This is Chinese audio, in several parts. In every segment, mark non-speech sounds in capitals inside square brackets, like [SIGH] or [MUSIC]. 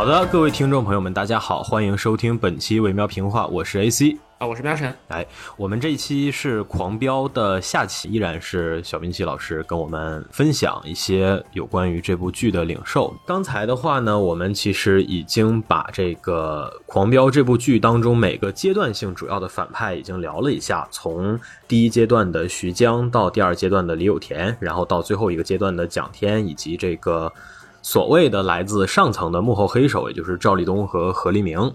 好的，各位听众朋友们，大家好，欢迎收听本期维喵评话，我是 AC 啊，我是喵晨。来，我们这一期是狂飙的下期，依然是小冰奇老师跟我们分享一些有关于这部剧的领受。刚才的话呢，我们其实已经把这个狂飙这部剧当中每个阶段性主要的反派已经聊了一下，从第一阶段的徐江到第二阶段的李有田，然后到最后一个阶段的蒋天以及这个。所谓的来自上层的幕后黑手，也就是赵立东和何立明，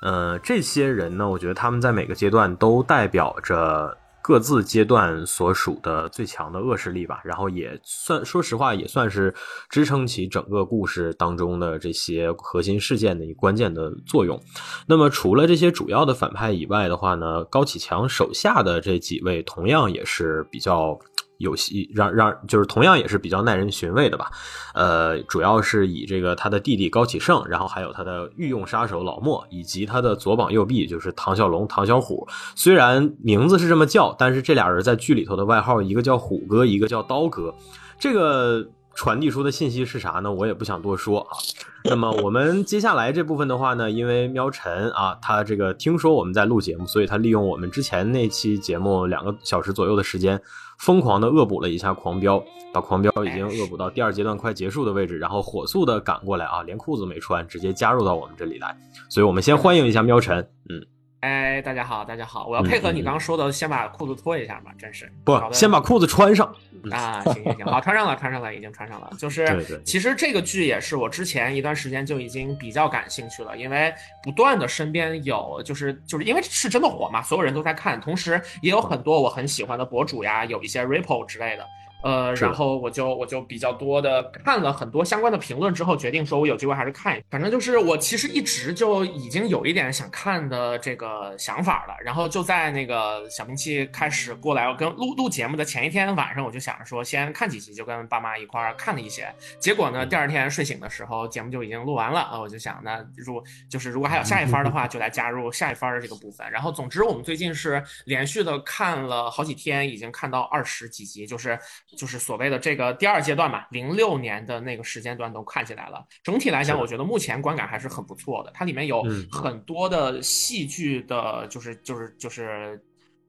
呃，这些人呢，我觉得他们在每个阶段都代表着各自阶段所属的最强的恶势力吧，然后也算，说实话，也算是支撑起整个故事当中的这些核心事件的一关键的作用。那么，除了这些主要的反派以外的话呢，高启强手下的这几位同样也是比较。有戏让让就是同样也是比较耐人寻味的吧，呃，主要是以这个他的弟弟高启盛，然后还有他的御用杀手老莫，以及他的左膀右臂就是唐小龙、唐小虎。虽然名字是这么叫，但是这俩人在剧里头的外号，一个叫虎哥，一个叫刀哥。这个传递出的信息是啥呢？我也不想多说啊。那么我们接下来这部分的话呢，因为喵晨啊，他这个听说我们在录节目，所以他利用我们之前那期节目两个小时左右的时间。疯狂的恶补了一下狂飙，把狂飙已经恶补到第二阶段快结束的位置，然后火速的赶过来啊，连裤子没穿，直接加入到我们这里来。所以我们先欢迎一下喵晨，嗯。哎，大家好，大家好，我要配合你刚刚说的，先把裤子脱一下嘛，真是不，先把裤子穿上啊，行行行，好，穿上了，穿上了，已经穿上了。就是，[LAUGHS] 其实这个剧也是我之前一段时间就已经比较感兴趣了，因为不断的身边有，就是就是因为是真的火嘛，所有人都在看，同时也有很多我很喜欢的博主呀，有一些 ripple 之类的。呃，然后我就我就比较多的看了很多相关的评论之后，决定说我有机会还是看一反正就是我其实一直就已经有一点想看的这个想法了。然后就在那个小兵器开始过来跟录录节目的前一天晚上，我就想着说先看几集，就跟爸妈一块儿看了一些。结果呢，第二天睡醒的时候，节目就已经录完了啊！我就想，那如就是如果还有下一番的话，就来加入下一番的这个部分。然后总之，我们最近是连续的看了好几天，已经看到二十几集，就是。就是所谓的这个第二阶段嘛，零六年的那个时间段都看起来了。整体来讲，我觉得目前观感还是很不错的。它里面有很多的戏剧的，就是就是就是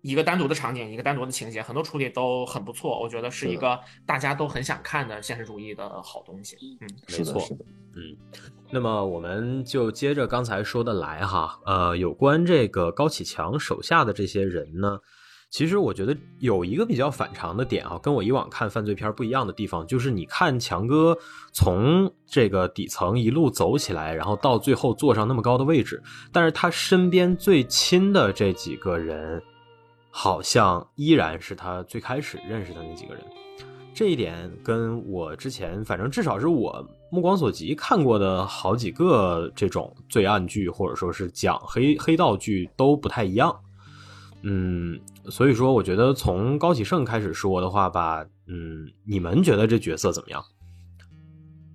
一个单独的场景，一个单独的情节，很多处理都很不错。我觉得是一个大家都很想看的现实主义的好东西。嗯，没错，嗯。那么我们就接着刚才说的来哈，呃，有关这个高启强手下的这些人呢。其实我觉得有一个比较反常的点啊，跟我以往看犯罪片不一样的地方，就是你看强哥从这个底层一路走起来，然后到最后坐上那么高的位置，但是他身边最亲的这几个人，好像依然是他最开始认识的那几个人。这一点跟我之前，反正至少是我目光所及看过的好几个这种罪案剧，或者说是讲黑黑道剧都不太一样。嗯，所以说，我觉得从高启盛开始说的话吧，嗯，你们觉得这角色怎么样？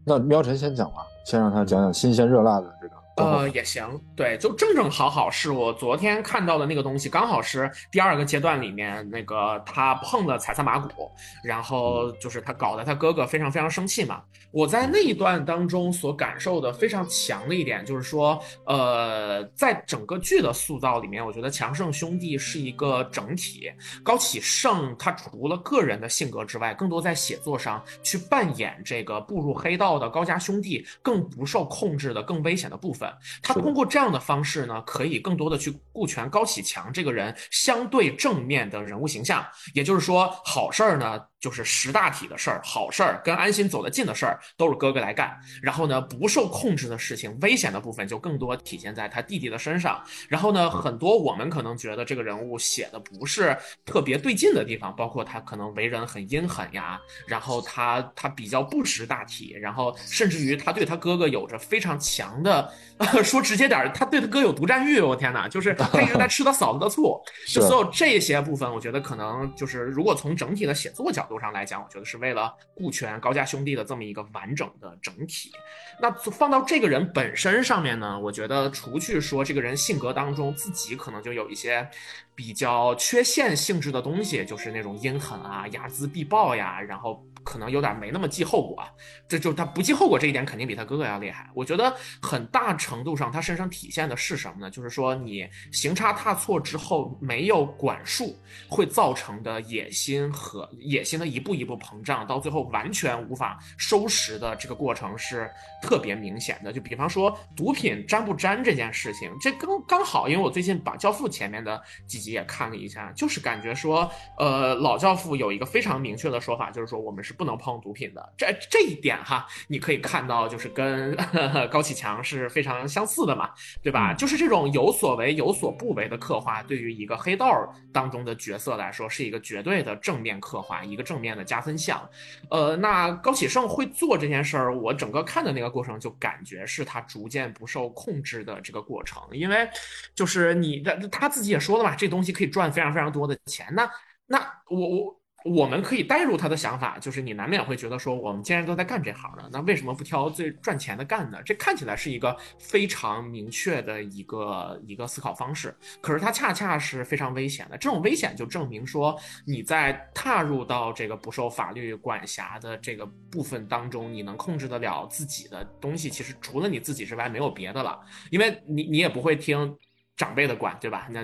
那喵晨先讲吧，先让他讲讲新鲜热辣的这个。呃，也行，对，就正正好好是我昨天看到的那个东西，刚好是第二个阶段里面那个他碰了彩色马骨，然后就是他搞得他哥哥非常非常生气嘛。我在那一段当中所感受的非常强的一点就是说，呃，在整个剧的塑造里面，我觉得强盛兄弟是一个整体。高启盛他除了个人的性格之外，更多在写作上去扮演这个步入黑道的高家兄弟更不受控制的更危险的部分。他通过这样的方式呢，可以更多的去顾全高启强这个人相对正面的人物形象。也就是说，好事儿呢，就是识大体的事儿，好事儿跟安心走得近的事儿，都是哥哥来干。然后呢，不受控制的事情，危险的部分就更多体现在他弟弟的身上。然后呢，很多我们可能觉得这个人物写的不是特别对劲的地方，包括他可能为人很阴狠呀，然后他他比较不识大体，然后甚至于他对他哥哥有着非常强的。[LAUGHS] 说直接点，他对他哥有独占欲，我天哪！就是他一直在吃他嫂子的醋，[LAUGHS] 就所有这些部分，我觉得可能就是如果从整体的写作角度上来讲，我觉得是为了顾全高家兄弟的这么一个完整的整体。那放到这个人本身上面呢，我觉得除去说这个人性格当中自己可能就有一些比较缺陷性质的东西，就是那种阴狠啊、睚眦必报呀，然后。可能有点没那么记后果，这就他不记后果这一点肯定比他哥哥要厉害。我觉得很大程度上他身上体现的是什么呢？就是说你行差踏错之后没有管束，会造成的野心和野心的一步一步膨胀，到最后完全无法收拾的这个过程是特别明显的。就比方说毒品沾不沾这件事情，这刚刚好，因为我最近把《教父》前面的几集也看了一下，就是感觉说，呃，老教父有一个非常明确的说法，就是说我们是。不能碰毒品的，这这一点哈，你可以看到，就是跟 [LAUGHS] 高启强是非常相似的嘛，对吧？就是这种有所为有所不为的刻画，对于一个黑道当中的角色来说，是一个绝对的正面刻画，一个正面的加分项。呃，那高启盛会做这件事儿，我整个看的那个过程就感觉是他逐渐不受控制的这个过程，因为就是你的他自己也说了嘛，这东西可以赚非常非常多的钱，那那我我。我们可以带入他的想法，就是你难免会觉得说，我们既然都在干这行呢，那为什么不挑最赚钱的干呢？这看起来是一个非常明确的一个一个思考方式，可是它恰恰是非常危险的。这种危险就证明说，你在踏入到这个不受法律管辖的这个部分当中，你能控制得了自己的东西，其实除了你自己之外，没有别的了，因为你你也不会听。长辈的管，对吧？那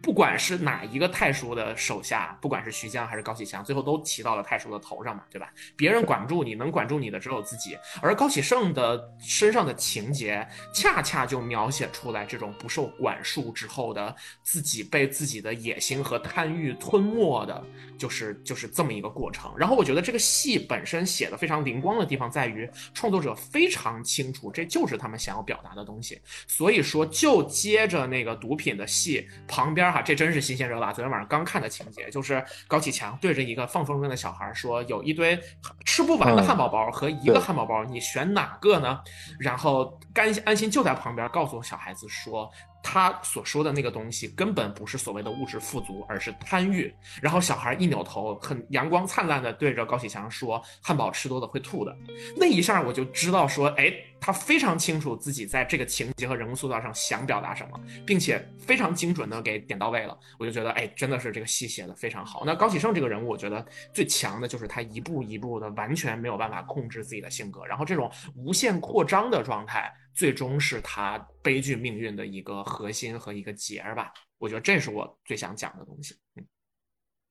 不管是哪一个太叔的手下，不管是徐江还是高启强，最后都骑到了太叔的头上嘛，对吧？别人管不住你，能管住你的只有自己。而高启盛的身上的情节，恰恰就描写出来这种不受管束之后的自己被自己的野心和贪欲吞没的，就是就是这么一个过程。然后我觉得这个戏本身写的非常灵光的地方在于，创作者非常清楚这就是他们想要表达的东西，所以说就接着那个。毒品的戏旁边哈，这真是新鲜热辣。昨天晚上刚看的情节，就是高启强对着一个放风筝的小孩说：“有一堆吃不完的汉堡包和一个汉堡包，你选哪个呢？”然后甘安心就在旁边告诉小孩子说。他所说的那个东西根本不是所谓的物质富足，而是贪欲。然后小孩一扭头，很阳光灿烂的对着高启强说：“汉堡吃多了会吐的。”那一下我就知道说，哎，他非常清楚自己在这个情节和人物塑造上想表达什么，并且非常精准的给点到位了。我就觉得，哎，真的是这个戏写的非常好。那高启盛这个人物，我觉得最强的就是他一步一步的完全没有办法控制自己的性格，然后这种无限扩张的状态。最终是他悲剧命运的一个核心和一个结儿吧，我觉得这是我最想讲的东西。嗯，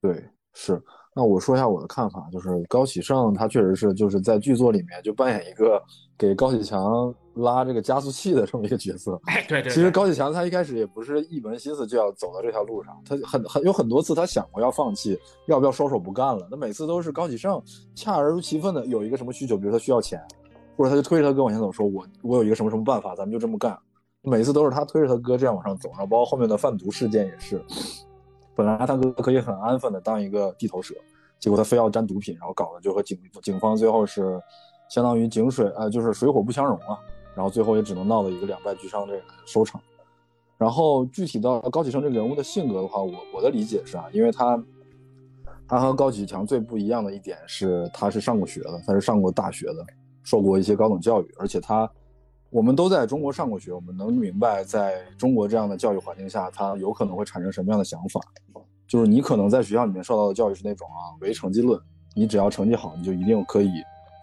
对，是。那我说一下我的看法，就是高启盛他确实是就是在剧作里面就扮演一个给高启强拉这个加速器的这么一个角色。哎，对对。其实高启强他一开始也不是一门心思就要走到这条路上，他很很有很多次他想过要放弃，要不要收手不干了。那每次都是高启盛恰如其分的有一个什么需求，比如他需要钱。或者他就推着他哥往前走，说：“我我有一个什么什么办法，咱们就这么干。”每次都是他推着他哥这样往上走，然后包括后面的贩毒事件也是。本来他哥可以很安分的当一个地头蛇，结果他非要沾毒品，然后搞得就和警警方最后是相当于井水呃就是水火不相容啊，然后最后也只能闹了一个两败俱伤这个收场。然后具体到高启盛这个人物的性格的话，我我的理解是啊，因为他他和高启强最不一样的一点是，他是上过学的，他是上过大学的。受过一些高等教育，而且他，我们都在中国上过学，我们能明白，在中国这样的教育环境下，他有可能会产生什么样的想法。就是你可能在学校里面受到的教育是那种啊，唯成绩论，你只要成绩好，你就一定可以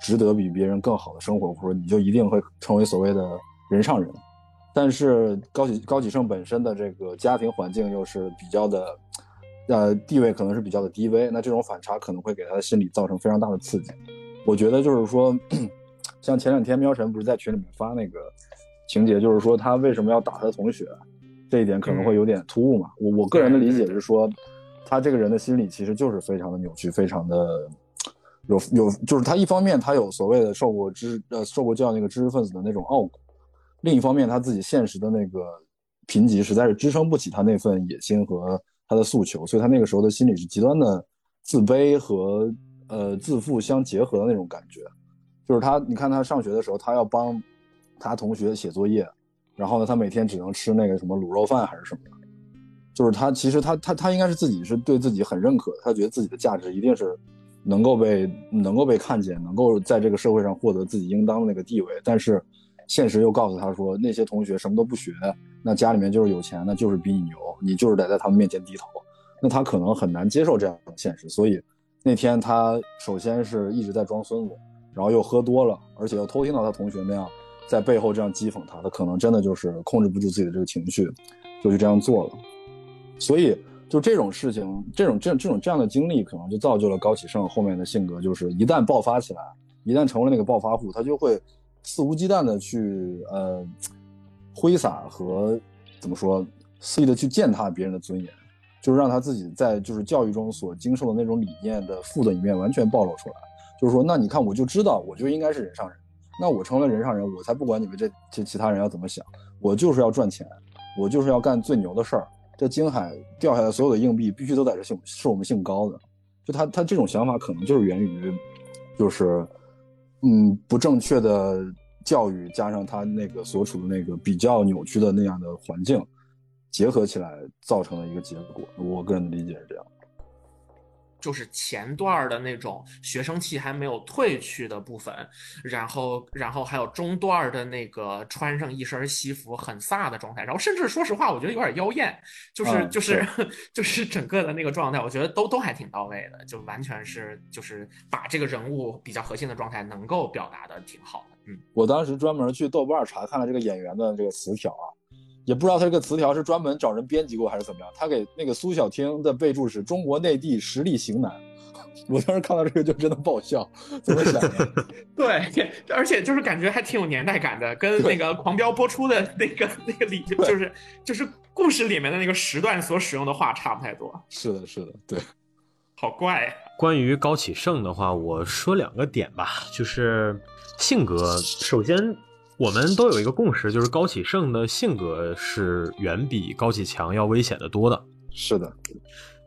值得比别人更好的生活，或者你就一定会成为所谓的人上人。但是高启高启盛本身的这个家庭环境又是比较的，呃，地位可能是比较的低微，那这种反差可能会给他的心理造成非常大的刺激。我觉得就是说。像前两天喵晨不是在群里面发那个情节，就是说他为什么要打他的同学，这一点可能会有点突兀嘛。我我个人的理解是说，他这个人的心理其实就是非常的扭曲，非常的有有，就是他一方面他有所谓的受过知呃受过教育那个知识分子的那种傲骨，另一方面他自己现实的那个贫瘠实在是支撑不起他那份野心和他的诉求，所以他那个时候的心理是极端的自卑和呃自负相结合的那种感觉。就是他，你看他上学的时候，他要帮他同学写作业，然后呢，他每天只能吃那个什么卤肉饭还是什么的，就是他其实他他他应该是自己是对自己很认可，他觉得自己的价值一定是能够被能够被看见，能够在这个社会上获得自己应当的那个地位。但是现实又告诉他说，那些同学什么都不学，那家里面就是有钱，那就是比你牛，你就是得在他们面前低头。那他可能很难接受这样的现实，所以那天他首先是一直在装孙子，然后又喝多了，而且又偷听到他同学那样在背后这样讥讽他，他可能真的就是控制不住自己的这个情绪，就去这样做了。所以就这种事情，这种这这种这样的经历，可能就造就了高启盛后面的性格，就是一旦爆发起来，一旦成为那个暴发户，他就会肆无忌惮的去呃挥洒和怎么说肆意的去践踏别人的尊严。就是让他自己在就是教育中所经受的那种理念的负的一面完全暴露出来，就是说，那你看我就知道我就应该是人上人，那我成了人上人，我才不管你们这这其他人要怎么想，我就是要赚钱，我就是要干最牛的事儿。这京海掉下来所有的硬币必须都在这姓是我们姓高的，就他他这种想法可能就是源于，就是嗯不正确的教育加上他那个所处的那个比较扭曲的那样的环境。结合起来造成的一个结果，我个人的理解是这样。就是前段的那种学生气还没有褪去的部分，然后，然后还有中段的那个穿上一身西服很飒的状态，然后甚至说实话，我觉得有点妖艳，就是就是 [LAUGHS] 就是整个的那个状态，我觉得都都还挺到位的，就完全是就是把这个人物比较核心的状态能够表达的挺好的。嗯，我当时专门去豆瓣查看了这个演员的这个词条啊。也不知道他这个词条是专门找人编辑过还是怎么样。他给那个苏小听的备注是中国内地实力型男，[LAUGHS] 我当时看到这个就真的爆笑。怎么想的？[LAUGHS] 对，而且就是感觉还挺有年代感的，跟那个《狂飙》播出的那个 [LAUGHS] 那个里，就是就是故事里面的那个时段所使用的话差不太多。是的，是的，对，好怪。关于高启盛的话，我说两个点吧，就是性格，首先。我们都有一个共识，就是高启盛的性格是远比高启强要危险的多的。是的。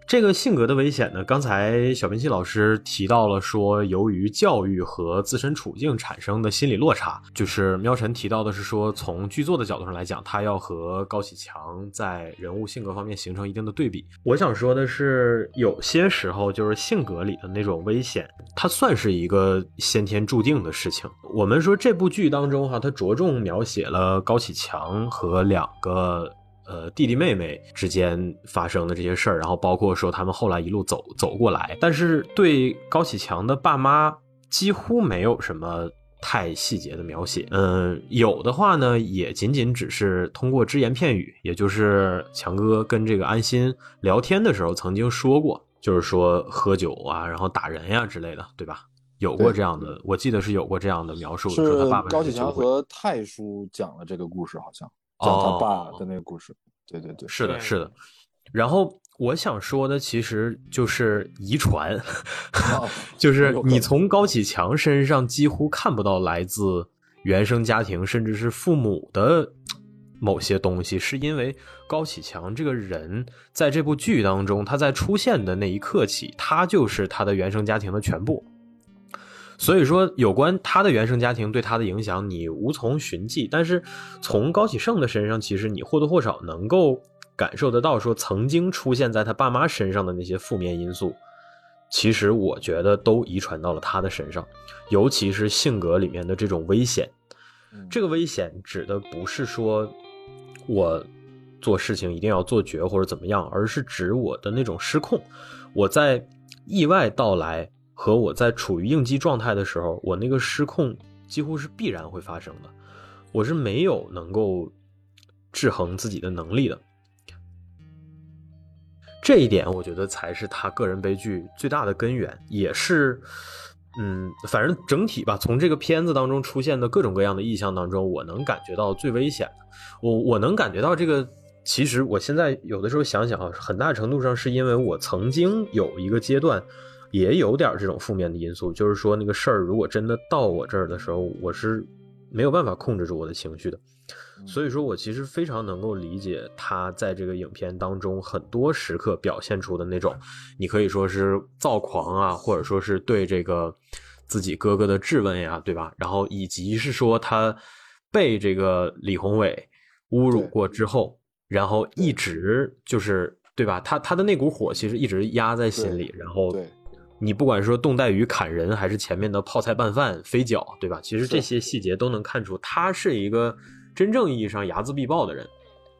这个性格的危险呢？刚才小冰溪老师提到了，说由于教育和自身处境产生的心理落差。就是喵晨提到的是说，从剧作的角度上来讲，他要和高启强在人物性格方面形成一定的对比。我想说的是，有些时候就是性格里的那种危险，它算是一个先天注定的事情。我们说这部剧当中哈，它着重描写了高启强和两个。呃，弟弟妹妹之间发生的这些事儿，然后包括说他们后来一路走走过来，但是对高启强的爸妈几乎没有什么太细节的描写。嗯，有的话呢，也仅仅只是通过只言片语，也就是强哥跟这个安心聊天的时候曾经说过，就是说喝酒啊，然后打人呀之类的，对吧？有过这样的，我记得是有过这样的描述，说他爸爸高启强和太叔讲了这个故事，好像。讲他爸的那个故事，对对对，是的，是的。然后我想说的其实就是遗传，[LAUGHS] 就是你从高启强身上几乎看不到来自原生家庭甚至是父母的某些东西，是因为高启强这个人在这部剧当中，他在出现的那一刻起，他就是他的原生家庭的全部。所以说，有关他的原生家庭对他的影响，你无从寻迹。但是，从高启盛的身上，其实你或多或少能够感受得到，说曾经出现在他爸妈身上的那些负面因素，其实我觉得都遗传到了他的身上。尤其是性格里面的这种危险，这个危险指的不是说我做事情一定要做绝或者怎么样，而是指我的那种失控，我在意外到来。和我在处于应激状态的时候，我那个失控几乎是必然会发生的，我是没有能够制衡自己的能力的。这一点，我觉得才是他个人悲剧最大的根源，也是，嗯，反正整体吧，从这个片子当中出现的各种各样的意象当中，我能感觉到最危险的。我我能感觉到这个，其实我现在有的时候想想啊，很大程度上是因为我曾经有一个阶段。也有点这种负面的因素，就是说那个事儿如果真的到我这儿的时候，我是没有办法控制住我的情绪的。所以说我其实非常能够理解他在这个影片当中很多时刻表现出的那种，你可以说是躁狂啊，或者说是对这个自己哥哥的质问呀，对吧？然后以及是说他被这个李宏伟侮辱过之后，然后一直就是对吧？他他的那股火其实一直压在心里，然后你不管说冻带鱼砍人，还是前面的泡菜拌饭飞脚，对吧？其实这些细节都能看出他是一个真正意义上睚眦必报的人，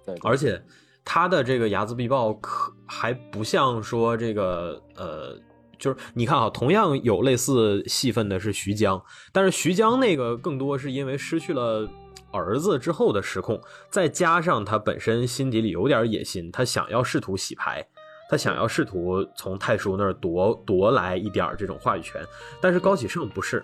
对，而且他的这个睚眦必报可还不像说这个呃。就是你看啊，同样有类似戏份的是徐江，但是徐江那个更多是因为失去了儿子之后的失控，再加上他本身心底里有点野心，他想要试图洗牌，他想要试图从太叔那儿夺夺来一点这种话语权。但是高启盛不是，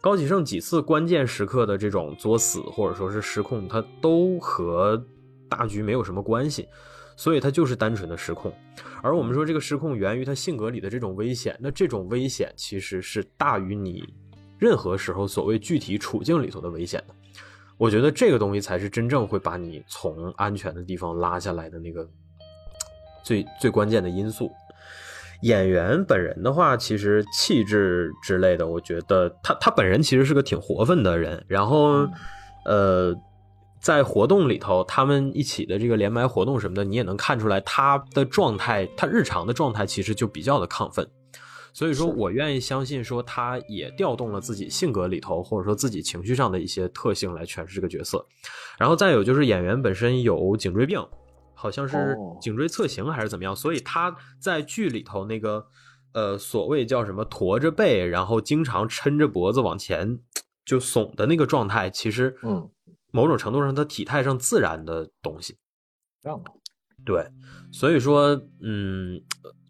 高启盛几次关键时刻的这种作死或者说是失控，他都和大局没有什么关系。所以他就是单纯的失控，而我们说这个失控源于他性格里的这种危险，那这种危险其实是大于你任何时候所谓具体处境里头的危险的。我觉得这个东西才是真正会把你从安全的地方拉下来的那个最最关键的因素。演员本人的话，其实气质之类的，我觉得他他本人其实是个挺活泛的人，然后呃。在活动里头，他们一起的这个连麦活动什么的，你也能看出来他的状态，他日常的状态其实就比较的亢奋。所以说我愿意相信，说他也调动了自己性格里头，或者说自己情绪上的一些特性来诠释这个角色。然后再有就是演员本身有颈椎病，好像是颈椎侧形还是怎么样，所以他在剧里头那个呃所谓叫什么驼着背，然后经常抻着脖子往前就耸的那个状态，其实嗯。某种程度上，他体态上自然的东西，这样对，所以说，嗯，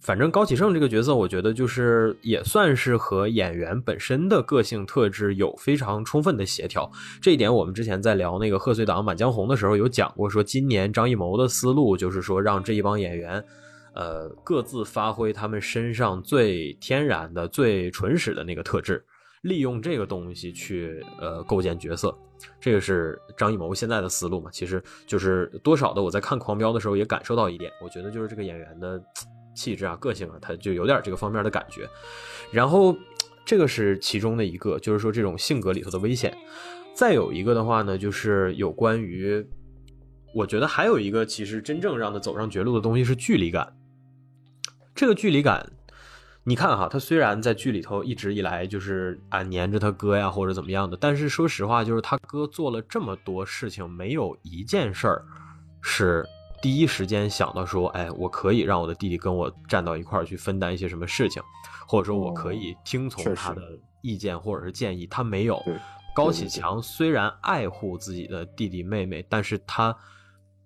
反正高启盛这个角色，我觉得就是也算是和演员本身的个性特质有非常充分的协调。这一点，我们之前在聊那个贺岁档《满江红》的时候有讲过，说今年张艺谋的思路就是说让这一帮演员，呃，各自发挥他们身上最天然的、最纯实的那个特质。利用这个东西去呃构建角色，这个是张艺谋现在的思路嘛？其实就是多少的我在看《狂飙》的时候也感受到一点，我觉得就是这个演员的气质啊、个性啊，他就有点这个方面的感觉。然后这个是其中的一个，就是说这种性格里头的危险。再有一个的话呢，就是有关于，我觉得还有一个其实真正让他走上绝路的东西是距离感。这个距离感。你看哈，他虽然在剧里头一直以来就是啊黏着他哥呀，或者怎么样的，但是说实话，就是他哥做了这么多事情，没有一件事儿是第一时间想到说，哎，我可以让我的弟弟跟我站到一块儿去分担一些什么事情，或者说我可以听从他的意见或者是建议，他没有。高启强虽然爱护自己的弟弟妹妹，但是他。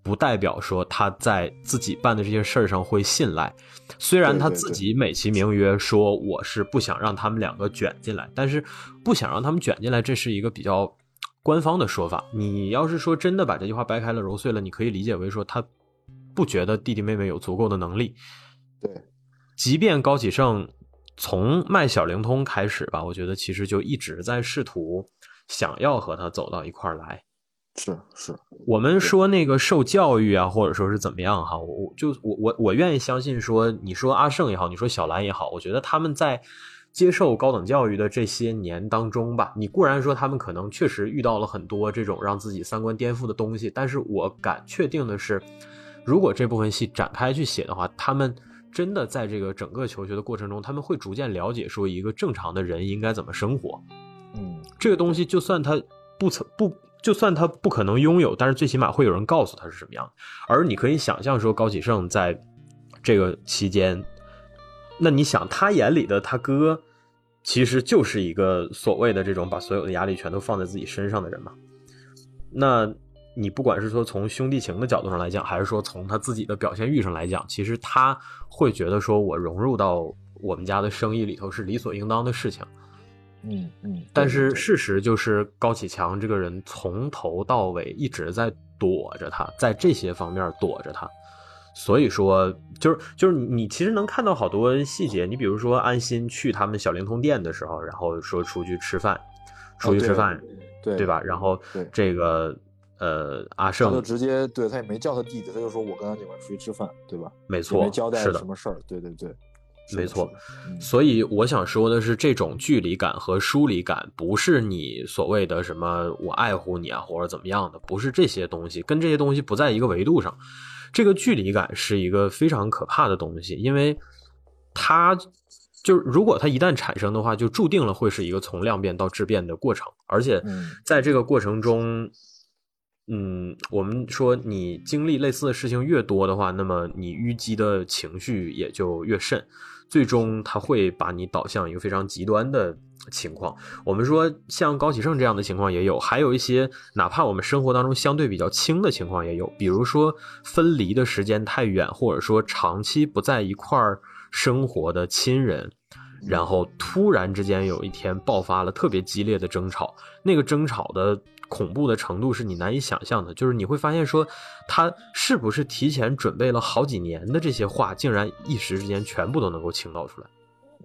不代表说他在自己办的这些事儿上会信赖，虽然他自己美其名曰说我是不想让他们两个卷进来，但是不想让他们卷进来，这是一个比较官方的说法。你要是说真的把这句话掰开了揉碎了，你可以理解为说他不觉得弟弟妹妹有足够的能力。对，即便高启盛从卖小灵通开始吧，我觉得其实就一直在试图想要和他走到一块儿来。是是，我们说那个受教育啊，或者说是怎么样哈，我就我我我愿意相信说，你说阿胜也好，你说小兰也好，我觉得他们在接受高等教育的这些年当中吧，你固然说他们可能确实遇到了很多这种让自己三观颠覆的东西，但是我敢确定的是，如果这部分戏展开去写的话，他们真的在这个整个求学的过程中，他们会逐渐了解说一个正常的人应该怎么生活。嗯，这个东西就算他不曾不。就算他不可能拥有，但是最起码会有人告诉他是什么样。而你可以想象说，高启盛在这个期间，那你想他眼里的他哥，其实就是一个所谓的这种把所有的压力全都放在自己身上的人嘛？那你不管是说从兄弟情的角度上来讲，还是说从他自己的表现欲上来讲，其实他会觉得说我融入到我们家的生意里头是理所应当的事情。嗯嗯，但是事实就是高启强这个人从头到尾一直在躲着他，在这些方面躲着他，所以说就是就是你其实能看到好多细节，你比如说安心去他们小灵通店的时候，然后说出去吃饭，出去吃饭，对对吧？然后这个呃阿胜就直接对他也没叫他弟弟，他就说我跟他女儿出去吃饭，对吧？没错，没交代什么事儿，对对对。没错。所以我想说的是，这种距离感和疏离感，不是你所谓的什么我爱护你啊，或者怎么样的，不是这些东西，跟这些东西不在一个维度上。这个距离感是一个非常可怕的东西，因为它就是如果它一旦产生的话，就注定了会是一个从量变到质变的过程，而且在这个过程中。嗯，我们说你经历类似的事情越多的话，那么你淤积的情绪也就越甚，最终他会把你导向一个非常极端的情况。我们说像高启盛这样的情况也有，还有一些哪怕我们生活当中相对比较轻的情况也有，比如说分离的时间太远，或者说长期不在一块儿生活的亲人，然后突然之间有一天爆发了特别激烈的争吵，那个争吵的。恐怖的程度是你难以想象的，就是你会发现说，他是不是提前准备了好几年的这些话，竟然一时之间全部都能够倾倒出来。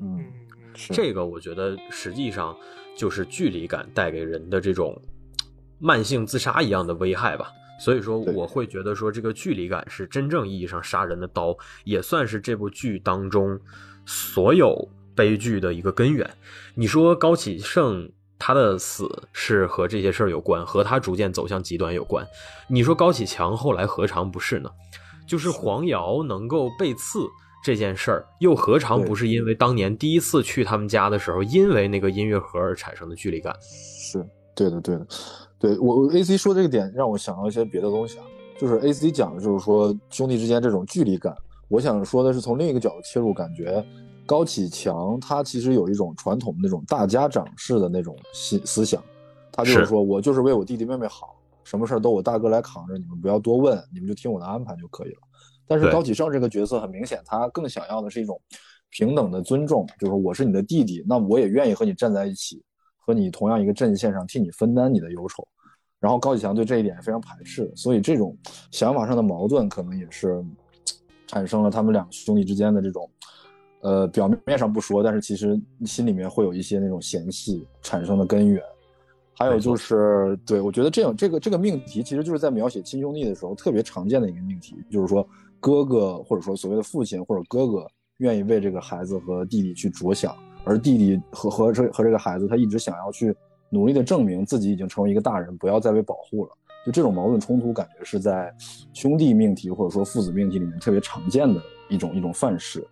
嗯，这个我觉得实际上就是距离感带给人的这种慢性自杀一样的危害吧。所以说，我会觉得说，这个距离感是真正意义上杀人的刀，也算是这部剧当中所有悲剧的一个根源。你说高启盛。他的死是和这些事儿有关，和他逐渐走向极端有关。你说高启强后来何尝不是呢？就是黄瑶能够被刺这件事儿，又何尝不是因为当年第一次去他们家的时候，因为那个音乐盒而产生的距离感？是对的，对的。对我 A C 说这个点，让我想到一些别的东西啊。就是 A C 讲的就是说兄弟之间这种距离感。我想说的是从另一个角度切入，感觉。高启强他其实有一种传统那种大家长式的那种思思想，他就是说我就是为我弟弟妹妹好，什么事儿都我大哥来扛着，你们不要多问，你们就听我的安排就可以了。但是高启盛这个角色很明显，他更想要的是一种平等的尊重，就是我是你的弟弟，那我也愿意和你站在一起，和你同样一个阵线上，替你分担你的忧愁。然后高启强对这一点非常排斥，所以这种想法上的矛盾可能也是产生了他们两兄弟之间的这种。呃，表面上不说，但是其实心里面会有一些那种嫌隙产生的根源。还有就是，对我觉得这样这个这个命题，其实就是在描写亲兄弟的时候特别常见的一个命题，就是说哥哥或者说所谓的父亲或者哥哥愿意为这个孩子和弟弟去着想，而弟弟和和这和这个孩子他一直想要去努力的证明自己已经成为一个大人，不要再被保护了。就这种矛盾冲突，感觉是在兄弟命题或者说父子命题里面特别常见的一种一种范式。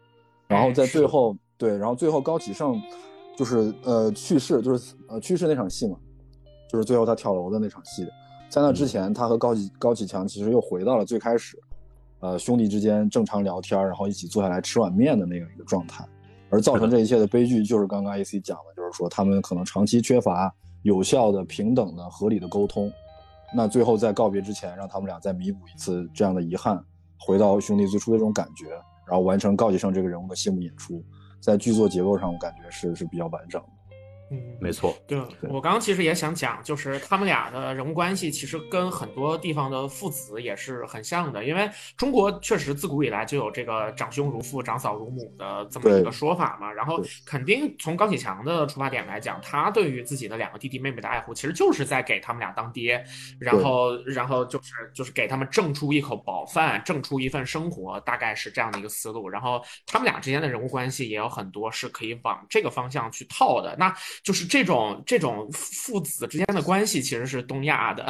然后在最后，对，然后最后高启盛，就是呃去世，就是呃去世那场戏嘛，就是最后他跳楼的那场戏。在那之前，他和高启高启强其实又回到了最开始，呃兄弟之间正常聊天，然后一起坐下来吃碗面的那个一个状态。而造成这一切的悲剧，就是刚刚 AC 讲的，就是说他们可能长期缺乏有效的、平等的、合理的沟通。那最后在告别之前，让他们俩再弥补一次这样的遗憾，回到兄弟最初的这种感觉。然后完成高启盛这个人物的谢幕演出，在剧作结构上，我感觉是是比较完整。嗯，没错。对，我刚刚其实也想讲，就是他们俩的人物关系，其实跟很多地方的父子也是很像的。因为中国确实自古以来就有这个长兄如父、长嫂如母的这么一个说法嘛。然后，肯定从高启强的出发点来讲，他对于自己的两个弟弟妹妹的爱护，其实就是在给他们俩当爹，然后，然后就是就是给他们挣出一口饱饭，挣出一份生活，大概是这样的一个思路。然后，他们俩之间的人物关系也有很多是可以往这个方向去套的。那就是这种这种父子之间的关系，其实是东亚的，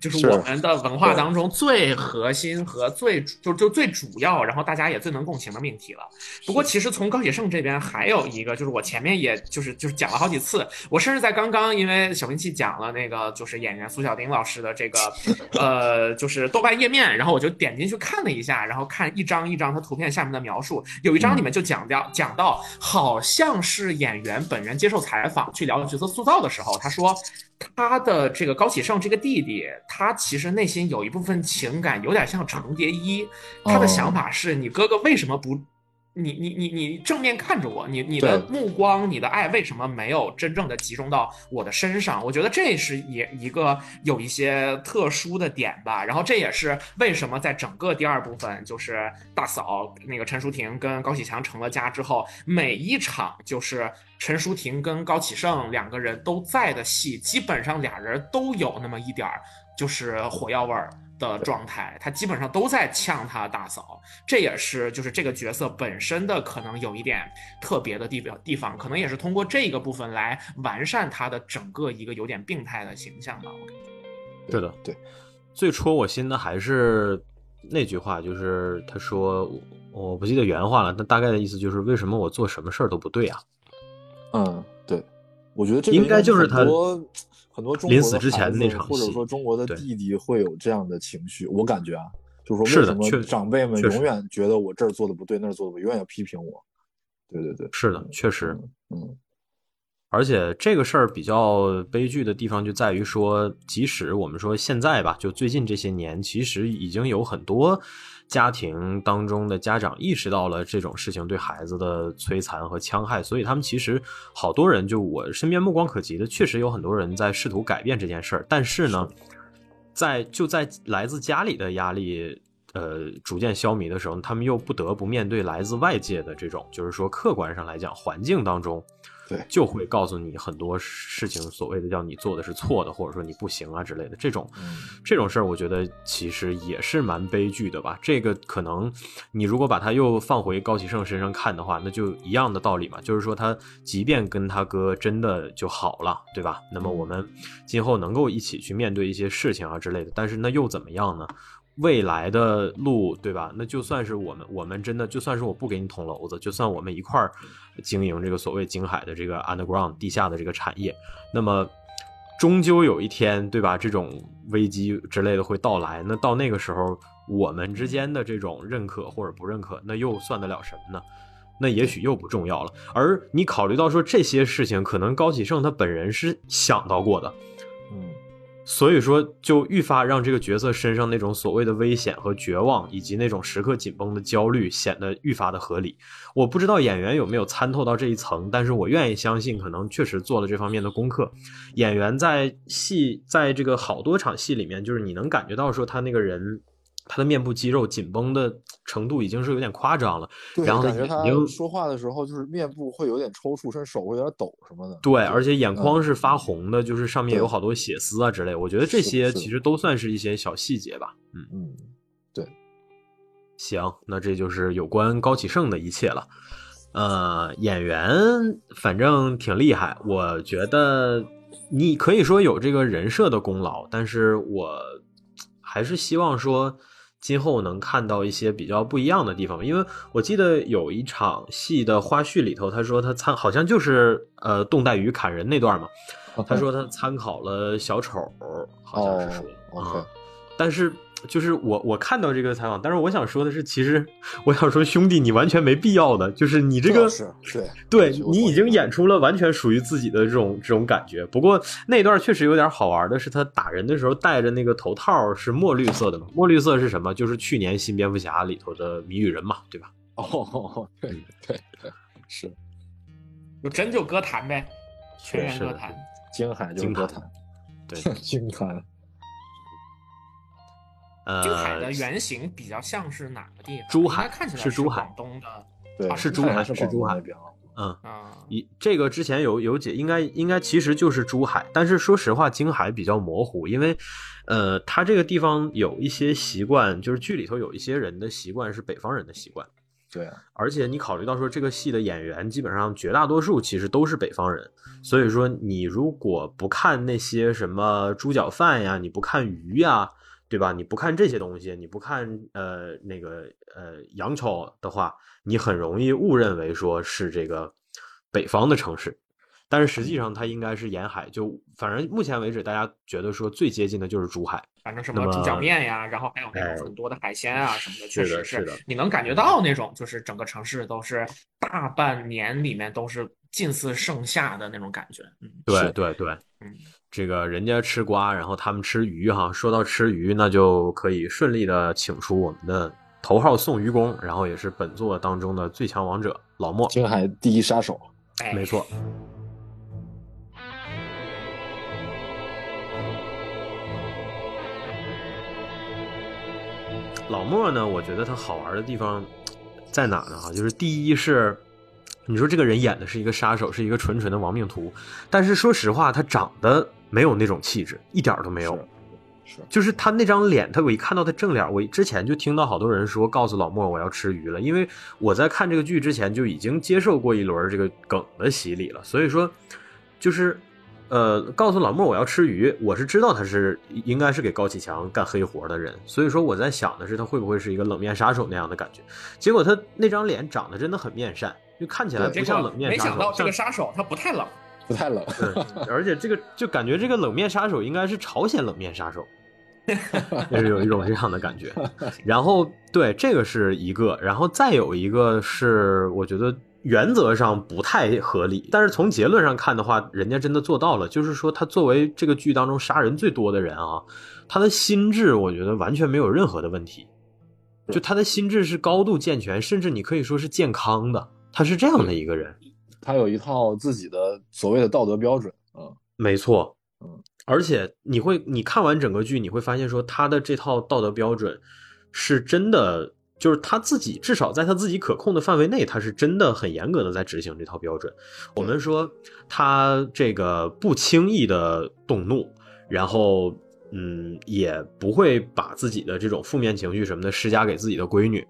就是我们的文化当中最核心和最就就最主要，然后大家也最能共情的命题了。不过，其实从高启盛这边还有一个，就是我前面也就是就是讲了好几次，我甚至在刚刚因为小兵器讲了那个就是演员苏小丁老师的这个呃就是豆瓣页面，然后我就点进去看了一下，然后看一张一张他图片下面的描述，有一张里面就讲掉讲到好像是演员本人接受采访。去聊角色塑造的时候，他说他的这个高启盛这个弟弟，他其实内心有一部分情感有点像程蝶衣，他的想法是你哥哥为什么不？你你你你正面看着我，你你的目光，你的爱为什么没有真正的集中到我的身上？我觉得这是也一个有一些特殊的点吧。然后这也是为什么在整个第二部分，就是大嫂那个陈淑婷跟高启强成了家之后，每一场就是陈淑婷跟高启盛两个人都在的戏，基本上俩人都有那么一点儿就是火药味儿。的状态，他基本上都在呛他大嫂，这也是就是这个角色本身的可能有一点特别的地表地方，可能也是通过这个部分来完善他的整个一个有点病态的形象吧。我感觉，对的，对，最戳我心的还是那句话，就是他说我不记得原话了，但大概的意思就是为什么我做什么事儿都不对啊？嗯，对，我觉得这应该就是他。很多中临死之前那场或者说中国的弟弟会有这样的情绪，我感觉啊，就是说为什么长辈们永远觉得我这儿做的不对，那儿做的不对，永远要批评我。对对对，是的，确实，嗯。而且这个事儿比较悲剧的地方就在于说，即使我们说现在吧，就最近这些年，其实已经有很多。家庭当中的家长意识到了这种事情对孩子的摧残和戕害，所以他们其实好多人，就我身边目光可及的，确实有很多人在试图改变这件事儿。但是呢，在就在来自家里的压力呃逐渐消弭的时候，他们又不得不面对来自外界的这种，就是说客观上来讲环境当中。对，就会告诉你很多事情，所谓的叫你做的是错的，或者说你不行啊之类的这种，这种事儿，我觉得其实也是蛮悲剧的吧。这个可能你如果把它又放回高启盛身上看的话，那就一样的道理嘛，就是说他即便跟他哥真的就好了，对吧？那么我们今后能够一起去面对一些事情啊之类的，但是那又怎么样呢？未来的路，对吧？那就算是我们，我们真的就算是我不给你捅娄子，就算我们一块儿经营这个所谓京海的这个 underground 地下的这个产业，那么终究有一天，对吧？这种危机之类的会到来，那到那个时候，我们之间的这种认可或者不认可，那又算得了什么呢？那也许又不重要了。而你考虑到说这些事情，可能高启盛他本人是想到过的。所以说，就愈发让这个角色身上那种所谓的危险和绝望，以及那种时刻紧绷的焦虑，显得愈发的合理。我不知道演员有没有参透到这一层，但是我愿意相信，可能确实做了这方面的功课。演员在戏，在这个好多场戏里面，就是你能感觉到说他那个人。他的面部肌肉紧绷的程度已经是有点夸张了，然后感觉他说话的时候就是面部会有点抽搐，甚至手会有点抖什么的。对，而且眼眶是发红的，就是上面有好多血丝啊之类。我觉得这些其实都算是一些小细节吧。嗯嗯，对。行，那这就是有关高启盛的一切了。呃，演员反正挺厉害，我觉得你可以说有这个人设的功劳，但是我还是希望说。今后能看到一些比较不一样的地方，因为我记得有一场戏的花絮里头，他说他参好像就是呃冻带鱼砍人那段嘛，他说他参考了小丑，好像是说啊，但是。就是我我看到这个采访，但是我想说的是，其实我想说，兄弟，你完全没必要的，就是你这个是对对你已经演出了完全属于自己的这种这种感觉。不过那段确实有点好玩的是，他打人的时候戴着那个头套是墨绿色的嘛？墨绿色是什么？就是去年新蝙蝠侠里头的谜语人嘛，对吧？[LAUGHS] 哦，对对对，是，就真就歌坛呗，全员歌坛，京海就是歌坛，[LAUGHS] 对，京坛。京海的原型比较像是哪个地方？珠海看起来是珠海，广东的，对，是珠海，是珠海。嗯啊，一这个之前有有解，应该应该其实就是珠海，但是说实话，京海比较模糊，因为呃，它这个地方有一些习惯，就是剧里头有一些人的习惯是北方人的习惯。对，而且你考虑到说这个戏的演员基本上绝大多数其实都是北方人，所以说你如果不看那些什么猪脚饭呀，你不看鱼呀。对吧？你不看这些东西，你不看呃那个呃洋桥的话，你很容易误认为说是这个北方的城市，但是实际上它应该是沿海。就反正目前为止，大家觉得说最接近的就是珠海，反正什么猪脚面呀，然后还有那种很多的海鲜啊什么的，确实是你能感觉到那种就是整个城市都是大半年里面都是近似盛夏的那种感觉。嗯，对对对，嗯。这个人家吃瓜，然后他们吃鱼哈。说到吃鱼，那就可以顺利的请出我们的头号送鱼工，然后也是本作当中的最强王者老莫，青海第一杀手。没错。老莫呢，我觉得他好玩的地方在哪呢？哈，就是第一是。你说这个人演的是一个杀手，是一个纯纯的亡命徒，但是说实话，他长得没有那种气质，一点都没有。是，就是他那张脸，他我一看到他正脸，我之前就听到好多人说告诉老莫我要吃鱼了，因为我在看这个剧之前就已经接受过一轮这个梗的洗礼了，所以说就是。呃，告诉老莫我要吃鱼，我是知道他是应该是给高启强干黑活的人，所以说我在想的是他会不会是一个冷面杀手那样的感觉。结果他那张脸长得真的很面善，就看起来不像冷面杀手。没想到这个杀手他不太冷，不太冷，而且这个就感觉这个冷面杀手应该是朝鲜冷面杀手，[LAUGHS] 就是有一种这样的感觉。然后对这个是一个，然后再有一个是我觉得。原则上不太合理，但是从结论上看的话，人家真的做到了。就是说，他作为这个剧当中杀人最多的人啊，他的心智我觉得完全没有任何的问题，就他的心智是高度健全，甚至你可以说是健康的。他是这样的一个人，他有一套自己的所谓的道德标准啊，没错，嗯，而且你会你看完整个剧，你会发现说他的这套道德标准是真的。就是他自己，至少在他自己可控的范围内，他是真的很严格的在执行这套标准。我们说他这个不轻易的动怒，然后嗯，也不会把自己的这种负面情绪什么的施加给自己的闺女，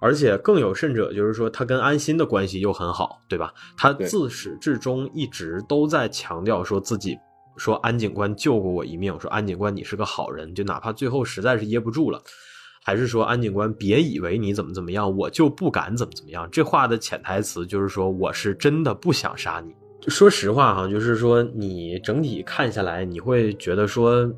而且更有甚者，就是说他跟安心的关系又很好，对吧？他自始至终一直都在强调说自己说安警官救过我一命，说安警官你是个好人，就哪怕最后实在是噎不住了。还是说安警官，别以为你怎么怎么样，我就不敢怎么怎么样。这话的潜台词就是说，我是真的不想杀你。说实话哈，就是说你整体看下来，你会觉得说。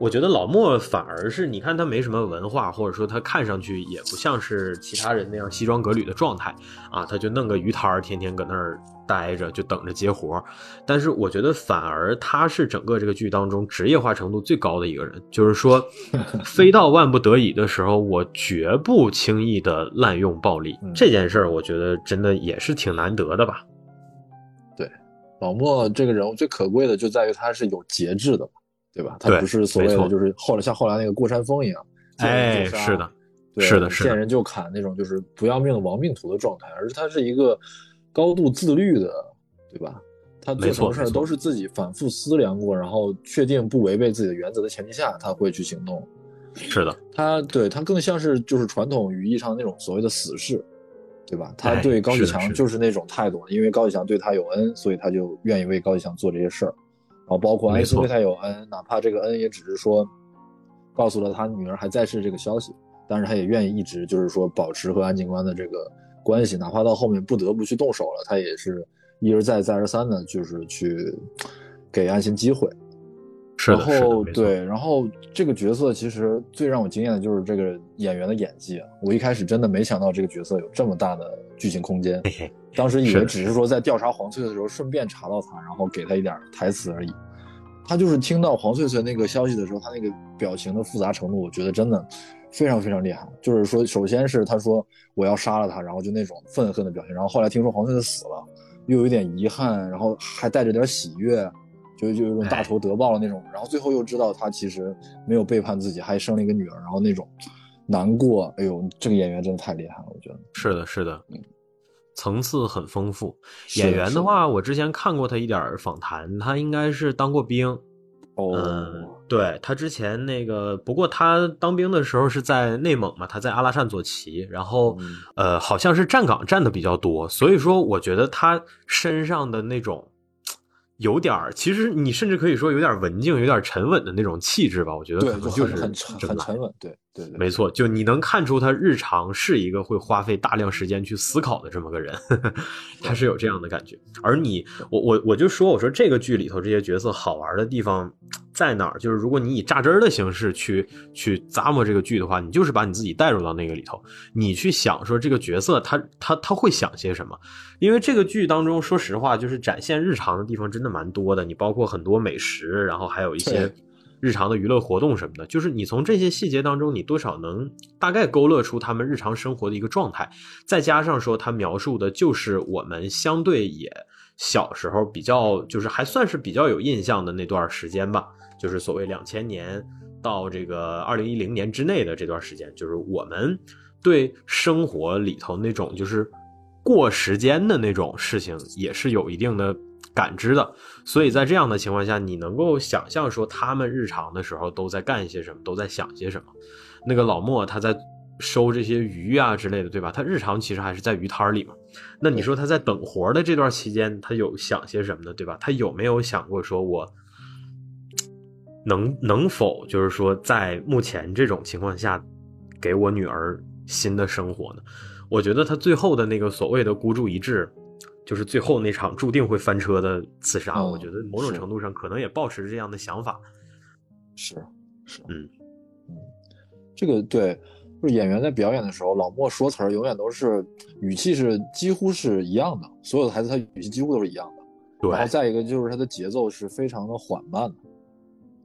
我觉得老莫反而是，你看他没什么文化，或者说他看上去也不像是其他人那样西装革履的状态啊，他就弄个鱼摊儿，天天搁那儿待着，就等着接活但是我觉得反而他是整个这个剧当中职业化程度最高的一个人，就是说，[LAUGHS] 非到万不得已的时候，我绝不轻易的滥用暴力。这件事儿，我觉得真的也是挺难得的吧。对，老莫这个人物最可贵的就在于他是有节制的。对吧？他不是所谓的就是后来像后来那个过山峰一样，哎，是的，是的，见人就砍那种就是不要命的亡命徒的状态，而是他是一个高度自律的，对吧？他做什么事儿都是自己反复思量过，然后确定不违背自己的原则的前提下，他会去行动。是的，他对他更像是就是传统语义上那种所谓的死士，对吧？他对高启强就是那种态度，因为高启强对他有恩，所以他就愿意为高启强做这些事儿。然后包括安心对他有恩，哪怕这个恩也只是说告诉了他女儿还在世这个消息，但是他也愿意一直就是说保持和安警官的这个关系，哪怕到后面不得不去动手了，他也是一而再再而三的，就是去给安心机会。是然后对，然后这个角色其实最让我惊艳的就是这个演员的演技啊！我一开始真的没想到这个角色有这么大的剧情空间。当时以为只是说在调查黄翠翠的时候顺便查到他，然后给他一点台词而已。他就是听到黄翠翠那个消息的时候，他那个表情的复杂程度，我觉得真的非常非常厉害。就是说，首先是他说我要杀了他，然后就那种愤恨的表情。然后后来听说黄翠翠死了，又有点遗憾，然后还带着点喜悦，就就有种大仇得报了那种。然后最后又知道他其实没有背叛自己，还生了一个女儿，然后那种难过。哎呦，这个演员真的太厉害了，我觉得。是的，是的，嗯。层次很丰富，演员的话，我之前看过他一点访谈，他应该是当过兵。哦，对他之前那个，不过他当兵的时候是在内蒙嘛，他在阿拉善左旗，然后呃，好像是站岗站的比较多，所以说我觉得他身上的那种。有点儿，其实你甚至可以说有点文静、有点沉稳的那种气质吧。我觉得可能就是很很沉稳，对对对，没错。就你能看出他日常是一个会花费大量时间去思考的这么个人，[LAUGHS] 他是有这样的感觉。而你，我我我就说，我说这个剧里头这些角色好玩的地方。在哪儿？就是如果你以榨汁儿的形式去去咂摸这个剧的话，你就是把你自己带入到那个里头，你去想说这个角色他他他会想些什么？因为这个剧当中，说实话，就是展现日常的地方真的蛮多的。你包括很多美食，然后还有一些日常的娱乐活动什么的，就是你从这些细节当中，你多少能大概勾勒出他们日常生活的一个状态。再加上说他描述的就是我们相对也小时候比较，就是还算是比较有印象的那段时间吧。就是所谓两千年到这个二零一零年之内的这段时间，就是我们对生活里头那种就是过时间的那种事情，也是有一定的感知的。所以在这样的情况下，你能够想象说他们日常的时候都在干些什么，都在想些什么。那个老莫他在收这些鱼啊之类的，对吧？他日常其实还是在鱼摊里嘛。那你说他在等活的这段期间，他有想些什么呢？对吧？他有没有想过说我能能否就是说在目前这种情况下给我女儿新的生活呢？我觉得他最后的那个所谓的孤注一掷，就是最后那场注定会翻车的刺杀。我觉得某种程度上可能也保持着这样的想法。是是，嗯嗯，这个对，就是演员在表演的时候，老莫说词儿永远都是语气是几乎是一样的，所有的台词他语气几乎都是一样的。对，然后再一个就是他的节奏是非常的缓慢的，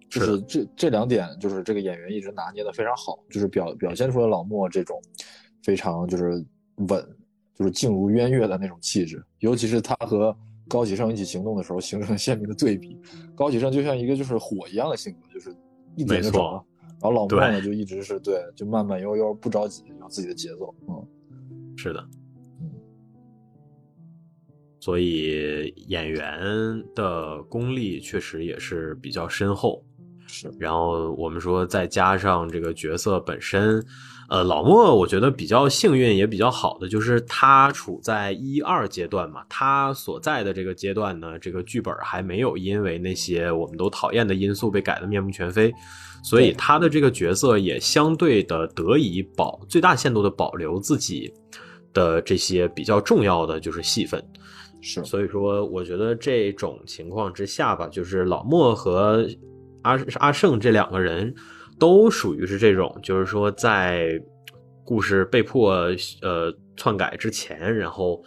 就是这这两点就是这个演员一直拿捏的非常好，就是表表现出了老莫这种非常就是。稳，就是静如渊月的那种气质，尤其是他和高启盛一起行动的时候，形成鲜明的对比。高启盛就像一个就是火一样的性格，就是一点就着，然后老莫呢就一直是对，就慢慢悠悠，不着急，有自己的节奏。嗯，是的，嗯，所以演员的功力确实也是比较深厚。是，然后我们说再加上这个角色本身。呃，老莫我觉得比较幸运也比较好的就是他处在一二阶段嘛，他所在的这个阶段呢，这个剧本还没有因为那些我们都讨厌的因素被改得面目全非，所以他的这个角色也相对的得以保最大限度的保留自己的这些比较重要的就是戏份，是，所以说我觉得这种情况之下吧，就是老莫和阿阿胜这两个人。都属于是这种，就是说在故事被迫呃篡改之前，然后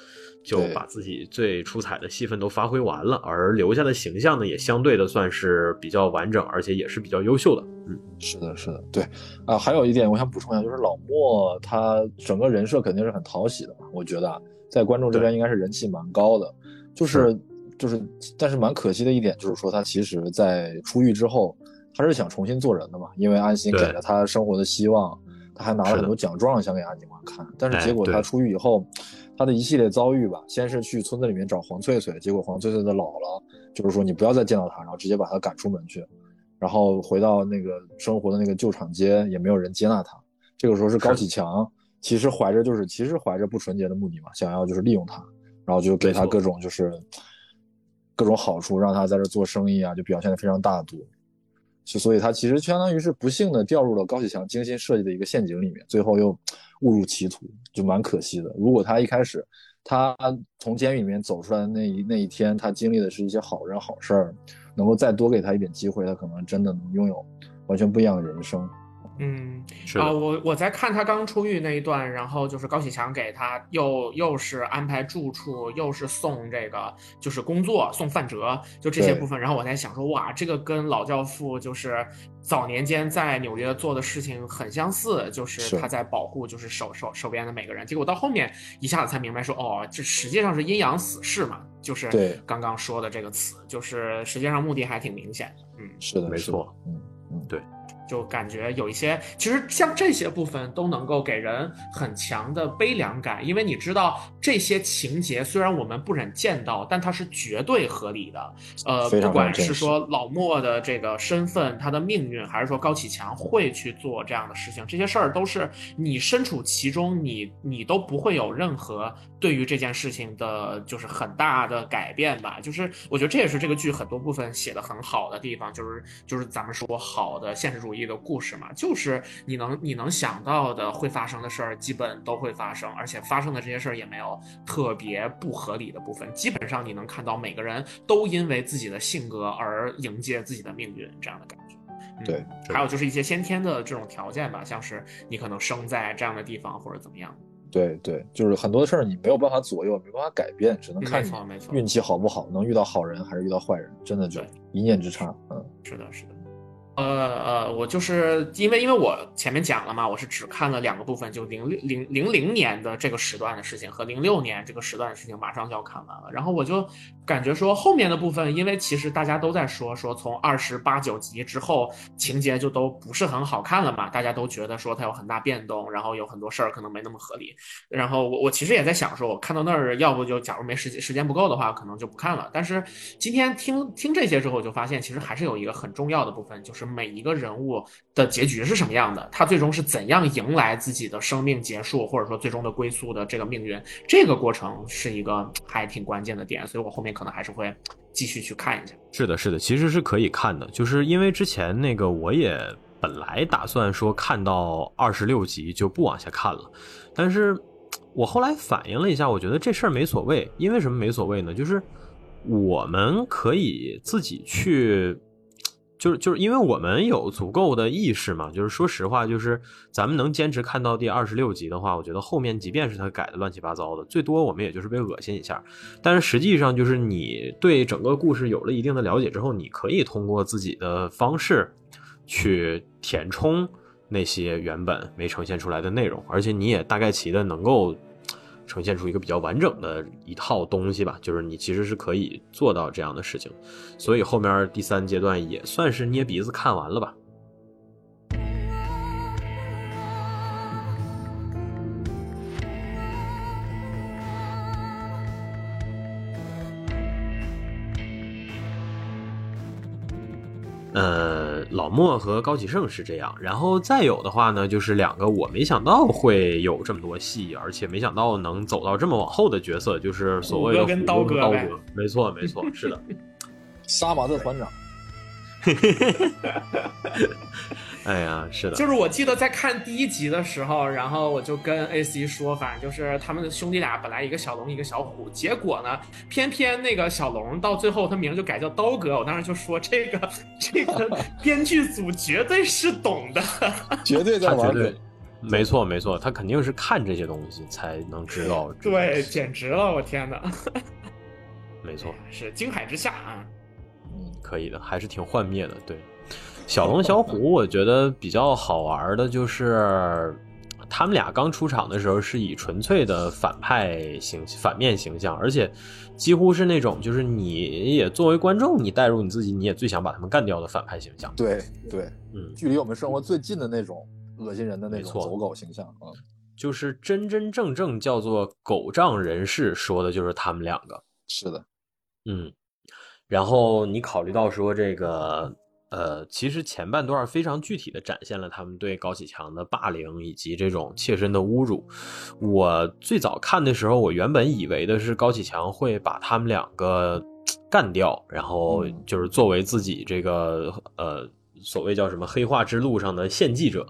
就把自己最出彩的戏份都发挥完了，而留下的形象呢，也相对的算是比较完整，而且也是比较优秀的。嗯，是的，是的，对啊。还有一点我想补充一下，就是老莫他整个人设肯定是很讨喜的嘛，我觉得啊在观众这边应该是人气蛮高的。就是就是，但是蛮可惜的一点就是说，他其实在出狱之后。他是想重新做人的嘛？因为安心给了他生活的希望，他还拿了很多奖状想给安警官看。但是结果他出狱以后，他的一系列遭遇吧，先是去村子里面找黄翠翠，结果黄翠翠的姥姥就是说你不要再见到他，然后直接把他赶出门去。然后回到那个生活的那个旧厂街，也没有人接纳他。这个时候是高启强，其实怀着就是其实怀着不纯洁的目的嘛，想要就是利用他，然后就给他各种就是各种好处，让他在这做生意啊，就表现的非常大度。就所以，他其实相当于是不幸的掉入了高启强精心设计的一个陷阱里面，最后又误入歧途，就蛮可惜的。如果他一开始，他从监狱里面走出来的那一那一天，他经历的是一些好人好事儿，能够再多给他一点机会，他可能真的能拥有完全不一样的人生。嗯是啊，我我在看他刚出狱那一段，然后就是高启强给他又又是安排住处，又是送这个就是工作送范哲，就这些部分，然后我在想说，哇，这个跟老教父就是早年间在纽约做的事情很相似，就是他在保护就是手手手边的每个人，结果到后面一下子才明白说，哦，这实际上是阴阳死士嘛，就是刚刚说的这个词，就是实际上目的还挺明显的，嗯，是的，没错，嗯嗯，对。就感觉有一些，其实像这些部分都能够给人很强的悲凉感，因为你知道这些情节虽然我们不忍见到，但它是绝对合理的。呃，不管是说老莫的这个身份、他的命运，还是说高启强会去做这样的事情，这些事儿都是你身处其中，你你都不会有任何对于这件事情的，就是很大的改变吧。就是我觉得这也是这个剧很多部分写的很好的地方，就是就是咱们说好的现实主义。的故事嘛，就是你能你能想到的会发生的事儿，基本都会发生，而且发生的这些事儿也没有特别不合理的部分。基本上你能看到每个人都因为自己的性格而迎接自己的命运这样的感觉。对，还有就是一些先天的这种条件吧，像是你可能生在这样的地方或者怎么样。对对，就是很多事儿你没有办法左右，没办法改变，只能看你运气好不好，能遇到好人还是遇到坏人，真的就一念之差。嗯，是的，是的。呃呃，我就是因为因为我前面讲了嘛，我是只看了两个部分，就零六零零零年的这个时段的事情和零六年这个时段的事情，马上就要看完了。然后我就感觉说后面的部分，因为其实大家都在说说从二十八九集之后情节就都不是很好看了嘛，大家都觉得说它有很大变动，然后有很多事儿可能没那么合理。然后我我其实也在想说，我看到那儿要不就假如没时间时间不够的话，可能就不看了。但是今天听听这些之后，就发现其实还是有一个很重要的部分，就是。每一个人物的结局是什么样的？他最终是怎样迎来自己的生命结束，或者说最终的归宿的这个命运？这个过程是一个还挺关键的点，所以我后面可能还是会继续去看一下。是的，是的，其实是可以看的，就是因为之前那个我也本来打算说看到二十六集就不往下看了，但是我后来反应了一下，我觉得这事儿没所谓。因为什么没所谓呢？就是我们可以自己去。就是就是因为我们有足够的意识嘛，就是说实话，就是咱们能坚持看到第二十六集的话，我觉得后面即便是他改的乱七八糟的，最多我们也就是被恶心一下。但是实际上，就是你对整个故事有了一定的了解之后，你可以通过自己的方式去填充那些原本没呈现出来的内容，而且你也大概齐的能够。呈现出一个比较完整的一套东西吧，就是你其实是可以做到这样的事情，所以后面第三阶段也算是捏鼻子看完了吧。呃，老莫和高启盛是这样，然后再有的话呢，就是两个我没想到会有这么多戏，而且没想到能走到这么往后的角色，就是所谓的跟刀哥，刀哥，没错没错，是的，[LAUGHS] 杀马特团长。哎呀，是的，就是我记得在看第一集的时候，然后我就跟 A C 说，反正就是他们的兄弟俩本来一个小龙一个小虎，结果呢，偏偏那个小龙到最后他名就改叫刀哥，我当时就说这个这个 [LAUGHS] 编剧组绝对是懂的，[LAUGHS] 绝对在玩对，没错没错，他肯定是看这些东西才能知道，对，简直了，我天哪，没错，是惊海之下啊，嗯，可以的，还是挺幻灭的，对。小龙小虎，我觉得比较好玩的就是，他们俩刚出场的时候是以纯粹的反派形反面形象，而且几乎是那种就是你也作为观众，你带入你自己，你也最想把他们干掉的反派形象。对对，嗯，距离我们生活最近的那种恶心人的那种走狗形象啊，就是真真正正叫做狗仗人势，说的就是他们两个。是的，嗯，然后你考虑到说这个。呃，其实前半段非常具体的展现了他们对高启强的霸凌以及这种切身的侮辱。我最早看的时候，我原本以为的是高启强会把他们两个干掉，然后就是作为自己这个呃所谓叫什么黑化之路上的献祭者。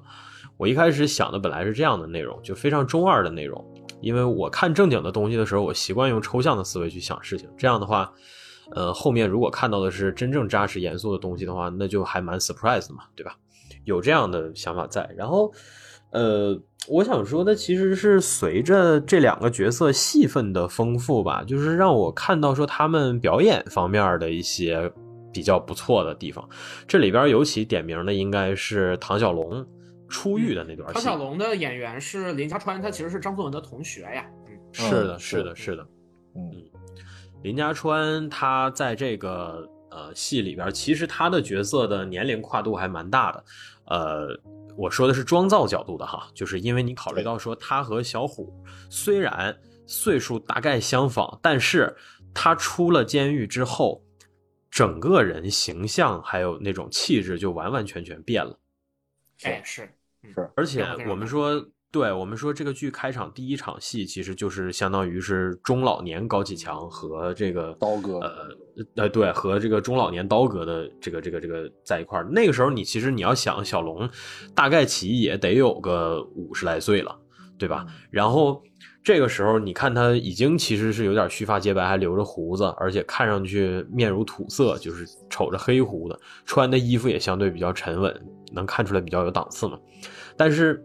我一开始想的本来是这样的内容，就非常中二的内容，因为我看正经的东西的时候，我习惯用抽象的思维去想事情，这样的话。呃，后面如果看到的是真正扎实严肃的东西的话，那就还蛮 surprise 的嘛，对吧？有这样的想法在。然后，呃，我想说的其实是随着这两个角色戏份的丰富吧，就是让我看到说他们表演方面的一些比较不错的地方。这里边尤其点名的应该是唐小龙出狱的那段。唐小龙的演员是林家川，他其实是张颂文的同学呀。嗯，是的，是的，是的，嗯。林家川他在这个呃戏里边，其实他的角色的年龄跨度还蛮大的。呃，我说的是妆造角度的哈，就是因为你考虑到说他和小虎虽然岁数大概相仿，但是他出了监狱之后，整个人形象还有那种气质就完完全全变了。哎，是是，而且我们说。对我们说，这个剧开场第一场戏，其实就是相当于是中老年高启强和这个刀哥，呃呃，对，和这个中老年刀哥的这个这个这个在一块儿。那个时候，你其实你要想小龙，大概其也得有个五十来岁了，对吧？然后这个时候，你看他已经其实是有点须发洁白，还留着胡子，而且看上去面如土色，就是瞅着黑胡子，穿的衣服也相对比较沉稳，能看出来比较有档次嘛。但是。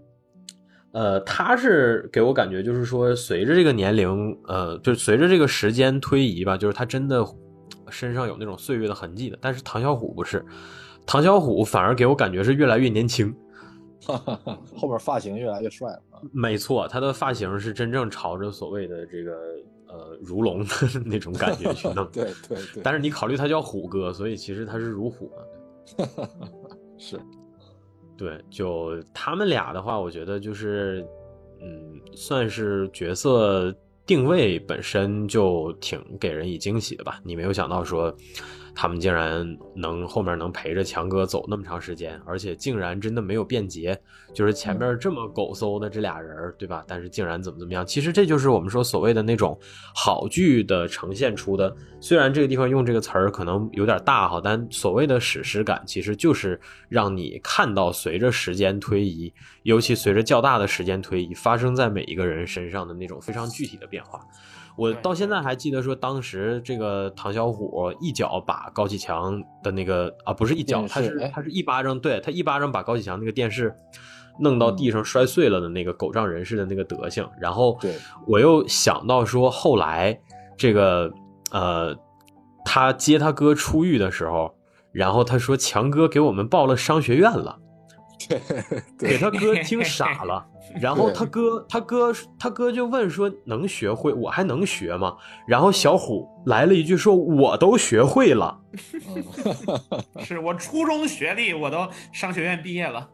呃，他是给我感觉就是说，随着这个年龄，呃，就是随着这个时间推移吧，就是他真的身上有那种岁月的痕迹的。但是唐小虎不是，唐小虎反而给我感觉是越来越年轻，[LAUGHS] 后边发型越来越帅了。没错，他的发型是真正朝着所谓的这个呃如龙的 [LAUGHS] 那种感觉去弄。[LAUGHS] 对对对。但是你考虑他叫虎哥，所以其实他是如虎嘛。是。对，就他们俩的话，我觉得就是，嗯，算是角色定位本身就挺给人以惊喜的吧。你没有想到说。他们竟然能后面能陪着强哥走那么长时间，而且竟然真的没有变节，就是前面这么狗搜的这俩人，对吧？但是竟然怎么怎么样？其实这就是我们说所谓的那种好剧的呈现出的。虽然这个地方用这个词儿可能有点大哈，但所谓的史诗感，其实就是让你看到随着时间推移，尤其随着较大的时间推移，发生在每一个人身上的那种非常具体的变化。我到现在还记得说，当时这个唐小虎一脚把高启强的那个啊，不是一脚，他是他是一巴掌，对他一巴掌把高启强那个电视弄到地上摔碎了的那个狗仗人势的那个德行。然后我又想到说，后来这个呃，他接他哥出狱的时候，然后他说强哥给我们报了商学院了，[LAUGHS] 对，给他哥听 [LAUGHS] 傻了。然后他哥，他哥，他哥就问说：“能学会？我还能学吗？”然后小虎来了一句说：“我都学会了。[LAUGHS] ”是我初中学历，我都商学院毕业了。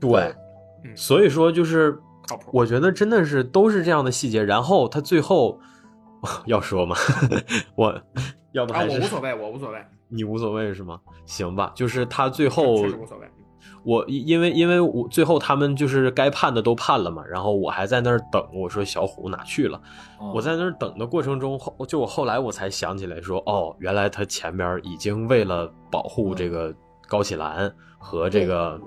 对，所以说就是我觉得真的是都是这样的细节。然后他最后 [LAUGHS] 要说吗？[LAUGHS] 我要不还是我无所谓，我无所谓。你无所谓是吗？行吧，就是他最后确实无所谓。我因为因为我最后他们就是该判的都判了嘛，然后我还在那儿等。我说小虎哪去了？我在那儿等的过程中，后就我后来我才想起来说，哦，原来他前边已经为了保护这个高启兰和这个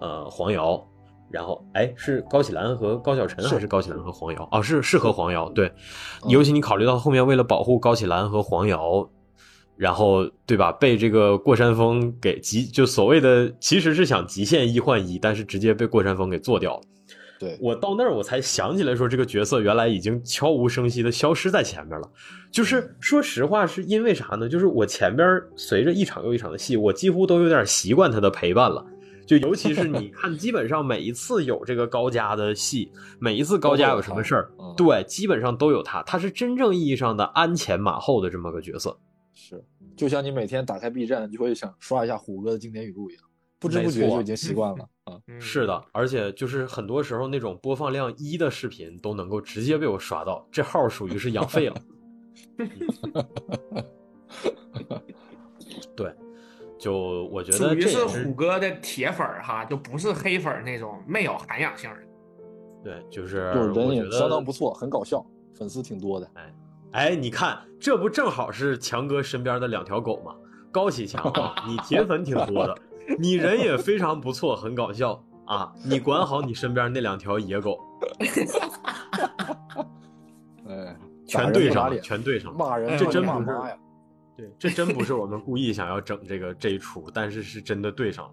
呃黄瑶，然后哎是高启兰和高晓晨还是高启兰和黄瑶？哦是是和黄瑶对，尤其你考虑到后面为了保护高启兰和黄瑶。然后，对吧？被这个过山峰给极，就所谓的其实是想极限一换一，但是直接被过山峰给做掉了。对我到那儿，我才想起来说这个角色原来已经悄无声息的消失在前面了。就是说实话，是因为啥呢？就是我前边随着一场又一场的戏，我几乎都有点习惯他的陪伴了。就尤其是你 [LAUGHS] 看，基本上每一次有这个高家的戏，每一次高家有什么事儿，对，基本上都有他。他是真正意义上的鞍前马后的这么个角色。是，就像你每天打开 B 站就会想刷一下虎哥的经典语录一样，不知不觉就已经习惯了啊。[LAUGHS] 是的，而且就是很多时候那种播放量一的视频都能够直接被我刷到，这号属于是养废了。[LAUGHS] 对，就我觉得属于是虎哥的铁粉哈，就不是黑粉那种没有涵养性的。对，就是人也相当不错，很搞笑，粉丝挺多的。哎。哎，你看，这不正好是强哥身边的两条狗吗？高启强，[LAUGHS] 你铁粉挺多的，你人也非常不错，很搞笑啊！你管好你身边那两条野狗。[LAUGHS] 哎，[LAUGHS] 全对上了，全对上了。骂人，这真不是呀？对，这真不是我们故意想要整这个这一出，但是是真的对上了。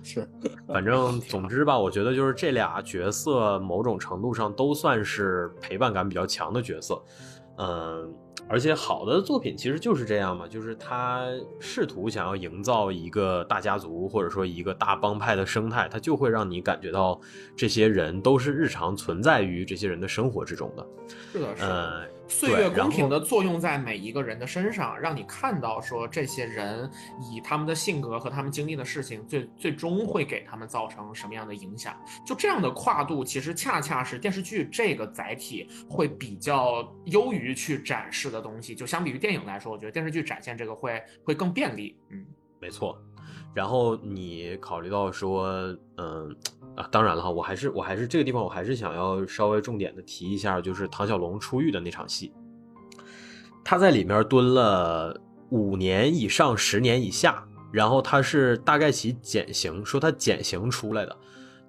嗯，是，[LAUGHS] 反正总之吧，我觉得就是这俩角色某种程度上都算是陪伴感比较强的角色。嗯，而且好的作品其实就是这样嘛，就是他试图想要营造一个大家族或者说一个大帮派的生态，他就会让你感觉到这些人都是日常存在于这些人的生活之中的。是的，是的。岁月公平的作用在每一个人的身上，让你看到说这些人以他们的性格和他们经历的事情，最最终会给他们造成什么样的影响。就这样的跨度，其实恰恰是电视剧这个载体会比较优于去展示的东西。就相比于电影来说，我觉得电视剧展现这个会会更便利。嗯，没错。然后你考虑到说，嗯。啊，当然了哈，我还是我还是这个地方，我还是想要稍微重点的提一下，就是唐小龙出狱的那场戏，他在里面蹲了五年以上十年以下，然后他是大概其减刑，说他减刑出来的，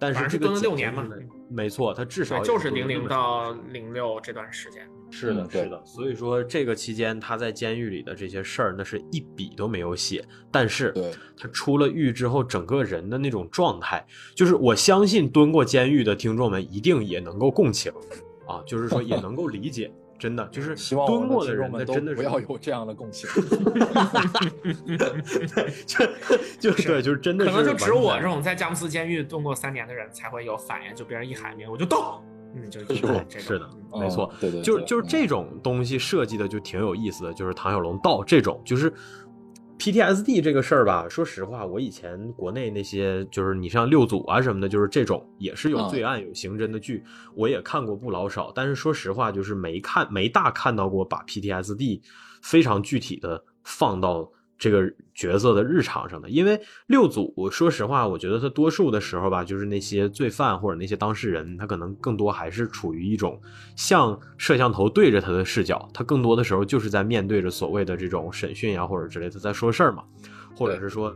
但是这个蹲了六年嘛，没错，他至少就是零零到零六这段时间。是的，是的，所以说这个期间他在监狱里的这些事儿，那是一笔都没有写。但是，他出了狱之后，整个人的那种状态，就是我相信蹲过监狱的听众们一定也能够共情啊，就是说也能够理解真的就是希望蹲过的人们都不要有这样的共情。[LAUGHS] 就就对，就是真的，可能就只有我这种在佳木斯监狱蹲过三年的人才会有反应，就别人一喊名我就动。嗯，就是的，没错，对对，就就是这种东西设计的就挺有意思的，就是唐小龙道这种，就是 PTSD 这个事儿吧。说实话，我以前国内那些就是你像六组啊什么的，就是这种也是有罪案有刑侦的剧，我也看过不老少。但是说实话，就是没看没大看到过把 PTSD 非常具体的放到。这个角色的日常上的，因为六组，说实话，我觉得他多数的时候吧，就是那些罪犯或者那些当事人，他可能更多还是处于一种像摄像头对着他的视角，他更多的时候就是在面对着所谓的这种审讯呀或者之类的在说事儿嘛，或者是说，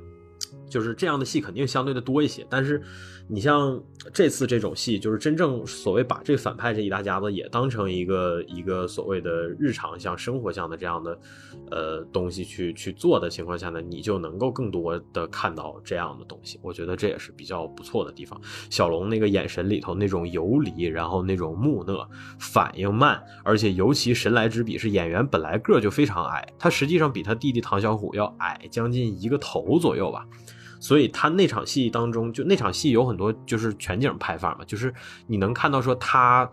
就是这样的戏肯定相对的多一些，但是。你像这次这种戏，就是真正所谓把这反派这一大家子也当成一个一个所谓的日常像生活像的这样的，呃东西去去做的情况下呢，你就能够更多的看到这样的东西。我觉得这也是比较不错的地方。小龙那个眼神里头那种游离，然后那种木讷，反应慢，而且尤其神来之笔是演员本来个就非常矮，他实际上比他弟弟唐小虎要矮将近一个头左右吧。所以他那场戏当中，就那场戏有很多就是全景拍法嘛，就是你能看到说他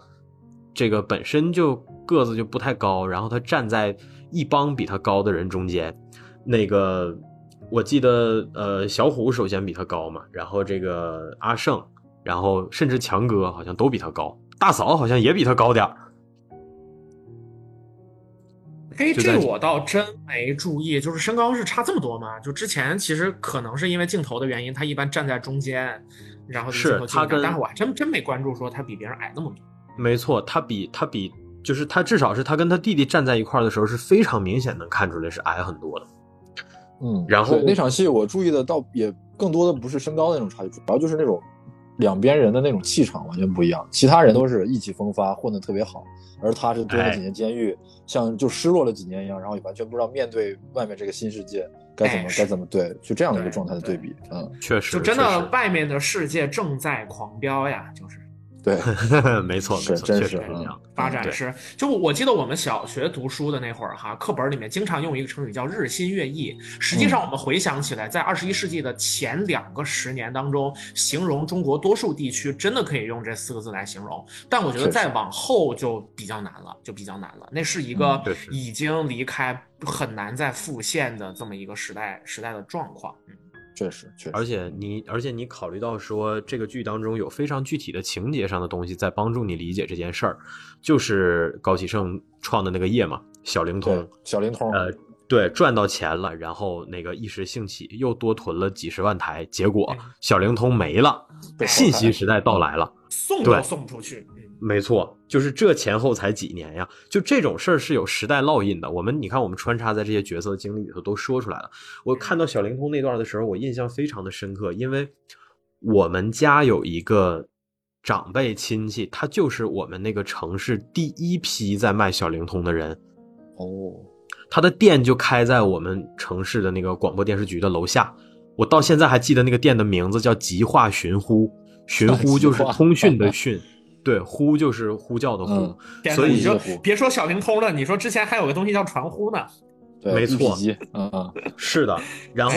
这个本身就个子就不太高，然后他站在一帮比他高的人中间，那个我记得呃小虎首先比他高嘛，然后这个阿胜，然后甚至强哥好像都比他高，大嫂好像也比他高点儿。哎，这我倒真没注意，就是身高是差这么多吗？就之前其实可能是因为镜头的原因，他一般站在中间，然后是他跟，但是我还真真没关注说他比别人矮那么多。没错，他比他比，就是他至少是他跟他弟弟站在一块的时候是非常明显能看出来是矮很多的。嗯，然后那场戏我注意的倒也更多的不是身高那种差距，主要就是那种两边人的那种气场完全不一样，其他人都是意气风发，混得特别好。而他是蹲了几年监狱，像就失落了几年一样，然后也完全不知道面对外面这个新世界该怎么该怎么对，就这样的一个状态的对比，嗯，确实，就真的外面的世界正在狂飙呀，就是。对，[LAUGHS] 没错，没错，确实是这样。发展是，就我记得我们小学读书的那会儿哈，课本里面经常用一个成语叫“日新月异”。实际上，我们回想起来，在二十一世纪的前两个十年当中，形容中国多数地区真的可以用这四个字来形容。但我觉得再往后就比较难了，就比较难了。那是一个已经离开很难再复现的这么一个时代时代的状况。嗯。确实，确实，而且你，而且你考虑到说，这个剧当中有非常具体的情节上的东西在帮助你理解这件事儿，就是高启盛创的那个业嘛，小灵通，小灵通，呃，对，赚到钱了，然后那个一时兴起又多囤了几十万台，结果小灵通没了，信息时代到来了，送都送不出去。没错，就是这前后才几年呀，就这种事儿是有时代烙印的。我们你看，我们穿插在这些角色经历里头都说出来了。我看到小灵通那段的时候，我印象非常的深刻，因为我们家有一个长辈亲戚，他就是我们那个城市第一批在卖小灵通的人。哦，他的店就开在我们城市的那个广播电视局的楼下。我到现在还记得那个店的名字叫极化寻呼，寻呼就是通讯的讯。[LAUGHS] 对，呼就是呼叫的呼，所以你就别说小灵通了，你说之前还有个东西叫传呼呢，没错，嗯嗯，[LAUGHS] 是的。然后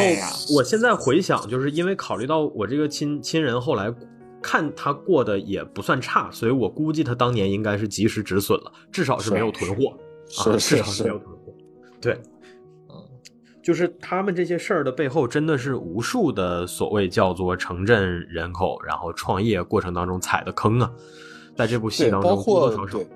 我现在回想，就是因为考虑到我这个亲亲人后来看他过得也不算差，所以我估计他当年应该是及时止损了，至少是没有囤货，啊至少是没有囤货。对，嗯，就是他们这些事儿的背后，真的是无数的所谓叫做城镇人口，然后创业过程当中踩的坑啊。在这部戏当中，包括对，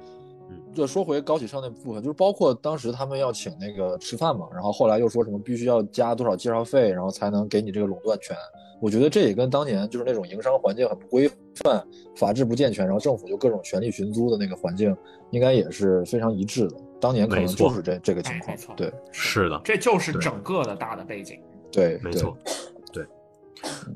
就说回高启盛那部分，就是包括当时他们要请那个吃饭嘛，然后后来又说什么必须要加多少介绍费，然后才能给你这个垄断权。我觉得这也跟当年就是那种营商环境很不规范、法制不健全，然后政府就各种权力寻租的那个环境，应该也是非常一致的。当年可能就是这这个情况，对，是的，这就是整个的大的背景。对，没错。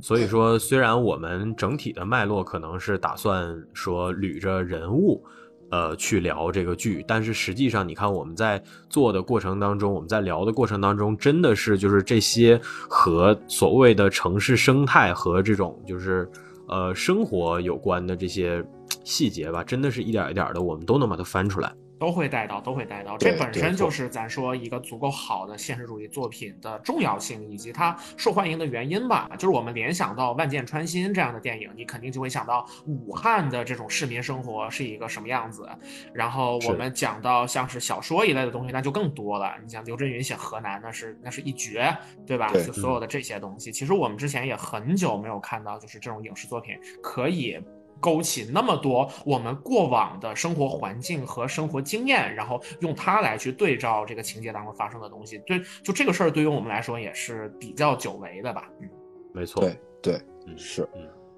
所以说，虽然我们整体的脉络可能是打算说捋着人物，呃，去聊这个剧，但是实际上，你看我们在做的过程当中，我们在聊的过程当中，真的是就是这些和所谓的城市生态和这种就是呃生活有关的这些细节吧，真的是一点一点的，我们都能把它翻出来。都会带到，都会带到。这本身就是咱说一个足够好的现实主义作品的重要性以及它受欢迎的原因吧。就是我们联想到《万箭穿心》这样的电影，你肯定就会想到武汉的这种市民生活是一个什么样子。然后我们讲到像是小说一类的东西，那就更多了。你像刘震云写河南，那是那是一绝，对吧？就所有的这些东西，其实我们之前也很久没有看到，就是这种影视作品可以。勾起那么多我们过往的生活环境和生活经验，然后用它来去对照这个情节当中发生的东西，对，就这个事儿对于我们来说也是比较久违的吧？嗯，没错，对对，是。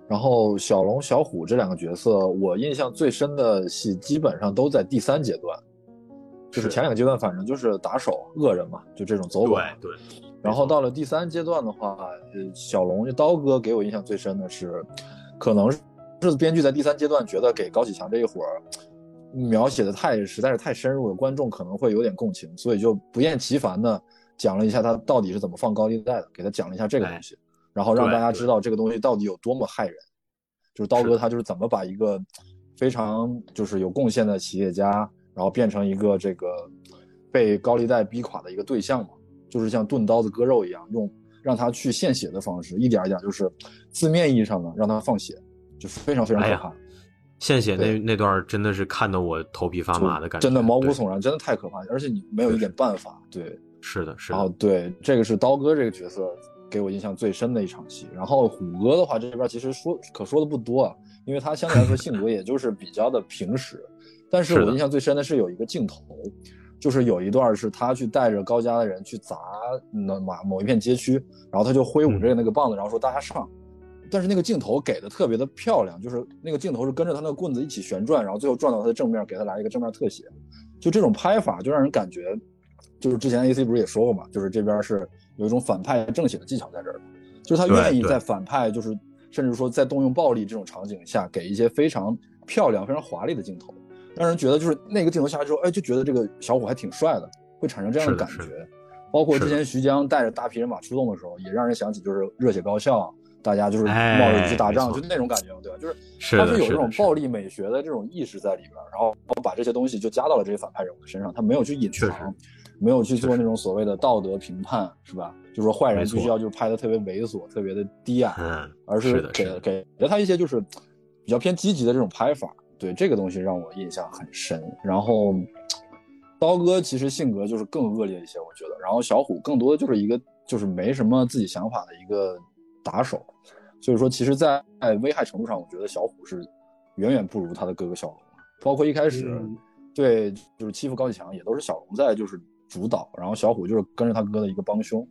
然后小龙、小虎这两个角色，我印象最深的戏基本上都在第三阶段，就是前两个阶段反正就是打手、恶人嘛，就这种走狗。对。然后到了第三阶段的话，呃，小龙就刀哥给我印象最深的是，可能是。是编剧在第三阶段觉得给高启强这一伙儿描写的太实在是太深入了，观众可能会有点共情，所以就不厌其烦的讲了一下他到底是怎么放高利贷的，给他讲了一下这个东西，然后让大家知道这个东西到底有多么害人。就是刀哥他就是怎么把一个非常就是有贡献的企业家，然后变成一个这个被高利贷逼垮的一个对象嘛，就是像钝刀子割肉一样，用让他去献血的方式，一点一点就是字面意义上的让他放血。就非常非常可怕，献血那那段真的是看得我头皮发麻的感觉，真的毛骨悚然，真的太可怕，而且你没有一点办法。对，是的，是。然后对，这个是刀哥这个角色给我印象最深的一场戏。然后虎哥的话，这边其实说可说的不多啊，因为他相对来说性格也就是比较的平实。但是我印象最深的是有一个镜头，就是有一段是他去带着高家的人去砸那某某一片街区，然后他就挥舞着那个棒子，然后说大家上。但是那个镜头给的特别的漂亮，就是那个镜头是跟着他那个棍子一起旋转，然后最后转到他的正面，给他来一个正面特写。就这种拍法，就让人感觉，就是之前 A C 不是也说过嘛，就是这边是有一种反派正写的技巧在这儿，就是他愿意在反派，就是甚至说在动用暴力这种场景下，给一些非常漂亮、非常华丽的镜头，让人觉得就是那个镜头下来之后，哎，就觉得这个小伙还挺帅的，会产生这样的感觉。包括之前徐江带着大批人马出动的时候，也让人想起就是热血高校。大家就是冒着去打仗，就那种感觉，对吧？就是他是有这种暴力美学的这种意识在里边，然后把这些东西就加到了这些反派人物的身上，他没有去隐藏，没有去做那种所谓的道德评判，是吧？就说坏人必须要就是拍的特别猥琐、特别的低矮，而是给给了他一些就是比较偏积极的这种拍法。对这个东西让我印象很深。然后刀哥其实性格就是更恶劣一些，我觉得。然后小虎更多的就是一个就是没什么自己想法的一个打手。所以说，其实，在危害程度上，我觉得小虎是远远不如他的哥哥小龙。包括一开始，对，就是欺负高启强，也都是小龙在就是主导，然后小虎就是跟着他哥的一个帮凶。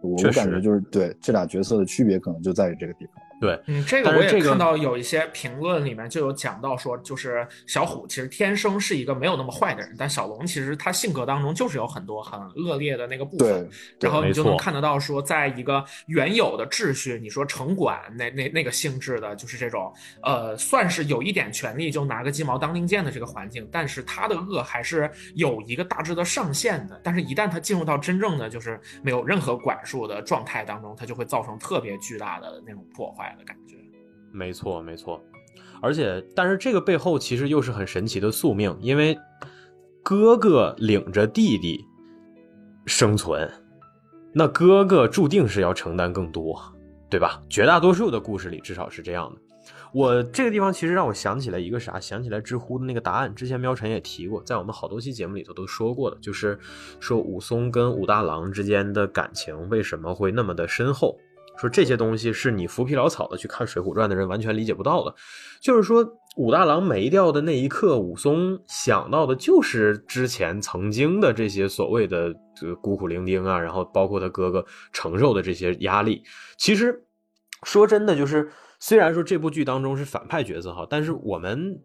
我感觉就是对这俩角色的区别，可能就在于这个地方。对，嗯，这个我也看到有一些评论里面就有讲到说，就是小虎其实天生是一个没有那么坏的人，但小龙其实他性格当中就是有很多很恶劣的那个部分。然后你就能看得到说，在一个原有的秩序，你说城管那那那个性质的，就是这种呃，算是有一点权利就拿个鸡毛当令箭的这个环境，但是他的恶还是有一个大致的上限的。但是，一旦他进入到真正的就是没有任何管束的状态当中，他就会造成特别巨大的那种破坏。的感觉，没错没错，而且但是这个背后其实又是很神奇的宿命，因为哥哥领着弟弟生存，那哥哥注定是要承担更多，对吧？绝大多数的故事里至少是这样的。我这个地方其实让我想起来一个啥？想起来知乎的那个答案，之前喵晨也提过，在我们好多期节目里头都说过的，就是说武松跟武大郎之间的感情为什么会那么的深厚。说这些东西是你浮皮潦草的去看《水浒传》的人完全理解不到的。就是说，武大郎没掉的那一刻，武松想到的就是之前曾经的这些所谓的这个孤苦伶仃啊，然后包括他哥哥承受的这些压力。其实说真的，就是虽然说这部剧当中是反派角色哈，但是我们。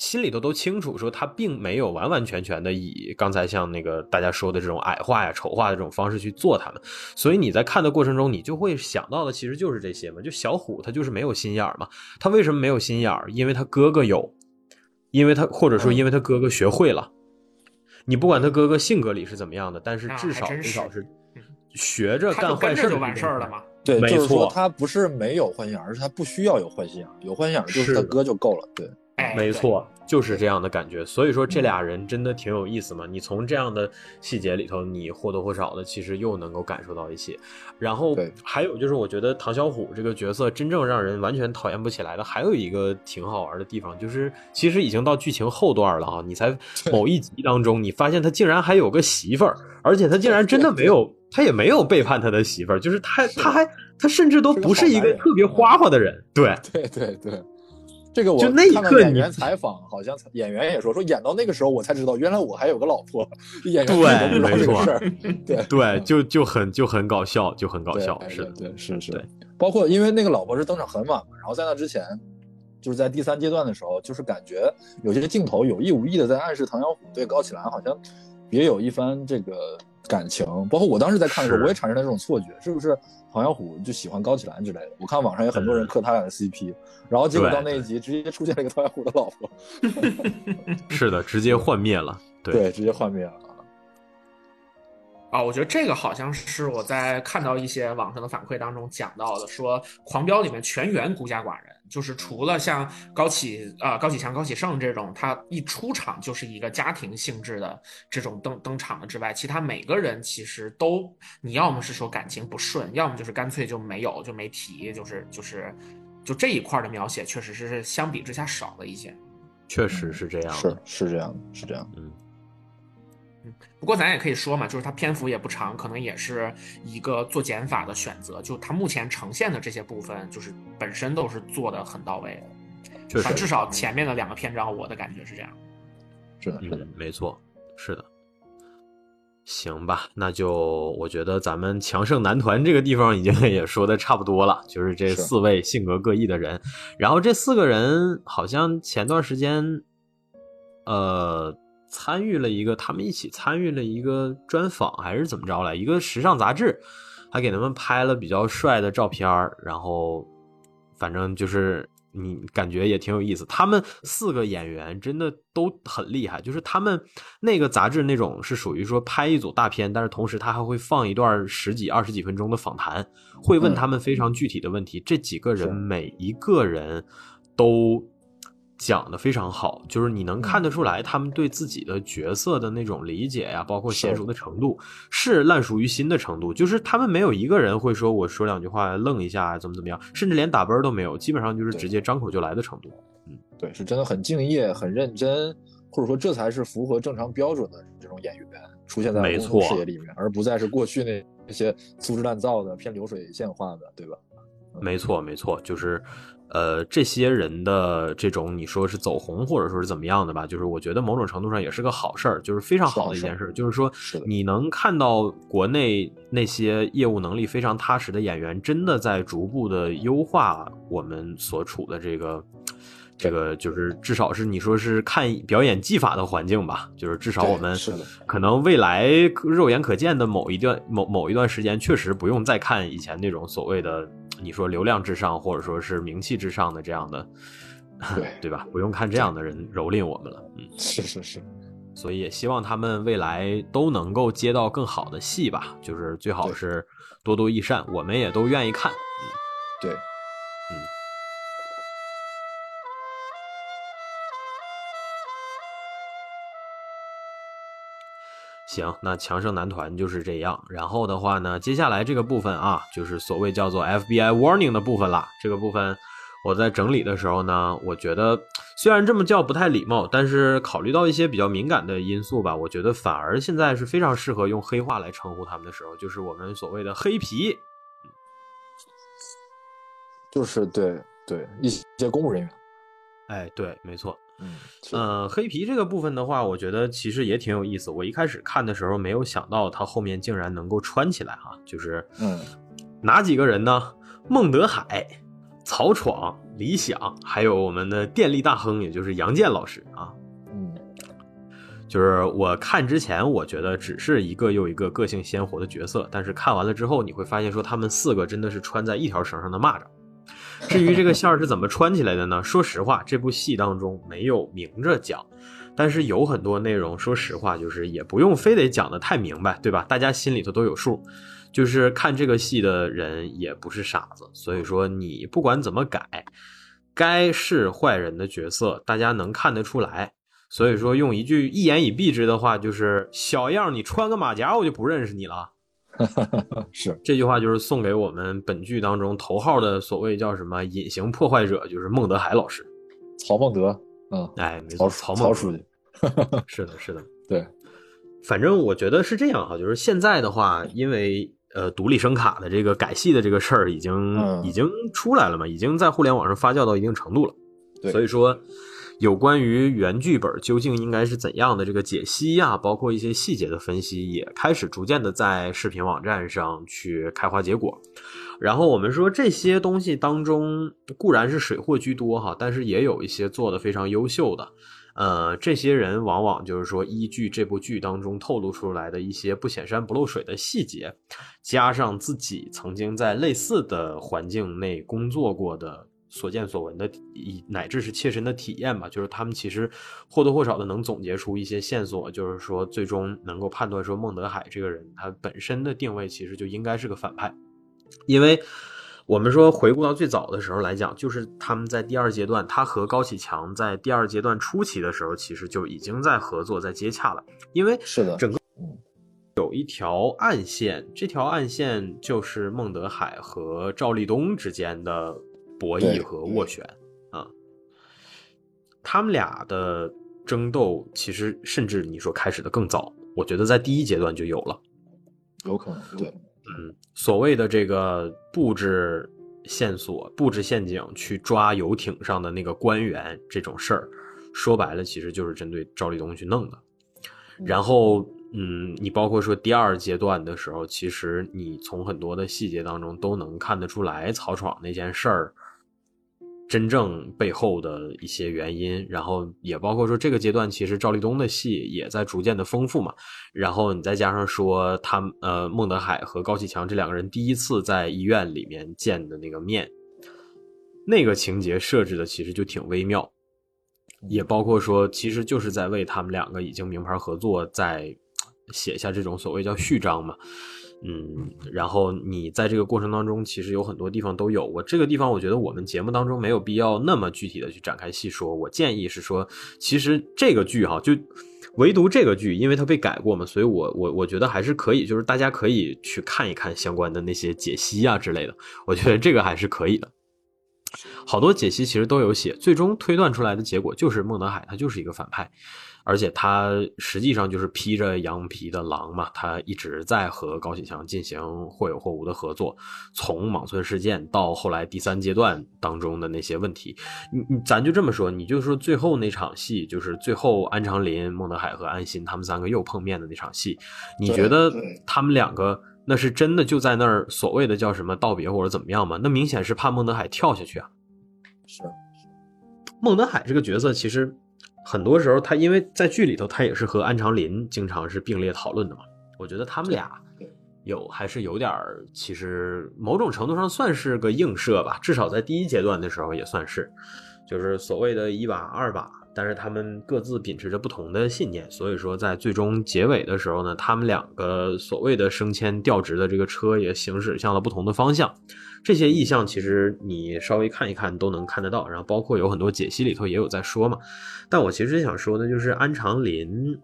心里头都清楚，说他并没有完完全全的以刚才像那个大家说的这种矮化呀、丑化的这种方式去做他们，所以你在看的过程中，你就会想到的其实就是这些嘛。就小虎他就是没有心眼儿嘛，他为什么没有心眼儿？因为他哥哥有，因为他或者说因为他哥哥学会了。你不管他哥哥性格里是怎么样的，但是至少至少是学着干坏事就完事儿了嘛。对，就是说他不是没有幻想，而是他不需要有幻想，有幻想就是他哥就够了。对。没错。就是这样的感觉，所以说这俩人真的挺有意思嘛。你从这样的细节里头，你或多或少的其实又能够感受到一些。然后还有就是，我觉得唐小虎这个角色真正让人完全讨厌不起来的，还有一个挺好玩的地方，就是其实已经到剧情后段了啊，你才某一集当中，你发现他竟然还有个媳妇儿，而且他竟然真的没有，他也没有背叛他的媳妇儿，就是他他还他甚至都不是一个特别花花的人，对对对对。这个我看到演员采访，好像演员也说说演到那个时候我才知道，原来我还有个老婆。演员对，没错，[LAUGHS] 对对，就就很就很搞笑，就很搞笑，是的，对，是是。包括因为那个老婆是登场很晚嘛，然后在那之前，就是在第三阶段的时候，就是感觉有些镜头有意无意的在暗示唐小虎对高启兰好像别有一番这个感情。包括我当时在看的时候，我也产生了这种错觉，是不是？唐小虎就喜欢高启兰之类的，我看网上有很多人磕他俩的 CP，然后结果到那一集直接出现了一个唐小虎的老婆 [LAUGHS] [LAUGHS] 是的，直接幻灭了，对，直接幻灭了。啊，我觉得这个好像是我在看到一些网上的反馈当中讲到的，说《狂飙》里面全员孤家寡人，就是除了像高启啊、高启强、高启盛这种，他一出场就是一个家庭性质的这种登登场的之外，其他每个人其实都，你要么是说感情不顺，要么就是干脆就没有就没提，就是就是就这一块的描写，确实是相比之下少了一些。确实是这样，是是这样的，是这样，嗯。嗯，不过咱也可以说嘛，就是它篇幅也不长，可能也是一个做减法的选择。就它目前呈现的这些部分，就是本身都是做的很到位的。确实，至少前面的两个篇章，我的感觉是这样。是的，是的，没错，是的。行吧，那就我觉得咱们强盛男团这个地方已经 [LAUGHS] 也说的差不多了，就是这四位性格各异的人，然后这四个人好像前段时间，呃。参与了一个，他们一起参与了一个专访，还是怎么着来？一个时尚杂志，还给他们拍了比较帅的照片然后，反正就是你感觉也挺有意思。他们四个演员真的都很厉害，就是他们那个杂志那种是属于说拍一组大片，但是同时他还会放一段十几、二十几分钟的访谈，会问他们非常具体的问题。这几个人每一个人都。讲的非常好，就是你能看得出来，他们对自己的角色的那种理解呀，包括娴熟的程度，是烂熟于心的程度。就是他们没有一个人会说我说两句话愣一下，怎么怎么样，甚至连打啵都没有，基本上就是直接张口就来的程度。嗯，对，是真的很敬业、很认真，或者说这才是符合正常标准的这种演员出现在公众视野里面，而不再是过去那那些粗制滥造的、偏流水线化的，对吧？没错，没错，就是。呃，这些人的这种你说是走红，或者说是怎么样的吧？就是我觉得某种程度上也是个好事儿，就是非常好的一件事。就是说，你能看到国内那些业务能力非常踏实的演员，真的在逐步的优化我们所处的这个这个，就是至少是你说是看表演技法的环境吧。就是至少我们可能未来肉眼可见的某一段某某一段时间，确实不用再看以前那种所谓的。你说流量至上，或者说是名气至上的这样的，对 [LAUGHS] 对吧？不用看这样的人蹂躏我们了，嗯，是是是，所以也希望他们未来都能够接到更好的戏吧，就是最好是多多益善，我们也都愿意看，嗯，对。行，那强盛男团就是这样。然后的话呢，接下来这个部分啊，就是所谓叫做 FBI warning 的部分了。这个部分我在整理的时候呢，我觉得虽然这么叫不太礼貌，但是考虑到一些比较敏感的因素吧，我觉得反而现在是非常适合用黑话来称呼他们的时候，就是我们所谓的黑皮。就是对对一些公务人员。哎，对，没错。嗯，呃，黑皮这个部分的话，我觉得其实也挺有意思。我一开始看的时候没有想到，他后面竟然能够穿起来哈，就是嗯，哪几个人呢？孟德海、曹闯、李想，还有我们的电力大亨，也就是杨健老师啊。嗯，就是我看之前，我觉得只是一个又一个个性鲜活的角色，但是看完了之后，你会发现说他们四个真的是穿在一条绳上的蚂蚱。至于这个线儿是怎么穿起来的呢？[LAUGHS] 说实话，这部戏当中没有明着讲，但是有很多内容，说实话就是也不用非得讲的太明白，对吧？大家心里头都有数。就是看这个戏的人也不是傻子，所以说你不管怎么改，该是坏人的角色，大家能看得出来。所以说，用一句一言以蔽之的话，就是小样，你穿个马甲，我就不认识你了。[LAUGHS] 是这句话就是送给我们本剧当中头号的所谓叫什么隐形破坏者，就是孟德海老师，曹孟德。嗯，哎，没错，曹曹书记。[LAUGHS] 是的，是的，对。反正我觉得是这样哈，就是现在的话，因为呃，独立声卡的这个改戏的这个事儿已经已经出来了嘛，已经在互联网上发酵到一定程度了。所以说，有关于原剧本究竟应该是怎样的这个解析呀，包括一些细节的分析，也开始逐渐的在视频网站上去开花结果。然后我们说这些东西当中固然是水货居多哈，但是也有一些做的非常优秀的。呃，这些人往往就是说，依据这部剧当中透露出来的一些不显山不漏水的细节，加上自己曾经在类似的环境内工作过的所见所闻的，以乃至是切身的体验吧，就是他们其实或多或少的能总结出一些线索，就是说最终能够判断说孟德海这个人他本身的定位其实就应该是个反派，因为。我们说回顾到最早的时候来讲，就是他们在第二阶段，他和高启强在第二阶段初期的时候，其实就已经在合作、在接洽了。因为是的，整个有一条暗线，这条暗线就是孟德海和赵立东之间的博弈和斡旋啊。他们俩的争斗，其实甚至你说开始的更早，我觉得在第一阶段就有了，有可能对。嗯，所谓的这个布置线索、布置陷阱去抓游艇上的那个官员这种事儿，说白了其实就是针对赵立东去弄的。然后，嗯，你包括说第二阶段的时候，其实你从很多的细节当中都能看得出来，曹闯那件事儿。真正背后的一些原因，然后也包括说这个阶段，其实赵立东的戏也在逐渐的丰富嘛。然后你再加上说他呃孟德海和高启强这两个人第一次在医院里面见的那个面，那个情节设置的其实就挺微妙，也包括说其实就是在为他们两个已经名牌合作在写下这种所谓叫序章嘛。嗯，然后你在这个过程当中，其实有很多地方都有。我这个地方，我觉得我们节目当中没有必要那么具体的去展开细说。我建议是说，其实这个剧哈，就唯独这个剧，因为它被改过嘛，所以我我我觉得还是可以，就是大家可以去看一看相关的那些解析啊之类的。我觉得这个还是可以的。好多解析其实都有写，最终推断出来的结果就是孟德海他就是一个反派。而且他实际上就是披着羊皮的狼嘛，他一直在和高启强进行或有或无的合作。从莽村事件到后来第三阶段当中的那些问题，你你咱就这么说，你就说最后那场戏，就是最后安长林、孟德海和安心他们三个又碰面的那场戏，你觉得他们两个那是真的就在那儿所谓的叫什么道别或者怎么样吗？那明显是怕孟德海跳下去啊。是，孟德海这个角色其实。很多时候，他因为在剧里头，他也是和安长林经常是并列讨论的嘛。我觉得他们俩有还是有点儿，其实某种程度上算是个映射吧。至少在第一阶段的时候也算是，就是所谓的一把二把。但是他们各自秉持着不同的信念，所以说在最终结尾的时候呢，他们两个所谓的升迁调职的这个车也行驶向了不同的方向。这些意象其实你稍微看一看都能看得到，然后包括有很多解析里头也有在说嘛。但我其实想说的就是安长林，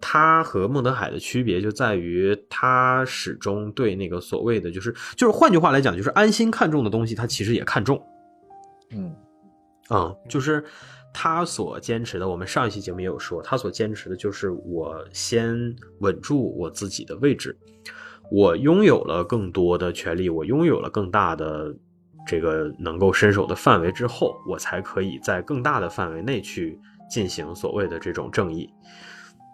他和孟德海的区别就在于他始终对那个所谓的就是就是换句话来讲，就是安心看重的东西，他其实也看重。嗯，啊，就是他所坚持的，我们上一期节目也有说，他所坚持的就是我先稳住我自己的位置。我拥有了更多的权利，我拥有了更大的这个能够伸手的范围之后，我才可以在更大的范围内去进行所谓的这种正义。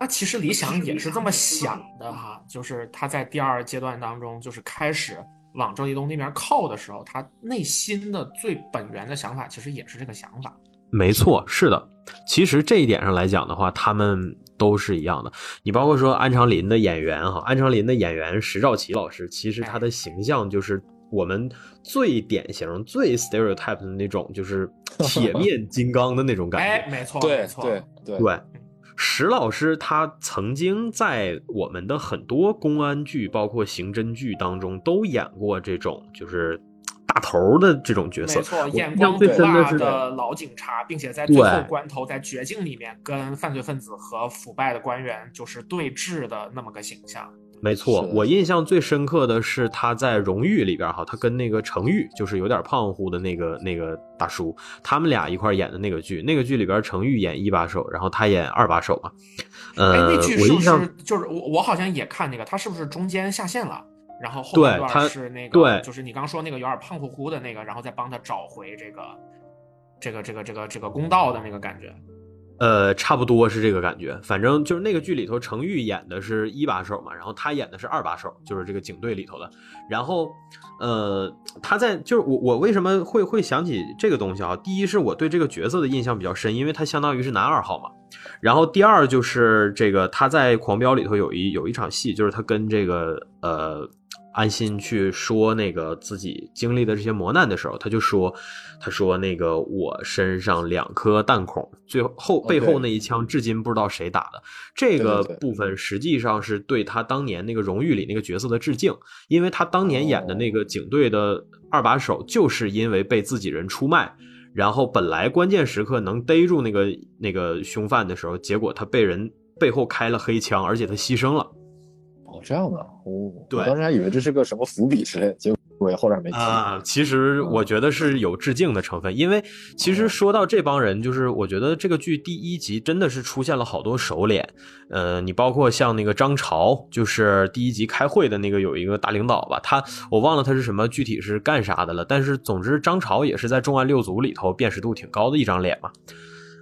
那其实李想也是这么想的哈，就是他在第二阶段当中，就是开始往周立东那边靠的时候，他内心的最本源的想法其实也是这个想法。没错，是的。其实这一点上来讲的话，他们。都是一样的，你包括说安长林的演员哈，安长林的演员石兆奇老师，其实他的形象就是我们最典型、最 stereotype 的那种，就是 [LAUGHS] 铁面金刚的那种感觉。哎，没错，对对对对。石老师他曾经在我们的很多公安剧，包括刑侦剧当中都演过这种，就是。大头的这种角色，没错，眼光毒辣的老警察，并且在最后关头，在绝境里面跟犯罪分子和腐败的官员就是对峙的那么个形象。没错，我印象最深刻的是他在《荣誉》里边哈，他跟那个程昱，就是有点胖乎的那个那个大叔，他们俩一块演的那个剧。那个剧里边，程昱演一把手，然后他演二把手嘛。呃，那剧是不是就是我我好像也看那个，他是不是中间下线了？然后后半段是那个，对，就是你刚说那个有点胖乎乎的那个，然后再帮他找回这个这个这个这个这个公道的那个感觉。呃，差不多是这个感觉。反正就是那个剧里头，程昱演的是一把手嘛，然后他演的是二把手，就是这个警队里头的。然后，呃，他在就是我我为什么会会想起这个东西啊？第一是我对这个角色的印象比较深，因为他相当于是男二号嘛。然后第二就是这个他在《狂飙》里头有一有一场戏，就是他跟这个呃。安心去说那个自己经历的这些磨难的时候，他就说：“他说那个我身上两颗弹孔，最后背后那一枪至今不知道谁打的。这个部分实际上是对他当年那个荣誉里那个角色的致敬，因为他当年演的那个警队的二把手，就是因为被自己人出卖，然后本来关键时刻能逮住那个那个凶犯的时候，结果他被人背后开了黑枪，而且他牺牲了。”这样的哦，我当时还以为这是个什么伏笔之类，结果后来没提啊。其实我觉得是有致敬的成分，因为其实说到这帮人，就是我觉得这个剧第一集真的是出现了好多熟脸。呃，你包括像那个张潮，就是第一集开会的那个有一个大领导吧，他我忘了他是什么具体是干啥的了，但是总之张潮也是在重案六组里头辨识度挺高的一张脸嘛。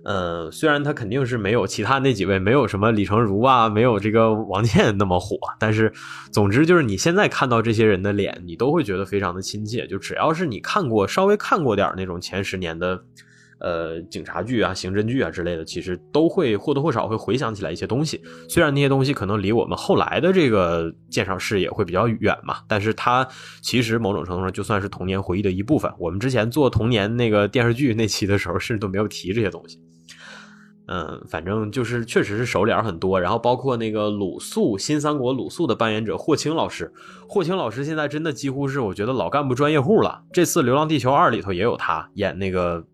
呃，虽然他肯定是没有其他那几位，没有什么李成儒啊，没有这个王健那么火，但是，总之就是你现在看到这些人的脸，你都会觉得非常的亲切。就只要是你看过稍微看过点那种前十年的，呃，警察剧啊、刑侦剧啊之类的，其实都会或多或少会回想起来一些东西。虽然那些东西可能离我们后来的这个鉴赏视野会比较远嘛，但是它其实某种程度上就算是童年回忆的一部分。我们之前做童年那个电视剧那期的时候，甚至都没有提这些东西。嗯，反正就是确实是熟脸很多，然后包括那个鲁肃新三国鲁肃的扮演者霍青老师，霍青老师现在真的几乎是我觉得老干部专业户了。这次《流浪地球二》里头也有他演那个。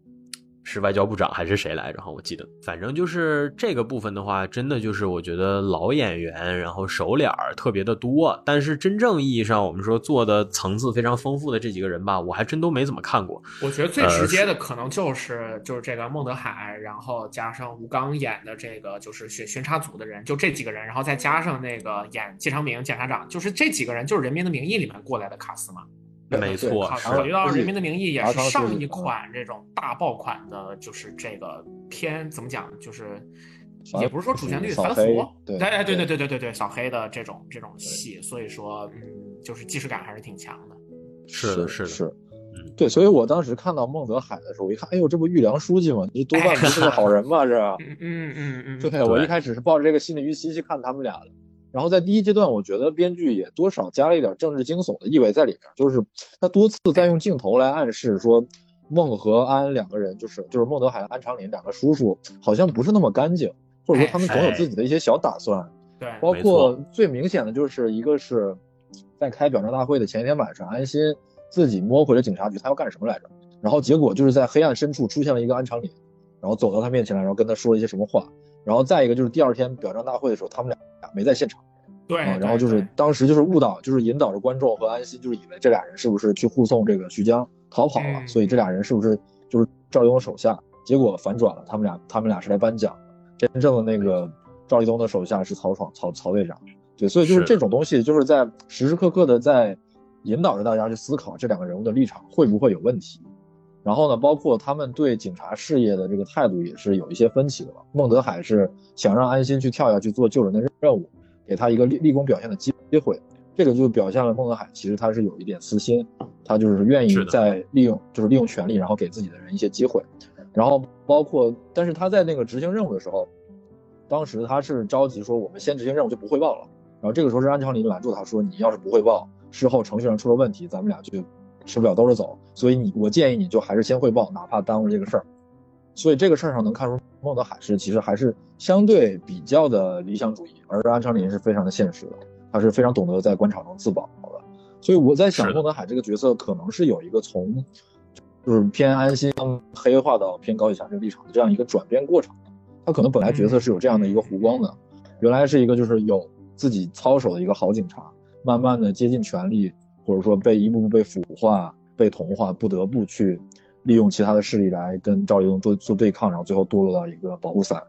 是外交部长还是谁来着？哈，我记得，反正就是这个部分的话，真的就是我觉得老演员，然后熟脸儿特别的多。但是真正意义上，我们说做的层次非常丰富的这几个人吧，我还真都没怎么看过。我觉得最直接的可能就是就是这个孟德海，然后加上吴刚演的这个就是巡巡查组的人，就这几个人，然后再加上那个演季昌明检察长，就是这几个人就是《人民的名义》里面过来的卡斯嘛。没错，考虑到《人民的名义》也是上一款这种大爆款的，就是这个偏怎么讲，就是也不是说主旋律反腐，哎对对对对对对，小黑的这种这种戏，所以说嗯，就是既视感还是挺强的。是的，是是，对，所以我当时看到孟德海的时候，我一看，哎呦，这不玉良书记吗？你多半不是个好人吧？这，嗯嗯嗯，对，我一开始是抱着这个心理预期去看他们俩的。然后在第一阶段，我觉得编剧也多少加了一点政治惊悚的意味在里面，就是他多次在用镜头来暗示说，孟和安两个人，就是就是孟德海、安长林两个叔叔，好像不是那么干净，或者说他们总有自己的一些小打算。对，包括最明显的就是一个是在开表彰大会的前一天晚上，安心自己摸回了警察局，他要干什么来着？然后结果就是在黑暗深处出现了一个安长林，然后走到他面前来，然后跟他说了一些什么话。然后再一个就是第二天表彰大会的时候，他们俩没在现场。对，然后就是当时就是误导，就是引导着观众和安心，就是以为这俩人是不是去护送这个徐江逃跑了，所以这俩人是不是就是赵立东手下？结果反转了，他们俩他们俩是来颁奖的，真正的那个赵立东的手下是曹爽曹曹队长。对，所以就是这种东西，就是在时时刻刻的在引导着大家去思考这两个人物的立场会不会有问题。然后呢，包括他们对警察事业的这个态度也是有一些分歧的。孟德海是想让安心去跳下去做救人的任务。给他一个立立功表现的机会，这个就表现了孟德海其实他是有一点私心，他就是愿意在利用就是利用权力，然后给自己的人一些机会，然后包括但是他在那个执行任务的时候，当时他是着急说我们先执行任务就不汇报了，然后这个时候是安长林拦住他说你要是不汇报，事后程序上出了问题，咱们俩就吃不了兜着走，所以你我建议你就还是先汇报，哪怕耽误这个事儿。所以这个事儿上能看出孟德海是其实还是相对比较的理想主义，而安长林是非常的现实的，他是非常懂得在官场中自保的。所以我在想，孟德海这个角色可能是有一个从就是偏安心黑化到偏高以强这个立场的这样一个转变过程。他可能本来角色是有这样的一个弧光的，原来是一个就是有自己操守的一个好警察，慢慢的接近权力，或者说被一步步被腐化、被同化，不得不去利用其他的势力来跟赵立东做做对抗，然后最后堕落到一个保护伞，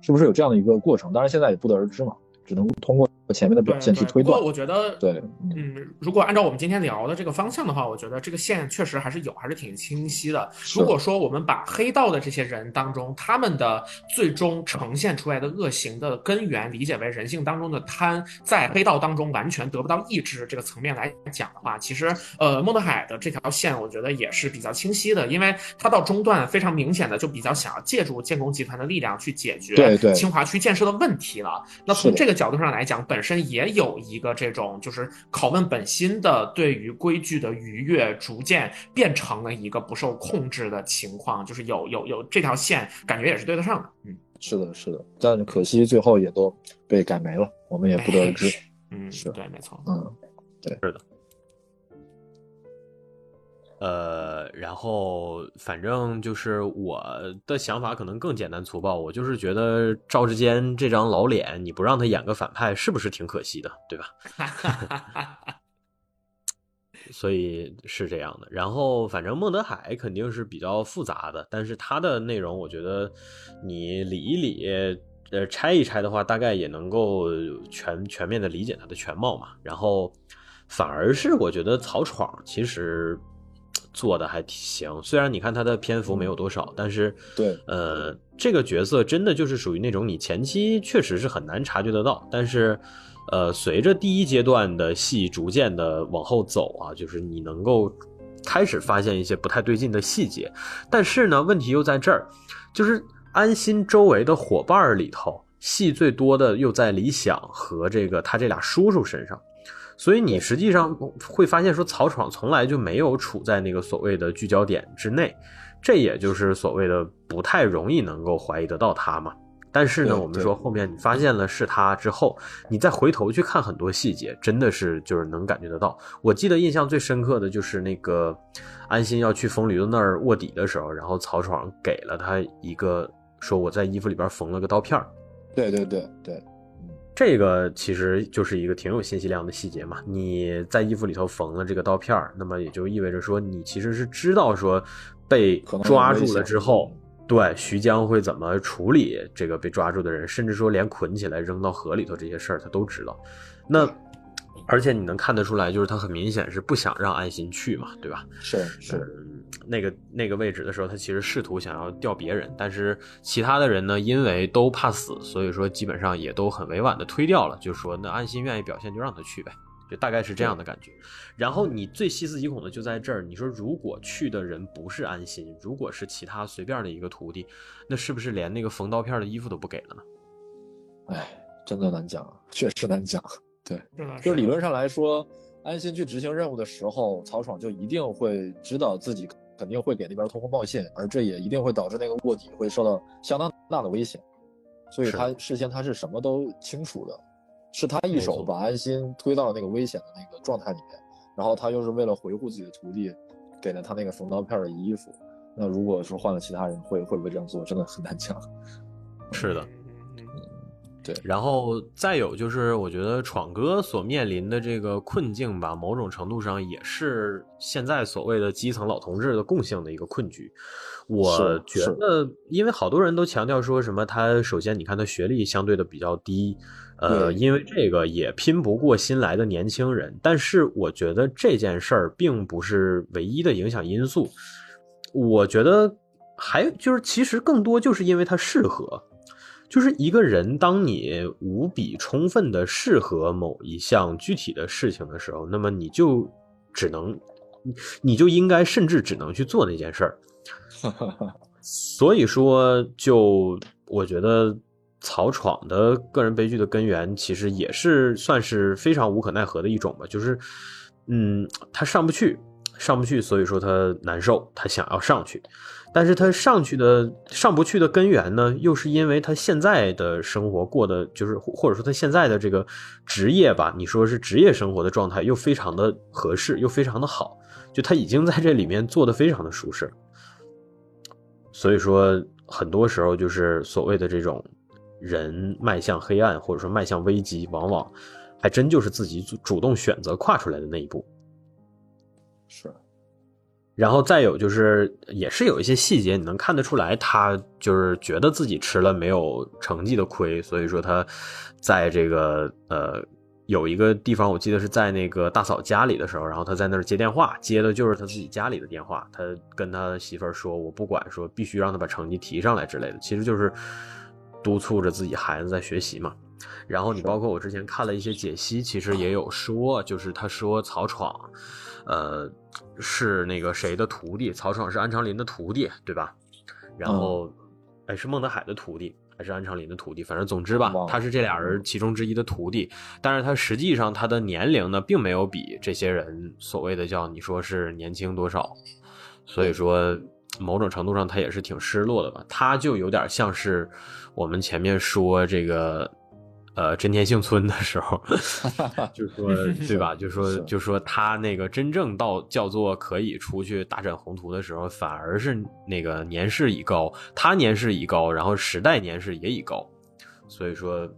是不是有这样的一个过程？当然现在也不得而知嘛。只能通过前面的表现去推断。我觉得，对，嗯，如果按照我们今天聊的这个方向的话，我觉得这个线确实还是有，还是挺清晰的。如果说我们把黑道的这些人当中，他们的最终呈现出来的恶行的根源理解为人性当中的贪，在黑道当中完全得不到抑制这个层面来讲的话，其实，呃，孟德海的这条线，我觉得也是比较清晰的，因为他到中段非常明显的就比较想要借助建工集团的力量去解决清华区建设的问题了。那从这个。角度上来讲，本身也有一个这种就是拷问本心的，对于规矩的逾越，逐渐变成了一个不受控制的情况，就是有有有这条线，感觉也是对得上的。嗯，是的，是的，但可惜最后也都被改没了，我们也不得而知。嗯，是对，没错。嗯，对，是的。呃，然后反正就是我的想法可能更简单粗暴，我就是觉得赵志坚这张老脸，你不让他演个反派，是不是挺可惜的，对吧？[LAUGHS] 所以是这样的。然后反正孟德海肯定是比较复杂的，但是他的内容，我觉得你理一理，呃，拆一拆的话，大概也能够全全面的理解他的全貌嘛。然后反而是我觉得曹闯其实。做的还行，虽然你看他的篇幅没有多少，但是对，呃，这个角色真的就是属于那种你前期确实是很难察觉得到，但是，呃，随着第一阶段的戏逐渐的往后走啊，就是你能够开始发现一些不太对劲的细节，但是呢，问题又在这儿，就是安心周围的伙伴里头，戏最多的又在李想和这个他这俩叔叔身上。所以你实际上会发现，说曹闯从来就没有处在那个所谓的聚焦点之内，这也就是所谓的不太容易能够怀疑得到他嘛。但是呢，我们说后面你发现了是他之后，你再回头去看很多细节，真的是就是能感觉得到。我记得印象最深刻的就是那个安心要去疯驴子那儿卧底的时候，然后曹爽给了他一个说我在衣服里边缝了个刀片儿。对对对对。这个其实就是一个挺有信息量的细节嘛。你在衣服里头缝了这个刀片儿，那么也就意味着说，你其实是知道说被抓住了之后，对徐江会怎么处理这个被抓住的人，甚至说连捆起来扔到河里头这些事儿他都知道。那而且你能看得出来，就是他很明显是不想让安心去嘛，对吧？是是。那个那个位置的时候，他其实试图想要调别人，但是其他的人呢，因为都怕死，所以说基本上也都很委婉的推掉了，就说那安心愿意表现就让他去呗，就大概是这样的感觉。然后你最细思极恐的就在这儿，你说如果去的人不是安心，如果是其他随便的一个徒弟，那是不是连那个缝刀片的衣服都不给了呢？哎，真的难讲，确实难讲。[LAUGHS] 对，就理论上来说，安心去执行任务的时候，曹爽就一定会知道自己。肯定会给那边通风报信，而这也一定会导致那个卧底会受到相当大的危险，所以他事先他是什么都清楚的，是他一手把安心推到了那个危险的那个状态里面，然后他又是为了维护自己的徒弟，给了他那个缝刀片的衣服。那如果说换了其他人，会会不会这样做，真的很难讲。[LAUGHS] 是的。对，然后再有就是，我觉得闯哥所面临的这个困境吧，某种程度上也是现在所谓的基层老同志的共性的一个困局。我觉得，因为好多人都强调说什么，他首先你看他学历相对的比较低，呃，因为这个也拼不过新来的年轻人。但是我觉得这件事儿并不是唯一的影响因素。我觉得还就是，其实更多就是因为他适合。就是一个人，当你无比充分的适合某一项具体的事情的时候，那么你就只能，你就应该甚至只能去做那件事儿。所以说，就我觉得曹闯的个人悲剧的根源，其实也是算是非常无可奈何的一种吧。就是，嗯，他上不去，上不去，所以说他难受，他想要上去。但是他上去的上不去的根源呢，又是因为他现在的生活过的就是，或者说他现在的这个职业吧，你说是职业生活的状态又非常的合适，又非常的好，就他已经在这里面做的非常的舒适。所以说，很多时候就是所谓的这种人迈向黑暗，或者说迈向危机，往往还真就是自己主主动选择跨出来的那一步。是。然后再有就是，也是有一些细节，你能看得出来，他就是觉得自己吃了没有成绩的亏，所以说他在这个呃有一个地方，我记得是在那个大嫂家里的时候，然后他在那儿接电话，接的就是他自己家里的电话，他跟他媳妇儿说：“我不管，说必须让他把成绩提上来之类的。”其实就是督促着自己孩子在学习嘛。然后你包括我之前看了一些解析，其实也有说，就是他说曹闯。呃，是那个谁的徒弟？曹爽是安长林的徒弟，对吧？然后，哎，是孟德海的徒弟，还是安长林的徒弟？反正总之吧，他是这俩人其中之一的徒弟。但是他实际上他的年龄呢，并没有比这些人所谓的叫你说是年轻多少。所以说，某种程度上他也是挺失落的吧。他就有点像是我们前面说这个。呃，真田幸村的时候，[LAUGHS] 就说对吧？就说就说他那个真正到叫做可以出去大展宏图的时候，反而是那个年事已高，他年事已高，然后时代年事也已高，所以说。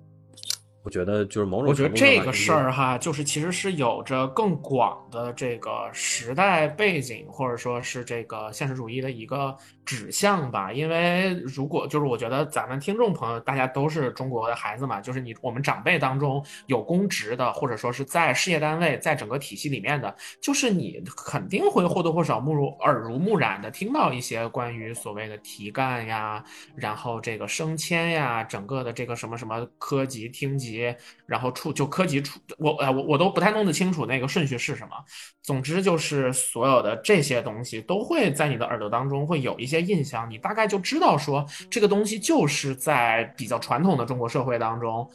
我觉得就是某种，我觉得这个事儿哈，就是其实是有着更广的这个时代背景，或者说是这个现实主义的一个指向吧。因为如果就是我觉得咱们听众朋友大家都是中国的孩子嘛，就是你我们长辈当中有公职的，或者说是在事业单位，在整个体系里面的，就是你肯定会或多或少目如耳濡目染的听到一些关于所谓的提干呀，然后这个升迁呀，整个的这个什么什么科级、厅级。然后处就科级处，我呃我我都不太弄得清楚那个顺序是什么。总之就是所有的这些东西都会在你的耳朵当中会有一些印象，你大概就知道说这个东西就是在比较传统的中国社会当中。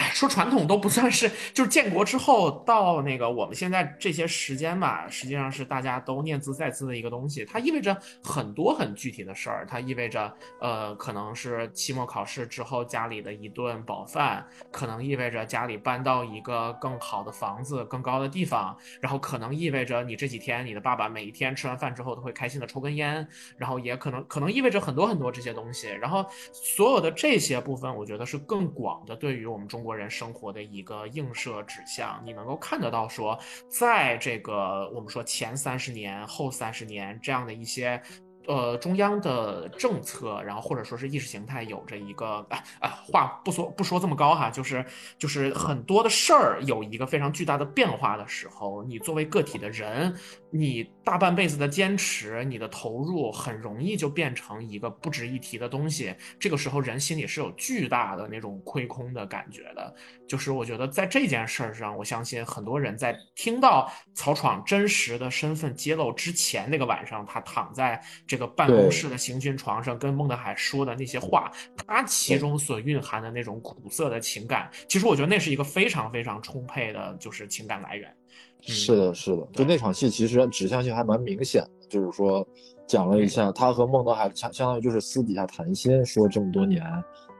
哎，说传统都不算是，就是建国之后到那个我们现在这些时间吧，实际上是大家都念兹在兹的一个东西。它意味着很多很具体的事儿，它意味着呃，可能是期末考试之后家里的一顿饱饭，可能意味着家里搬到一个更好的房子、更高的地方，然后可能意味着你这几天你的爸爸每一天吃完饭之后都会开心的抽根烟，然后也可能可能意味着很多很多这些东西。然后所有的这些部分，我觉得是更广的，对于我们中。国国人生活的一个映射指向，你能够看得到说，在这个我们说前三十年、后三十年这样的一些。呃，中央的政策，然后或者说是意识形态，有着一个啊啊，话不说不说这么高哈，就是就是很多的事儿有一个非常巨大的变化的时候，你作为个体的人，你大半辈子的坚持，你的投入，很容易就变成一个不值一提的东西。这个时候，人心里是有巨大的那种亏空的感觉的。就是我觉得在这件事儿上，我相信很多人在听到曹闯真实的身份揭露之前那个晚上，他躺在。这个办公室的行军床上，跟孟德海说的那些话，他其中所蕴含的那种苦涩的情感，其实我觉得那是一个非常非常充沛的，就是情感来源。是的，是的，就那场戏其实指向性还蛮明显的，就是说讲了一下他和孟德海相相当于就是私底下谈心，说这么多年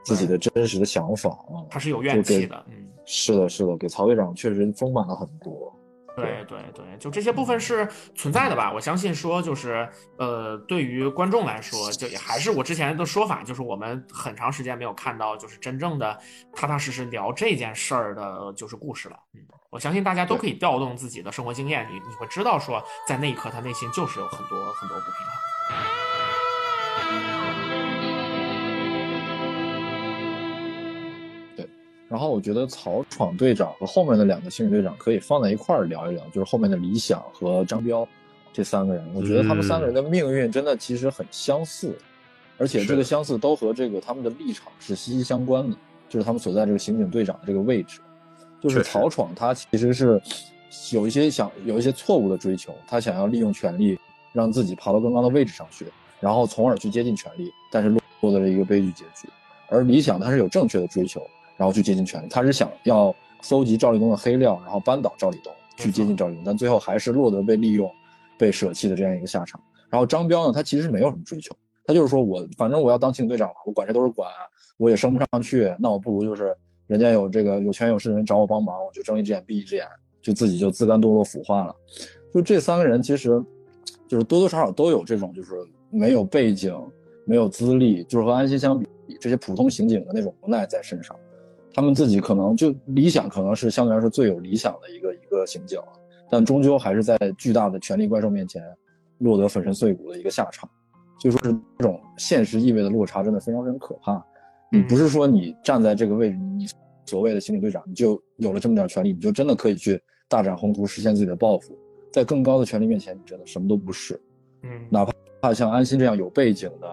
自己的真实的想法啊，他是有怨气的，嗯，是的，是的，给曹队长确实丰满了很多。对对对，就这些部分是存在的吧？我相信说，就是呃，对于观众来说，就也还是我之前的说法，就是我们很长时间没有看到，就是真正的踏踏实实聊这件事儿的，就是故事了。嗯，我相信大家都可以调动自己的生活经验，你你会知道说，在那一刻他内心就是有很多很多不平衡。然后我觉得曹闯队长和后面的两个幸运队长可以放在一块儿聊一聊，就是后面的李想和张彪这三个人，我觉得他们三个人的命运真的其实很相似，而且这个相似都和这个他们的立场是息息相关的，就是他们所在这个刑警队长的这个位置，就是曹闯他其实是有一些想有一些错误的追求，他想要利用权力让自己爬到更高的位置上去，然后从而去接近权力，但是落落得了一个悲剧结局，而李想他是有正确的追求。然后去接近权力，他是想要搜集赵立东的黑料，然后扳倒赵立东，去接近赵立东，但最后还是落得被利用、被舍弃的这样一个下场。然后张彪呢，他其实没有什么追求，他就是说我反正我要当刑警队长了，我管谁都是管，我也升不上去，那我不如就是人家有这个有权有势的人找我帮忙，我就睁一只眼闭一只眼，就自己就自甘堕落腐化了。就这三个人其实，就是多多少少都有这种就是没有背景、没有资历，就是和安心相比，这些普通刑警的那种无奈在身上。他们自己可能就理想可能是相对来说最有理想的一个一个刑警，但终究还是在巨大的权力怪兽面前落得粉身碎骨的一个下场。所以说是这种现实意味的落差真的非常非常可怕。你不是说你站在这个位置，你所谓的刑警队长，你就有了这么点权利，你就真的可以去大展宏图，实现自己的抱负。在更高的权力面前，你真的什么都不是。嗯，哪怕像安心这样有背景的。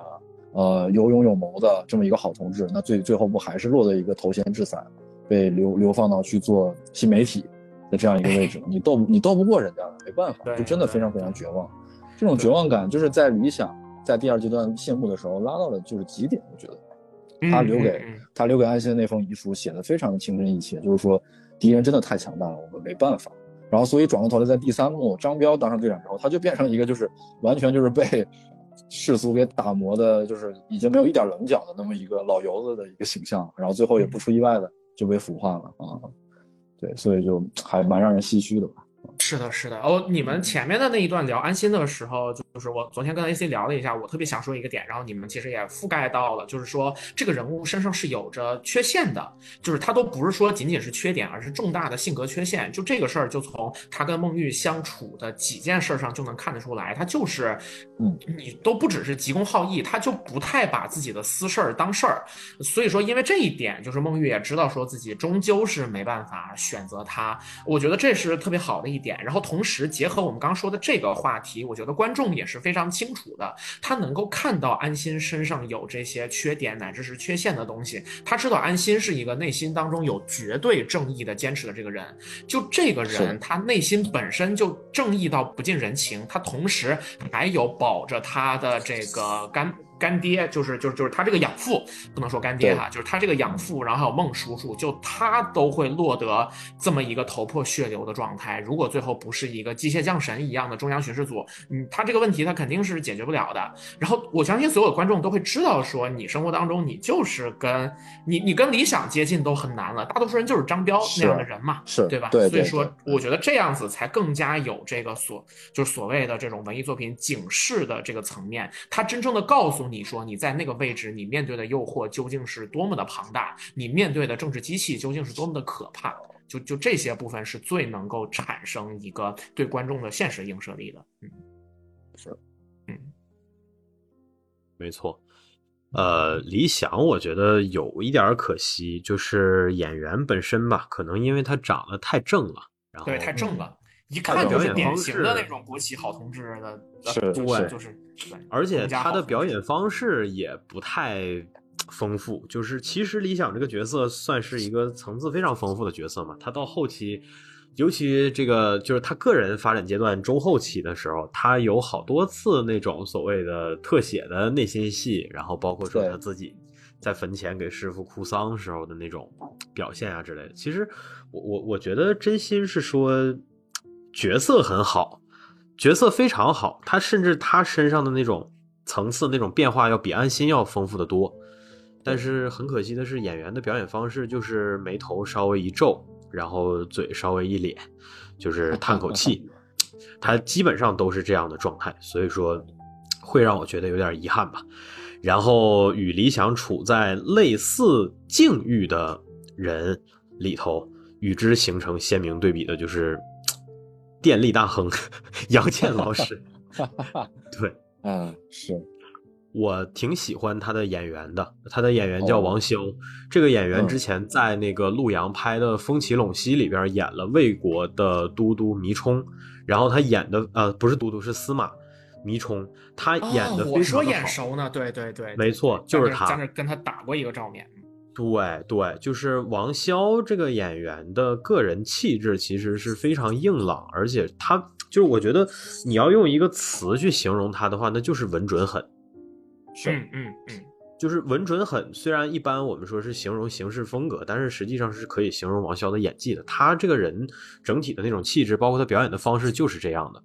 呃，有勇有谋的这么一个好同志，那最最后不还是落得一个头衔制伞，被流流放到去做新媒体的这样一个位置？[LAUGHS] 你斗你斗不过人家的，没办法，就真的非常非常绝望。这种绝望感就是在理想在第二阶段谢幕的时候拉到了就是极点。我觉得他留给他留给安心的那封遗书写的非常的情真意切，就是说敌人真的太强大了，我们没办法。然后所以转过头来，在第三幕张彪当上队长之后，他就变成一个就是完全就是被。世俗给打磨的，就是已经没有一点棱角的那么一个老油子的一个形象，然后最后也不出意外的就被腐化了啊，对，所以就还蛮让人唏嘘的吧。是的，是的哦。你们前面的那一段聊安心的时候，就是我昨天跟 AC 聊了一下，我特别想说一个点，然后你们其实也覆盖到了，就是说这个人物身上是有着缺陷的，就是他都不是说仅仅是缺点，而是重大的性格缺陷。就这个事儿，就从他跟孟玉相处的几件事上就能看得出来，他就是，嗯，你都不只是急公好义，他就不太把自己的私事儿当事儿。所以说，因为这一点，就是孟玉也知道说自己终究是没办法选择他。我觉得这是特别好的一点。然后同时结合我们刚刚说的这个话题，我觉得观众也是非常清楚的，他能够看到安心身上有这些缺点乃至是缺陷的东西，他知道安心是一个内心当中有绝对正义的坚持的这个人，就这个人他内心本身就正义到不近人情，他同时还有保着他的这个干。干爹就是就是就是他这个养父，不能说干爹哈，就是他这个养父，然后还有孟叔叔，就他都会落得这么一个头破血流的状态。如果最后不是一个机械降神一样的中央巡视组，嗯，他这个问题他肯定是解决不了的。然后我相信所有的观众都会知道，说你生活当中你就是跟你你跟理想接近都很难了，大多数人就是张彪那样的人嘛，是对吧？对，所以说我觉得这样子才更加有这个所就是所谓的这种文艺作品警示的这个层面，他真正的告诉。你说你在那个位置，你面对的诱惑究竟是多么的庞大？你面对的政治机器究竟是多么的可怕？就就这些部分是最能够产生一个对观众的现实映射力的。嗯，是，嗯，没错。呃，理想我觉得有一点可惜，就是演员本身吧，可能因为他长得太正了，然后对太正了。一看就是典型的那种国企好同志的，是，对，就是，而且他的表演方式也不太丰富。就是其实李想这个角色算是一个层次非常丰富的角色嘛。他到后期，尤其这个就是他个人发展阶段中后期的时候，他有好多次那种所谓的特写的内心戏，然后包括说他自己在坟前给师傅哭丧时候的那种表现啊之类的。其实我我我觉得真心是说。角色很好，角色非常好，他甚至他身上的那种层次、那种变化要比安心要丰富的多。但是很可惜的是，演员的表演方式就是眉头稍微一皱，然后嘴稍微一咧，就是 [LAUGHS] 叹口气，他基本上都是这样的状态，所以说会让我觉得有点遗憾吧。然后与理想处在类似境遇的人里头，与之形成鲜明对比的就是。电力大亨 [LAUGHS] 杨倩老师，[LAUGHS] 对，嗯，是。我挺喜欢他的演员的。他的演员叫王骁，这个演员之前在那个陆阳拍的《风起陇西》里边演了魏国的都督弥冲，然后他演的呃不是都督是司马迷冲，他演的。我说眼熟呢，对对对，没错，就是他，在那跟他打过一个照面。对对，就是王骁这个演员的个人气质其实是非常硬朗，而且他就是我觉得你要用一个词去形容他的话，那就是稳准狠。是，嗯嗯嗯，就是稳准狠。虽然一般我们说是形容行事风格，但是实际上是可以形容王骁的演技的。他这个人整体的那种气质，包括他表演的方式，就是这样的。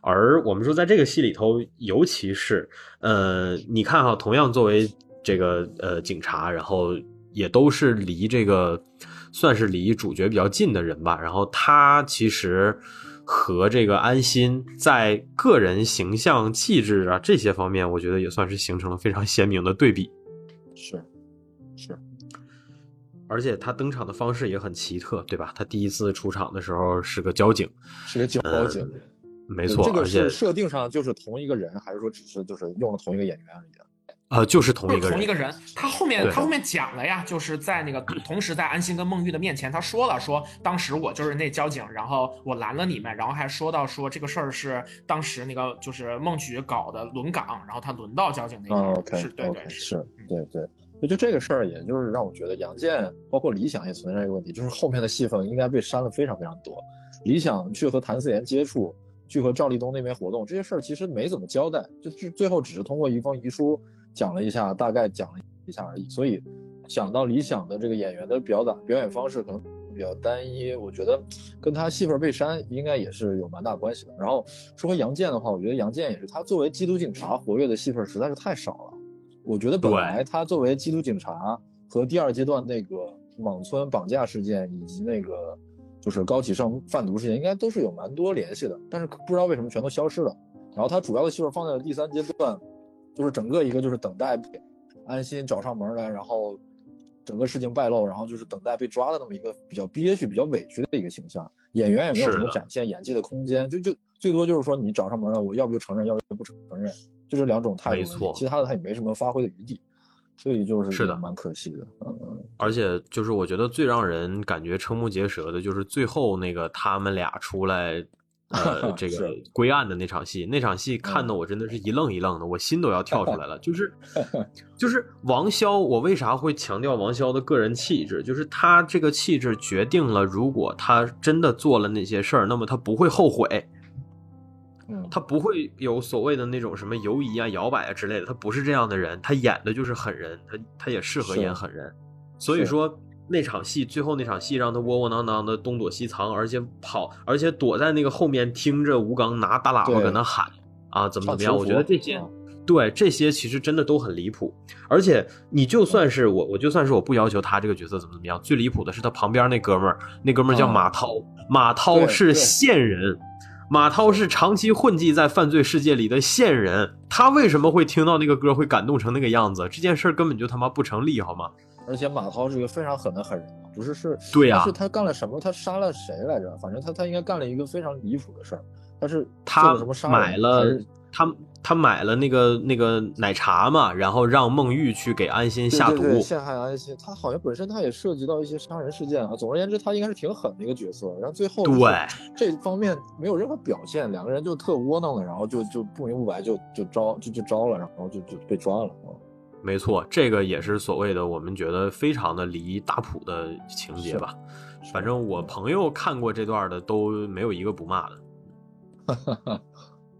而我们说在这个戏里头，尤其是呃，你看哈，同样作为这个呃警察，然后也都是离这个算是离主角比较近的人吧。然后他其实和这个安心在个人形象、气质啊这些方面，我觉得也算是形成了非常鲜明的对比。是是，而且他登场的方式也很奇特，对吧？他第一次出场的时候是个交警，是个交警。没错，这个是设定上就是同一个人，还是说只是就是用了同一个演员而已？呃，就是同一个人，同一个人。他后面他后面讲了呀，就是在那个 [CLEARS THROAT] 同时在安心跟孟玉的面前，他说了说当时我就是那交警，然后我拦了你们，然后还说到说这个事儿是当时那个就是孟菊搞的轮岗，然后他轮到交警那边，是对对是，对对。就就这个事儿，也就是让我觉得杨建包括李想也存在一个问题，就是后面的戏份应该被删了非常非常多。李想去和谭思妍接触。去和赵立东那边活动，这些事儿其实没怎么交代，就是最后只是通过一封遗书讲了一下，大概讲了一下而已。所以想到理想的这个演员的表达表演方式可能比较单一，我觉得跟他戏份被删应该也是有蛮大关系的。然后说回杨建的话，我觉得杨建也是他作为缉毒警察活跃的戏份实在是太少了。我觉得本来他作为缉毒警察和第二阶段那个莽村绑架事件以及那个。就是高启盛贩毒事件应该都是有蛮多联系的，但是不知道为什么全都消失了。然后他主要的戏份放在了第三阶段，就是整个一个就是等待安心找上门来，然后整个事情败露，然后就是等待被抓的那么一个比较憋屈、比较委屈的一个形象。演员也没有什么展现演技的空间，就就最多就是说你找上门了，我要不就承认，要不就不承认，就这两种态度。没错，其他的他也没什么发挥的余地。所以就是是的，蛮可惜的。嗯，而且就是我觉得最让人感觉瞠目结舌的，就是最后那个他们俩出来，呃，[LAUGHS] 这个归案的那场戏。那场戏看的我真的是一愣一愣的，我心都要跳出来了。就是 [LAUGHS] 就是王骁，我为啥会强调王骁的个人气质？就是他这个气质决定了，如果他真的做了那些事儿，那么他不会后悔。他不会有所谓的那种什么犹疑啊、摇摆啊之类的，他不是这样的人，他演的就是狠人，他他也适合演狠人。所以说那场戏，最后那场戏让他窝窝囊囊的东躲西藏，而且跑，而且躲在那个后面听着吴刚拿大喇叭搁那喊啊，怎么怎么样？我觉得这些，对这些其实真的都很离谱。而且你就算是我，我就算是我不要求他这个角色怎么怎么样，最离谱的是他旁边那哥们儿，那哥们儿叫马涛，马涛是线人。马涛是长期混迹在犯罪世界里的线人，他为什么会听到那个歌会感动成那个样子？这件事根本就他妈不成立，好吗？而且马涛是一个非常狠的狠人，不是是？对呀，是他干了什么？他杀了谁来着？反正他他应该干了一个非常离谱的事儿。他是他什么杀买了他。他买了那个那个奶茶嘛，然后让孟玉去给安心下毒，陷害安心。他好像本身他也涉及到一些杀人事件啊。总而言之，他应该是挺狠的一个角色。然后最后对这方面没有任何表现，两个人就特窝囊的，然后就就不明不白就就招就就招了，然后就就被抓了。没错，这个也是所谓的我们觉得非常的离大谱的情节吧。反正我朋友看过这段的都没有一个不骂的。[LAUGHS]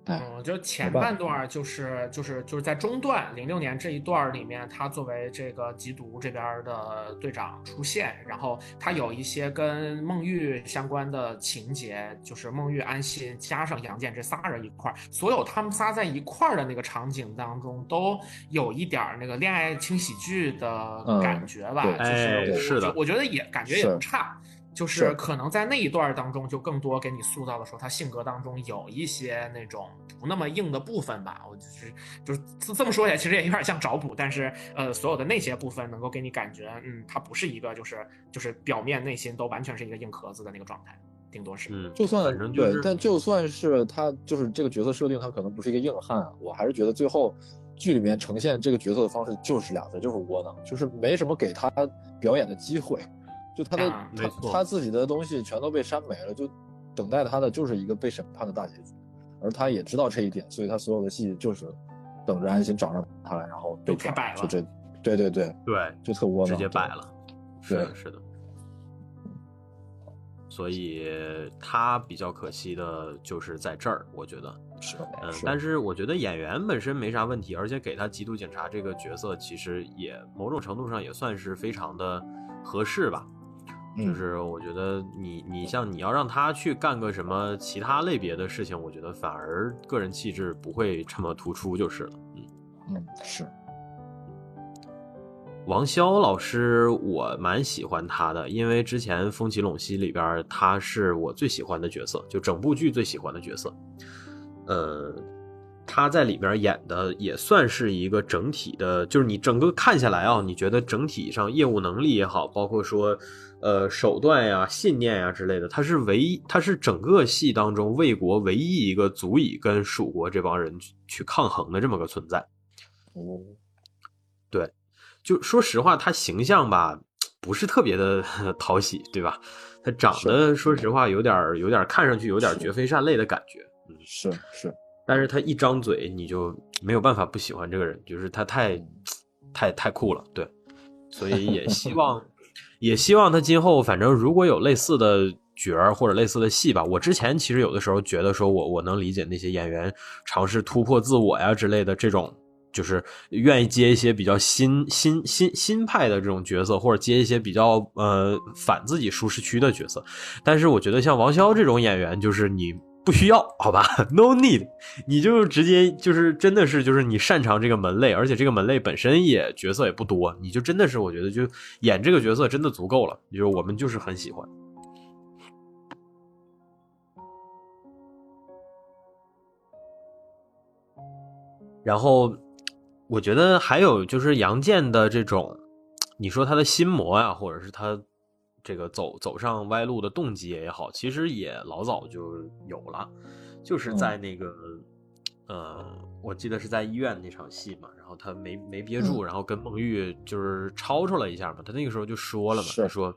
嗯，就前半段就是就是就是在中段零六年这一段里面，他作为这个缉毒这边的队长出现，然后他有一些跟孟玉相关的情节，就是孟玉、安心加上杨建这仨人一块儿，所有他们仨在一块儿的那个场景当中，都有一点那个恋爱轻喜剧的感觉吧？就是是的，我觉得也感觉也不差。就是可能在那一段当中，就更多给你塑造的时候，他性格当中有一些那种不那么硬的部分吧。我就是就是这么说起来，其实也有点像找补，但是呃，所有的那些部分能够给你感觉，嗯，他不是一个就是就是表面内心都完全是一个硬壳子的那个状态，顶多是。嗯，就算对，但就算是他就是这个角色设定，他可能不是一个硬汉，我还是觉得最后剧里面呈现这个角色的方式就是俩字，就是窝囊，就是没什么给他表演的机会。就他的他他自己的东西全都被删没了，就等待他的就是一个被审判的大结局，而他也知道这一点，所以他所有的戏就是等着安心找上他来，然后被抓，就这，对对对对，就特窝囊，直接摆了，是的，是的。所以他比较可惜的就是在这儿，我觉得。是，嗯，但。是我觉得演员本身没啥问题，而且给他缉毒警察这个角色，其实也某种程度上也算是非常的合适吧。就是我觉得你你像你要让他去干个什么其他类别的事情，我觉得反而个人气质不会这么突出就是了。嗯嗯是。王骁老师，我蛮喜欢他的，因为之前《风起陇西》里边他是我最喜欢的角色，就整部剧最喜欢的角色。呃，他在里边演的也算是一个整体的，就是你整个看下来啊，你觉得整体上业务能力也好，包括说呃手段呀、信念呀之类的，他是唯一，他是整个戏当中魏国唯一一个足以跟蜀国这帮人去抗衡的这么个存在。哦，对。就说实话，他形象吧不是特别的 [LAUGHS] 讨喜，对吧？他长得说实话有点有点看上去有点绝非善类的感觉，嗯，是是。但是他一张嘴，你就没有办法不喜欢这个人，就是他太太太酷了，对。所以也希望也希望他今后反正如果有类似的角儿或者类似的戏吧，我之前其实有的时候觉得说我我能理解那些演员尝试突破自我呀之类的这种。就是愿意接一些比较新新新新派的这种角色，或者接一些比较呃反自己舒适区的角色。但是我觉得像王骁这种演员，就是你不需要，好吧？[LAUGHS] No need，你就直接就是真的是就是你擅长这个门类，而且这个门类本身也角色也不多，你就真的是我觉得就演这个角色真的足够了。就是我们就是很喜欢。然后。我觉得还有就是杨建的这种，你说他的心魔呀，或者是他这个走走上歪路的动机也好，其实也老早就有了，就是在那个，呃，我记得是在医院那场戏嘛，然后他没没憋住，然后跟孟玉就是吵吵了一下嘛，他那个时候就说了嘛，他说，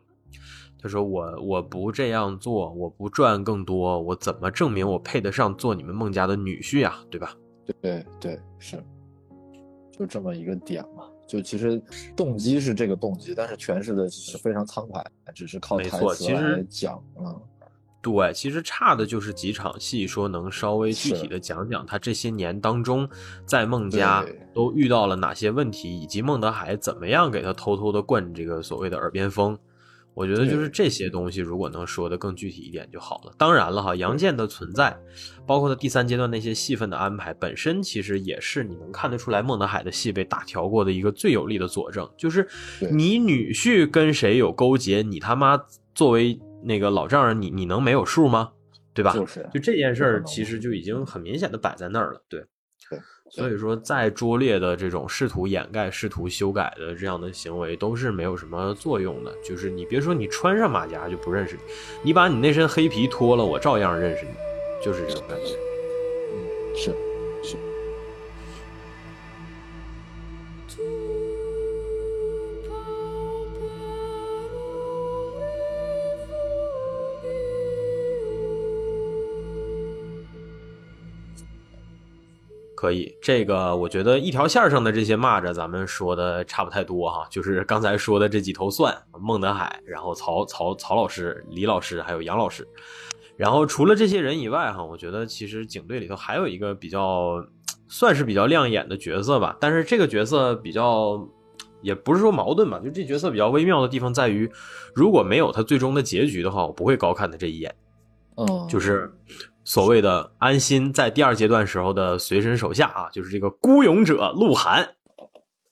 他说我我不这样做，我不赚更多，我怎么证明我配得上做你们孟家的女婿呀，对吧？对对是。就这么一个点嘛，就其实动机是这个动机，但是诠释的是非常苍白，只是靠台词来讲。嗯，对，其实差的就是几场戏，说能稍微具体的讲讲他这些年当中在孟家都遇到了哪些问题，以及孟德海怎么样给他偷偷的灌这个所谓的耳边风。我觉得就是这些东西，如果能说的更具体一点就好了。当然了哈，杨建的存在，包括他第三阶段那些戏份的安排，本身其实也是你能看得出来孟德海的戏被打调过的一个最有力的佐证。就是你女婿跟谁有勾结，你他妈作为那个老丈人，你你能没有数吗？对吧？就是，就这件事儿，其实就已经很明显的摆在那儿了。对。所以说，再拙劣的这种试图掩盖、试图修改的这样的行为，都是没有什么作用的。就是你别说你穿上马甲就不认识你，你把你那身黑皮脱了，我照样认识你，就是这种感觉。嗯，是。可以，这个我觉得一条线上的这些蚂蚱，咱们说的差不太多哈。就是刚才说的这几头蒜，孟德海，然后曹曹曹老师、李老师，还有杨老师。然后除了这些人以外哈，我觉得其实警队里头还有一个比较算是比较亮眼的角色吧。但是这个角色比较也不是说矛盾吧，就这角色比较微妙的地方在于，如果没有他最终的结局的话，我不会高看他这一眼。嗯，就是。所谓的安心在第二阶段时候的随身手下啊，就是这个孤勇者鹿晗，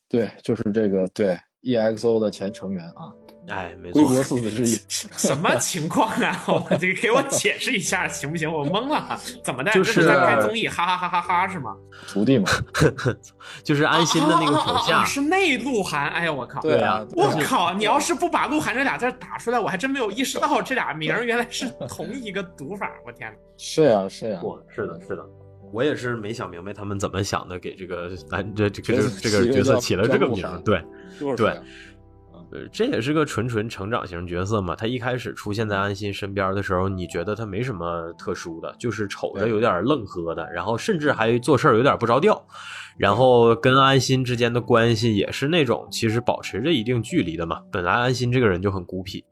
对，就是这个对。EXO 的前成员啊。哎，没错，归国四子之一，[LAUGHS] 什么情况啊？[LAUGHS] 我这个给我解释一下行不行？我懵了，怎么的？就是在拍综艺，哈哈哈哈哈是吗？徒弟嘛，[LAUGHS] 就是安心的那个手下，是内鹿晗。哎呀，我靠！对啊，我靠！你要是不把鹿晗这俩字打出来，我还真没有意识到这俩名原来是同一个读法。我天是呀，是呀，是的，是的，我也是没想明白他们怎么想的，给这个男这这个这个角色起了这个名，对，对。呃，这也是个纯纯成长型角色嘛。他一开始出现在安心身边的时候，你觉得他没什么特殊的，就是瞅着有点愣呵的，然后甚至还做事儿有点不着调，然后跟安心之间的关系也是那种其实保持着一定距离的嘛。本来安心这个人就很孤僻，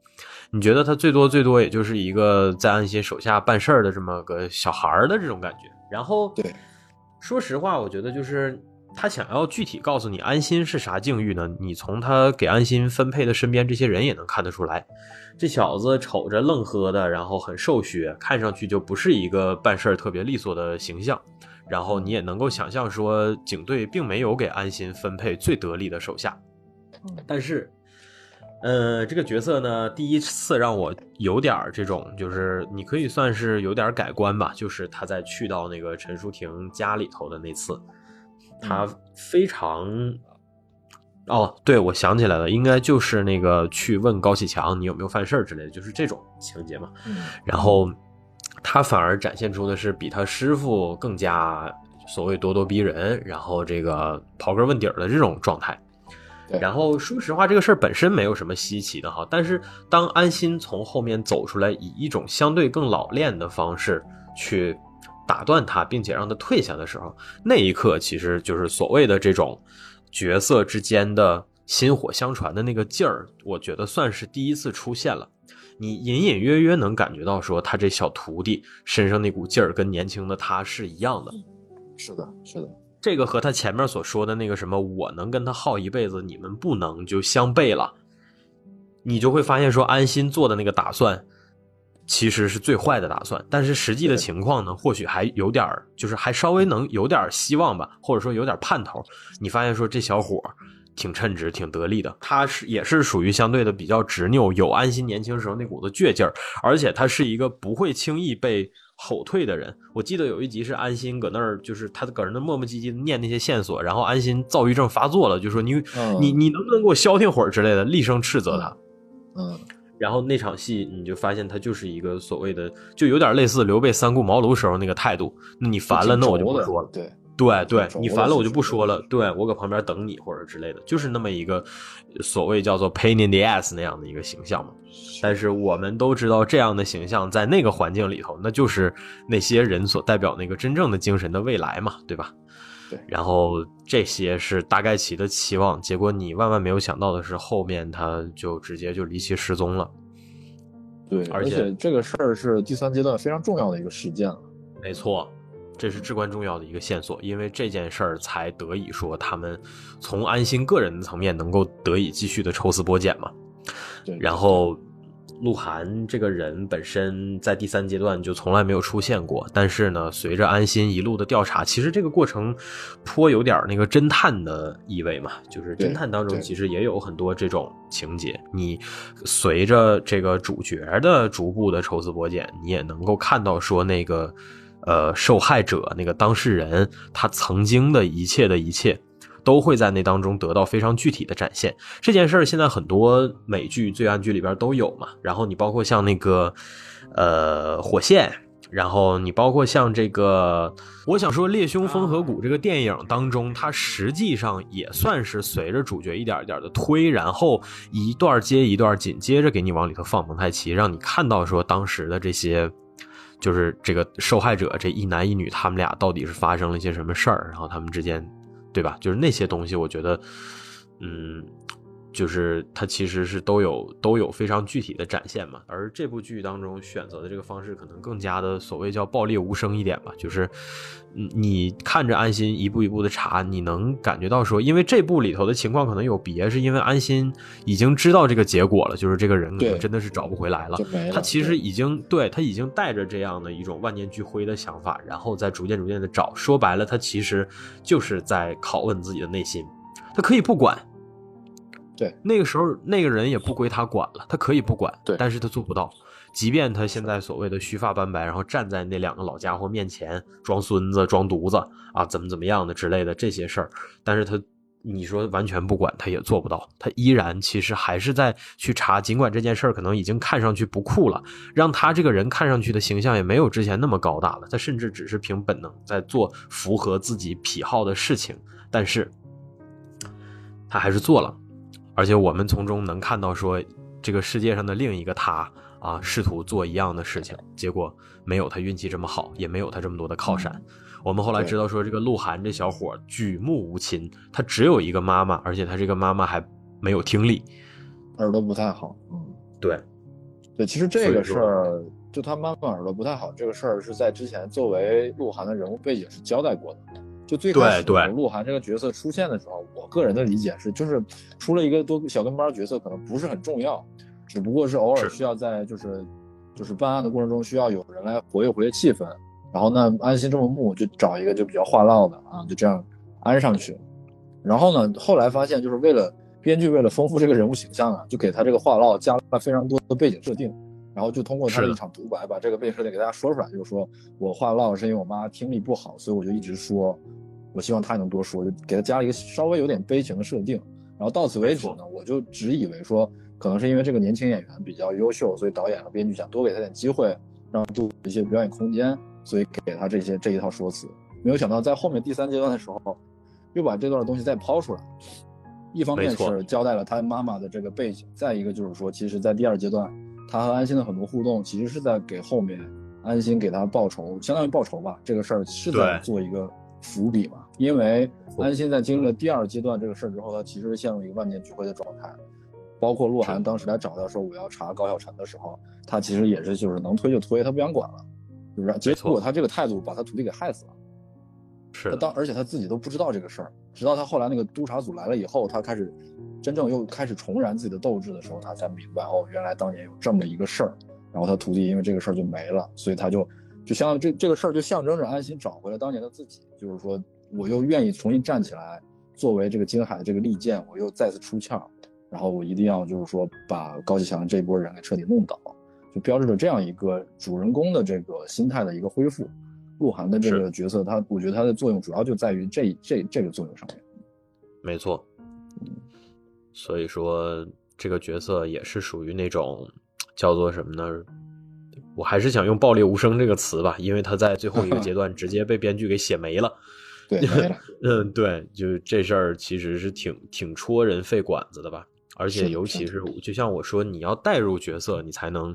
你觉得他最多最多也就是一个在安心手下办事儿的这么个小孩儿的这种感觉。然后，对，说实话，我觉得就是他想要具体告诉你安心是啥境遇呢？你从他给安心分配的身边这些人也能看得出来，这小子瞅着愣呵的，然后很瘦削，看上去就不是一个办事儿特别利索的形象。然后你也能够想象说，警队并没有给安心分配最得力的手下。但是，呃，这个角色呢，第一次让我有点这种，就是你可以算是有点改观吧。就是他在去到那个陈淑婷家里头的那次。他非常，哦，对，我想起来了，应该就是那个去问高启强你有没有犯事儿之类的，就是这种情节嘛。然后他反而展现出的是比他师傅更加所谓咄咄逼人，然后这个刨根问底儿的这种状态。然后说实话，这个事儿本身没有什么稀奇的哈，但是当安心从后面走出来，以一种相对更老练的方式去。打断他，并且让他退下的时候，那一刻其实就是所谓的这种角色之间的薪火相传的那个劲儿，我觉得算是第一次出现了。你隐隐约约能感觉到，说他这小徒弟身上那股劲儿跟年轻的他是一样的。是的，是的，这个和他前面所说的那个什么“我能跟他耗一辈子，你们不能”就相悖了。你就会发现，说安心做的那个打算。其实是最坏的打算，但是实际的情况呢，或许还有点儿，就是还稍微能有点希望吧，或者说有点盼头。你发现说这小伙挺称职、挺得力的，他是也是属于相对的比较执拗，有安心年轻时候那股子倔劲儿，而且他是一个不会轻易被吼退的人。我记得有一集是安心搁那儿，就是他搁那磨磨唧唧的念那些线索，然后安心躁郁症发作了，就说你你你能不能给我消停会儿之类的，厉声斥责他。嗯。然后那场戏，你就发现他就是一个所谓的，就有点类似刘备三顾茅庐时候那个态度。那你烦了，那我就不说了。对对对，你烦了我就不说了。对我搁旁边等你或者之类的，就是那么一个所谓叫做 pain in the ass 那样的一个形象嘛。但是我们都知道，这样的形象在那个环境里头，那就是那些人所代表那个真正的精神的未来嘛，对吧？对然后这些是大概其的期望，结果你万万没有想到的是，后面他就直接就离奇失踪了。对，而且这个事儿是第三阶段非常重要的一个事件了。没错，这是至关重要的一个线索，因为这件事儿才得以说他们从安心个人的层面能够得以继续的抽丝剥茧嘛。对，然后。鹿晗这个人本身在第三阶段就从来没有出现过，但是呢，随着安心一路的调查，其实这个过程颇有点那个侦探的意味嘛，就是侦探当中其实也有很多这种情节。你随着这个主角的逐步的抽丝剥茧，你也能够看到说那个呃受害者那个当事人他曾经的一切的一切。都会在那当中得到非常具体的展现。这件事儿现在很多美剧、罪案剧里边都有嘛。然后你包括像那个，呃，火线，然后你包括像这个，我想说《猎凶风河谷》这个电影当中，它实际上也算是随着主角一点一点的推，然后一段接一段，紧接着给你往里头放蒙太奇，让你看到说当时的这些，就是这个受害者这一男一女，他们俩到底是发生了一些什么事儿，然后他们之间。对吧？就是那些东西，我觉得，嗯，就是它其实是都有都有非常具体的展现嘛。而这部剧当中选择的这个方式，可能更加的所谓叫暴力无声一点吧。就是，你看着安心一步一步的查，你能感觉到说，因为这部里头的情况可能有别，是因为安心已经知道这个结果了，就是这个人可能真的是找不回来了。他其实已经对他已经带着这样的一种万念俱灰的想法，然后再逐渐逐渐的找。说白了，他其实就是在拷问自己的内心。他可以不管，对那个时候那个人也不归他管了，他可以不管，对，但是他做不到。即便他现在所谓的须发斑白，然后站在那两个老家伙面前装孙子、装犊子啊，怎么怎么样的之类的这些事儿，但是他你说完全不管，他也做不到。他依然其实还是在去查，尽管这件事儿可能已经看上去不酷了，让他这个人看上去的形象也没有之前那么高大了。他甚至只是凭本能在做符合自己癖好的事情，但是他还是做了。而且我们从中能看到说，这个世界上的另一个他。啊，试图做一样的事情，结果没有他运气这么好，也没有他这么多的靠山。我们后来知道说，这个鹿晗这小伙举目无亲，他只有一个妈妈，而且他这个妈妈还没有听力，耳朵不太好。嗯，对，对，其实这个事儿，就他妈妈耳朵不太好这个事儿，是在之前作为鹿晗的人物背景是交代过的。就最开始鹿晗这个角色出现的时候，我个人的理解是，就是出了一个多小跟班角色，可能不是很重要，只不过是偶尔需要在就是就是办案的过程中需要有人来活跃活跃气氛。然后呢，安心这么木，就找一个就比较话唠的啊，就这样安上去。然后呢，后来发现就是为了编剧为了丰富这个人物形象啊，就给他这个话唠加了非常多的背景设定。然后就通过他的一场独白，把这个背景设定给大家说出来，就是说我话唠是因为我妈听力不好，所以我就一直说，我希望她也能多说，就给她加了一个稍微有点悲情的设定。然后到此为止呢，我就只以为说，可能是因为这个年轻演员比较优秀，所以导演和编剧想多给他点机会，让杜一些表演空间，所以给他这些这一套说辞。没有想到在后面第三阶段的时候，又把这段东西再抛出来，一方面是交代了他妈妈的这个背景，再一个就是说，其实在第二阶段。他和安心的很多互动，其实是在给后面安心给他报仇，相当于报仇吧。这个事儿是在做一个伏笔嘛？因为安心在经历了第二阶段这个事儿之后，他其实陷入一个万念俱灰的状态。包括鹿晗当时来找他说我要查高晓晨的时候，他其实也是就是能推就推，他不想管了，是不是？结果他这个态度把他徒弟给害死了。是他当而且他自己都不知道这个事儿，直到他后来那个督察组来了以后，他开始。真正又开始重燃自己的斗志的时候，他才明白哦，原来当年有这么一个事儿。然后他徒弟因为这个事儿就没了，所以他就就相当于这这个事儿就象征着安心找回了当年的自己，就是说我又愿意重新站起来，作为这个金海的这个利剑，我又再次出鞘，然后我一定要就是说把高启强这波人给彻底弄倒，就标志着这样一个主人公的这个心态的一个恢复。鹿晗的这个角色，他我觉得他的作用主要就在于这这这个作用上面。没错。所以说，这个角色也是属于那种叫做什么呢？我还是想用“暴裂无声”这个词吧，因为他在最后一个阶段直接被编剧给写没了。[LAUGHS] 对，[LAUGHS] 嗯，对，就这事儿其实是挺挺戳人肺管子的吧。而且尤其是就像我说，你要带入角色，你才能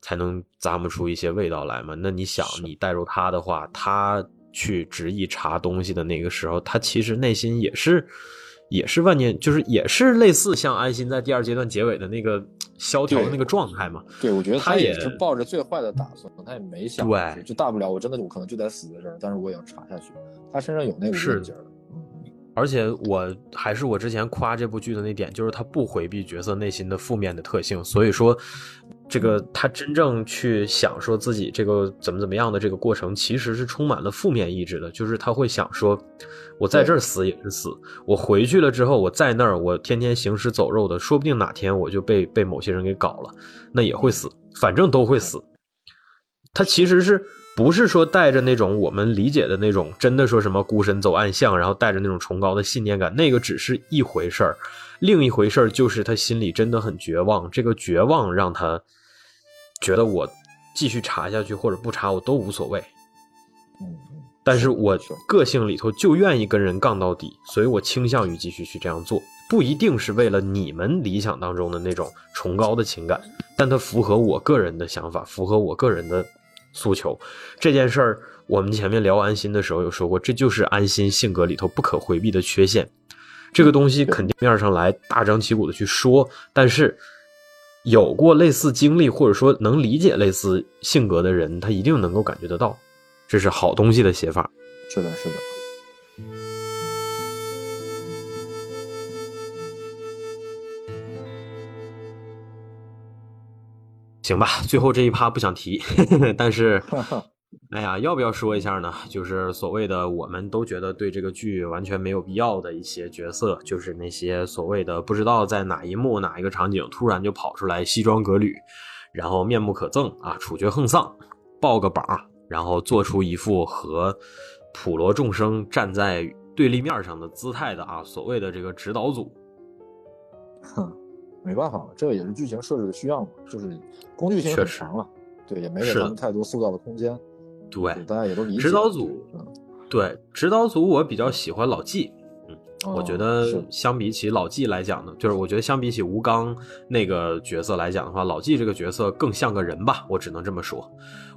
才能咂摸出一些味道来嘛。那你想，你带入他的话，他去执意查东西的那个时候，他其实内心也是。也是万年，就是也是类似像安心在第二阶段结尾的那个萧条的那个状态嘛。对，我觉得他也是抱着最坏的打算，他也没想，对，就大不了我真的我可能就得死在这儿，但是我也要查下去。他身上有那个韧劲儿。而且我还是我之前夸这部剧的那点，就是他不回避角色内心的负面的特性，所以说。这个他真正去想说自己这个怎么怎么样的这个过程，其实是充满了负面意志的。就是他会想说，我在这儿死也是死，我回去了之后，我在那儿，我天天行尸走肉的，说不定哪天我就被被某些人给搞了，那也会死，反正都会死。他其实是不是说带着那种我们理解的那种真的说什么孤身走暗巷，然后带着那种崇高的信念感，那个只是一回事儿，另一回事儿就是他心里真的很绝望，这个绝望让他。觉得我继续查下去或者不查我都无所谓，嗯，但是我个性里头就愿意跟人杠到底，所以我倾向于继续去这样做，不一定是为了你们理想当中的那种崇高的情感，但它符合我个人的想法，符合我个人的诉求。这件事儿，我们前面聊安心的时候有说过，这就是安心性格里头不可回避的缺陷。这个东西肯定面上来大张旗鼓的去说，但是。有过类似经历，或者说能理解类似性格的人，他一定能够感觉得到，这是好东西的写法。是的，是的。行吧，最后这一趴不想提，[LAUGHS] 但是。[LAUGHS] 哎呀，要不要说一下呢？就是所谓的我们都觉得对这个剧完全没有必要的一些角色，就是那些所谓的不知道在哪一幕哪一个场景突然就跑出来西装革履，然后面目可憎啊，处决横丧，抱个膀，然后做出一副和普罗众生站在对立面上的姿态的啊，所谓的这个指导组。哼，没办法了，这个也是剧情设置的需要嘛，就是工具性很强了，对，也没给他们太多塑造的空间。对，大家也都理解。指导组，对指导组，我比较喜欢老纪。嗯，我觉得相比起老纪来讲呢，就是我觉得相比起吴刚那个角色来讲的话，老纪这个角色更像个人吧，我只能这么说。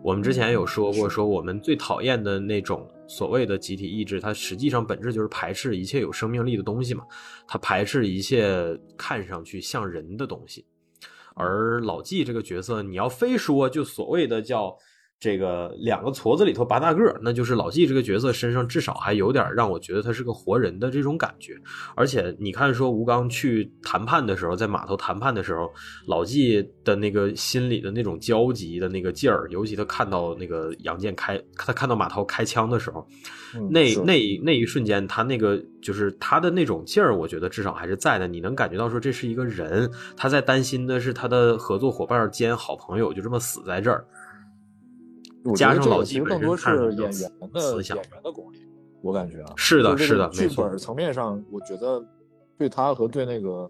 我们之前有说过，说我们最讨厌的那种所谓的集体意志，它实际上本质就是排斥一切有生命力的东西嘛，它排斥一切看上去像人的东西。而老纪这个角色，你要非说就所谓的叫。这个两个矬子里头拔大个，那就是老纪这个角色身上至少还有点让我觉得他是个活人的这种感觉。而且你看，说吴刚去谈判的时候，在码头谈判的时候，老纪的那个心里的那种焦急的那个劲儿，尤其他看到那个杨建开，他看到马涛开枪的时候，那那那一瞬间，他那个就是他的那种劲儿，我觉得至少还是在的。你能感觉到说这是一个人，他在担心的是他的合作伙伴兼好朋友就这么死在这儿。加上老纪更多是演员的演员的功力，我感觉啊，是的，是的，剧本层面上，我觉得对他和对那个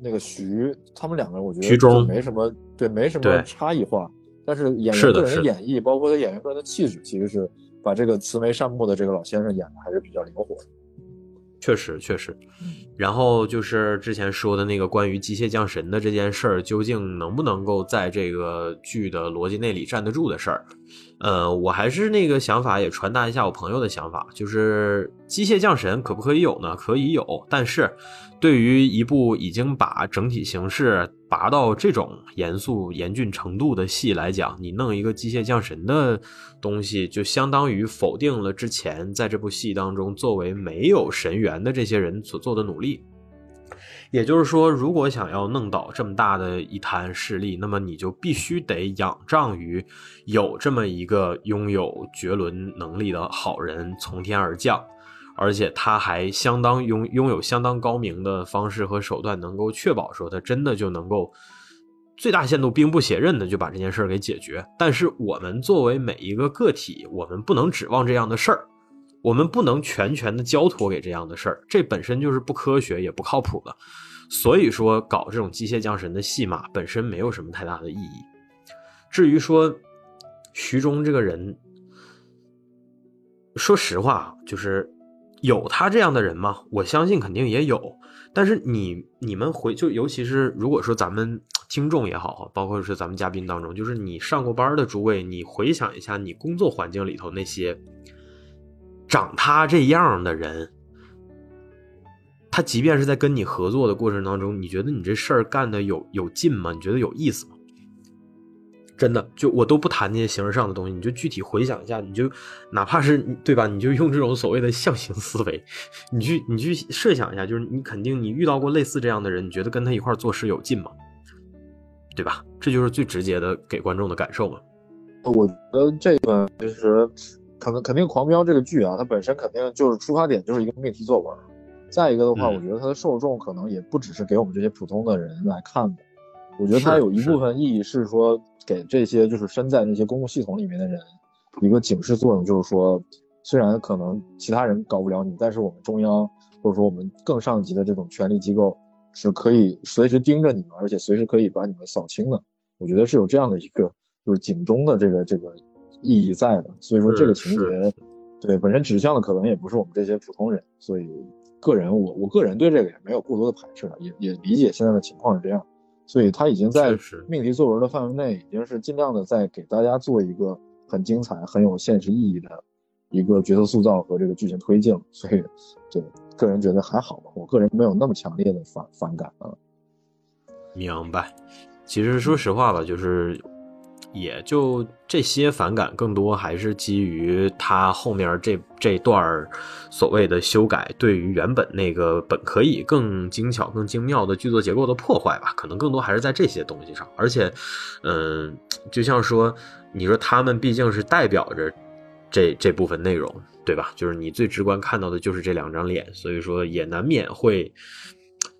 那个徐他们两个人，我觉得徐中没什么对，没什么差异化。但是演员个人的演绎，包括他演员个人的气质，其实是把这个慈眉善目的这个老先生演的还是比较灵活的。确实，确实。[LAUGHS] 然后就是之前说的那个关于机械降神的这件事儿，究竟能不能够在这个剧的逻辑内里站得住的事儿？呃，我还是那个想法，也传达一下我朋友的想法，就是机械降神可不可以有呢？可以有，但是对于一部已经把整体形式拔到这种严肃严峻程度的戏来讲，你弄一个机械降神的东西，就相当于否定了之前在这部戏当中作为没有神源的这些人所做的努力。也就是说，如果想要弄倒这么大的一滩势力，那么你就必须得仰仗于有这么一个拥有绝伦能力的好人从天而降，而且他还相当拥拥有相当高明的方式和手段，能够确保说他真的就能够最大限度兵不血刃的就把这件事儿给解决。但是我们作为每一个个体，我们不能指望这样的事儿。我们不能全权的交托给这样的事儿，这本身就是不科学也不靠谱的。所以说，搞这种机械降神的戏码本身没有什么太大的意义。至于说徐忠这个人，说实话，就是有他这样的人吗？我相信肯定也有。但是你你们回就尤其是如果说咱们听众也好，包括是咱们嘉宾当中，就是你上过班的诸位，你回想一下你工作环境里头那些。长他这样的人，他即便是在跟你合作的过程当中，你觉得你这事儿干的有有劲吗？你觉得有意思吗？真的，就我都不谈那些形式上的东西，你就具体回想一下，你就哪怕是对吧？你就用这种所谓的象形思维，你去你去设想一下，就是你肯定你遇到过类似这样的人，你觉得跟他一块做事有劲吗？对吧？这就是最直接的给观众的感受嘛。我觉得这个其实。可能肯定《狂飙》这个剧啊，它本身肯定就是出发点就是一个命题作文。再一个的话，我觉得它的受众可能也不只是给我们这些普通的人来看的。我觉得它有一部分意义是说给这些就是身在那些公共系统里面的人一个警示作用，就是说虽然可能其他人搞不了你，但是我们中央或者说我们更上级的这种权力机构是可以随时盯着你们，而且随时可以把你们扫清的。我觉得是有这样的一个就是警钟的这个这个。意义在的，所以说这个情节，对本身指向的可能也不是我们这些普通人，所以个人我我个人对这个也没有过多的排斥了，也也理解现在的情况是这样，所以他已经在命题作文的范围内，已经是尽量的在给大家做一个很精彩、很有现实意义的一个角色塑造和这个剧情推进，所以对个人觉得还好吧，我个人没有那么强烈的反反感啊。明白，其实说实话吧，就是。也就这些反感，更多还是基于他后面这这段所谓的修改，对于原本那个本可以更精巧、更精妙的剧作结构的破坏吧。可能更多还是在这些东西上。而且，嗯，就像说，你说他们毕竟是代表着这这部分内容，对吧？就是你最直观看到的就是这两张脸，所以说也难免会。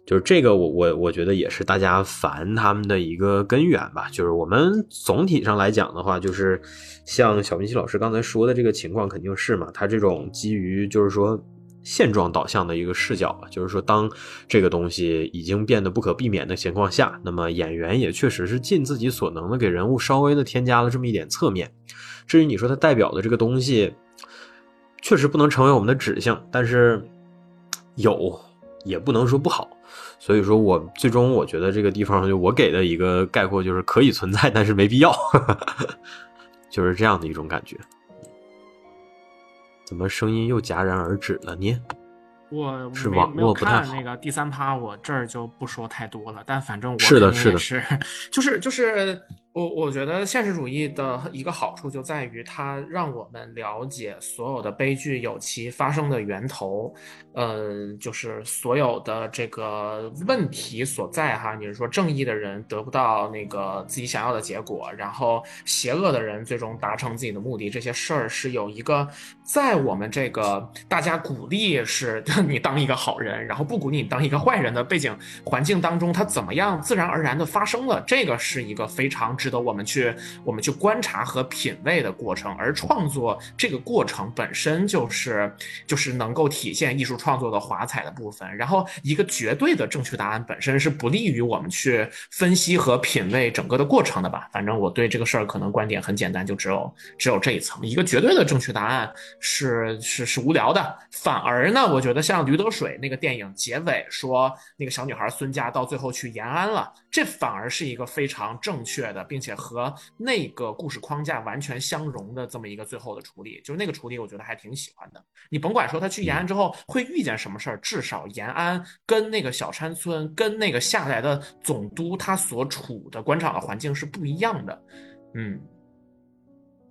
就是这个，我我我觉得也是大家烦他们的一个根源吧。就是我们总体上来讲的话，就是像小明熙老师刚才说的这个情况，肯定是嘛。他这种基于就是说现状导向的一个视角，就是说当这个东西已经变得不可避免的情况下，那么演员也确实是尽自己所能的给人物稍微的添加了这么一点侧面。至于你说它代表的这个东西，确实不能成为我们的指向，但是有也不能说不好。所以说我最终我觉得这个地方就我给的一个概括就是可以存在，但是没必要，[LAUGHS] 就是这样的一种感觉。怎么声音又戛然而止了呢？我是网络不太好。那个第三趴我这儿就不说太多了，但反正我是的，是的，[LAUGHS] 是，就是就是我我觉得现实主义的一个好处就在于它让我们了解所有的悲剧有其发生的源头，呃，就是所有的这个问题所在哈。你是说正义的人得不到那个自己想要的结果，然后邪恶的人最终达成自己的目的，这些事儿是有一个在我们这个大家鼓励是 [LAUGHS] 你当一个好人，然后不鼓励你当一个坏人的背景环境当中，它怎么样自然而然的发生了？这个是一个非常。值得我们去我们去观察和品味的过程，而创作这个过程本身就是就是能够体现艺术创作的华彩的部分。然后，一个绝对的正确答案本身是不利于我们去分析和品味整个的过程的吧？反正我对这个事儿可能观点很简单，就只有只有这一层。一个绝对的正确答案是是是无聊的。反而呢，我觉得像《驴得水》那个电影结尾说那个小女孩孙家到最后去延安了，这反而是一个非常正确的。并且和那个故事框架完全相融的这么一个最后的处理，就是那个处理，我觉得还挺喜欢的。你甭管说他去延安之后会遇见什么事儿，至少延安跟那个小山村，跟那个下来的总督他所处的官场的环境是不一样的。嗯，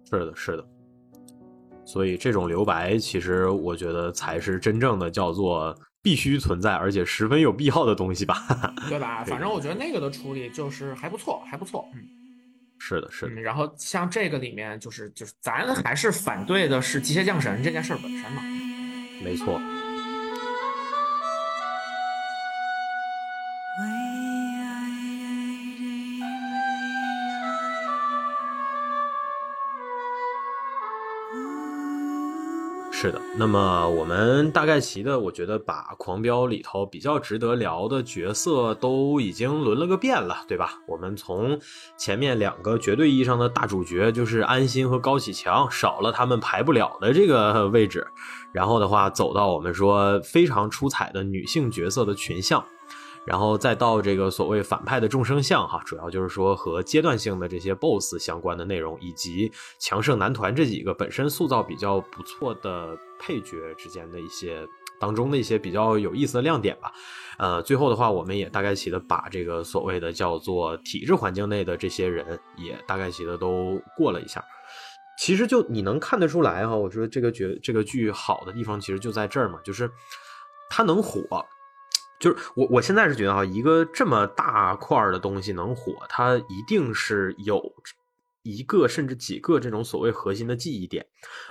是的，是的。所以这种留白，其实我觉得才是真正的叫做。必须存在，而且十分有必要的东西吧，对吧？[LAUGHS] 反正我觉得那个的处理就是还不错，还不错。嗯，是的，是的。然后像这个里面，就是就是咱还是反对的是机械降神这件事本身嘛。没错。是的，那么我们大概齐的，我觉得把《狂飙》里头比较值得聊的角色都已经轮了个遍了，对吧？我们从前面两个绝对意义上的大主角，就是安心和高启强，少了他们排不了的这个位置，然后的话走到我们说非常出彩的女性角色的群像。然后再到这个所谓反派的众生相哈，主要就是说和阶段性的这些 BOSS 相关的内容，以及强盛男团这几个本身塑造比较不错的配角之间的一些当中的一些比较有意思的亮点吧。呃，最后的话，我们也大概齐的把这个所谓的叫做体制环境内的这些人也大概齐的都过了一下。其实就你能看得出来哈，我说这个剧这个剧好的地方其实就在这儿嘛，就是它能火。就是我，我现在是觉得哈，一个这么大块的东西能火，它一定是有一个甚至几个这种所谓核心的记忆点。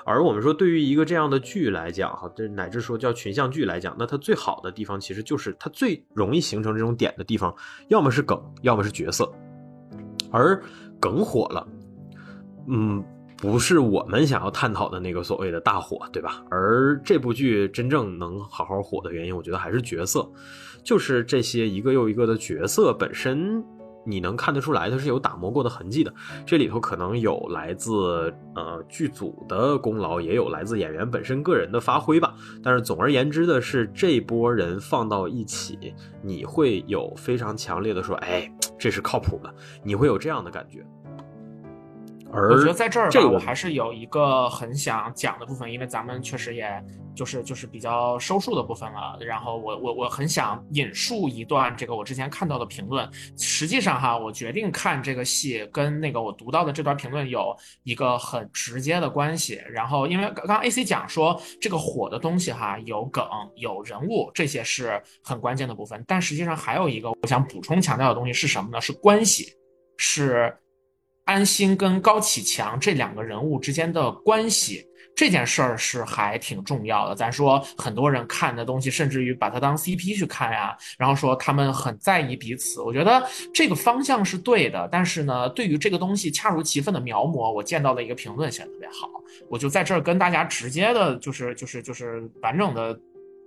而我们说，对于一个这样的剧来讲，哈，这乃至说叫群像剧来讲，那它最好的地方其实就是它最容易形成这种点的地方，要么是梗，要么是角色。而梗火了，嗯。不是我们想要探讨的那个所谓的大火，对吧？而这部剧真正能好好火的原因，我觉得还是角色，就是这些一个又一个的角色本身，你能看得出来它是有打磨过的痕迹的。这里头可能有来自呃剧组的功劳，也有来自演员本身个人的发挥吧。但是总而言之的是，这波人放到一起，你会有非常强烈的说，哎，这是靠谱的，你会有这样的感觉。我觉得在这儿吧，我还是有一个很想讲的部分，因为咱们确实也就是就是比较收束的部分了。然后我我我很想引述一段这个我之前看到的评论。实际上哈，我决定看这个戏跟那个我读到的这段评论有一个很直接的关系。然后因为刚刚 A C 讲说这个火的东西哈，有梗有人物，这些是很关键的部分。但实际上还有一个我想补充强调的东西是什么呢？是关系，是。安心跟高启强这两个人物之间的关系，这件事儿是还挺重要的。咱说很多人看的东西，甚至于把它当 CP 去看呀，然后说他们很在意彼此。我觉得这个方向是对的，但是呢，对于这个东西恰如其分的描摹，我见到了一个评论写的特别好，我就在这儿跟大家直接的，就是就是就是完整的。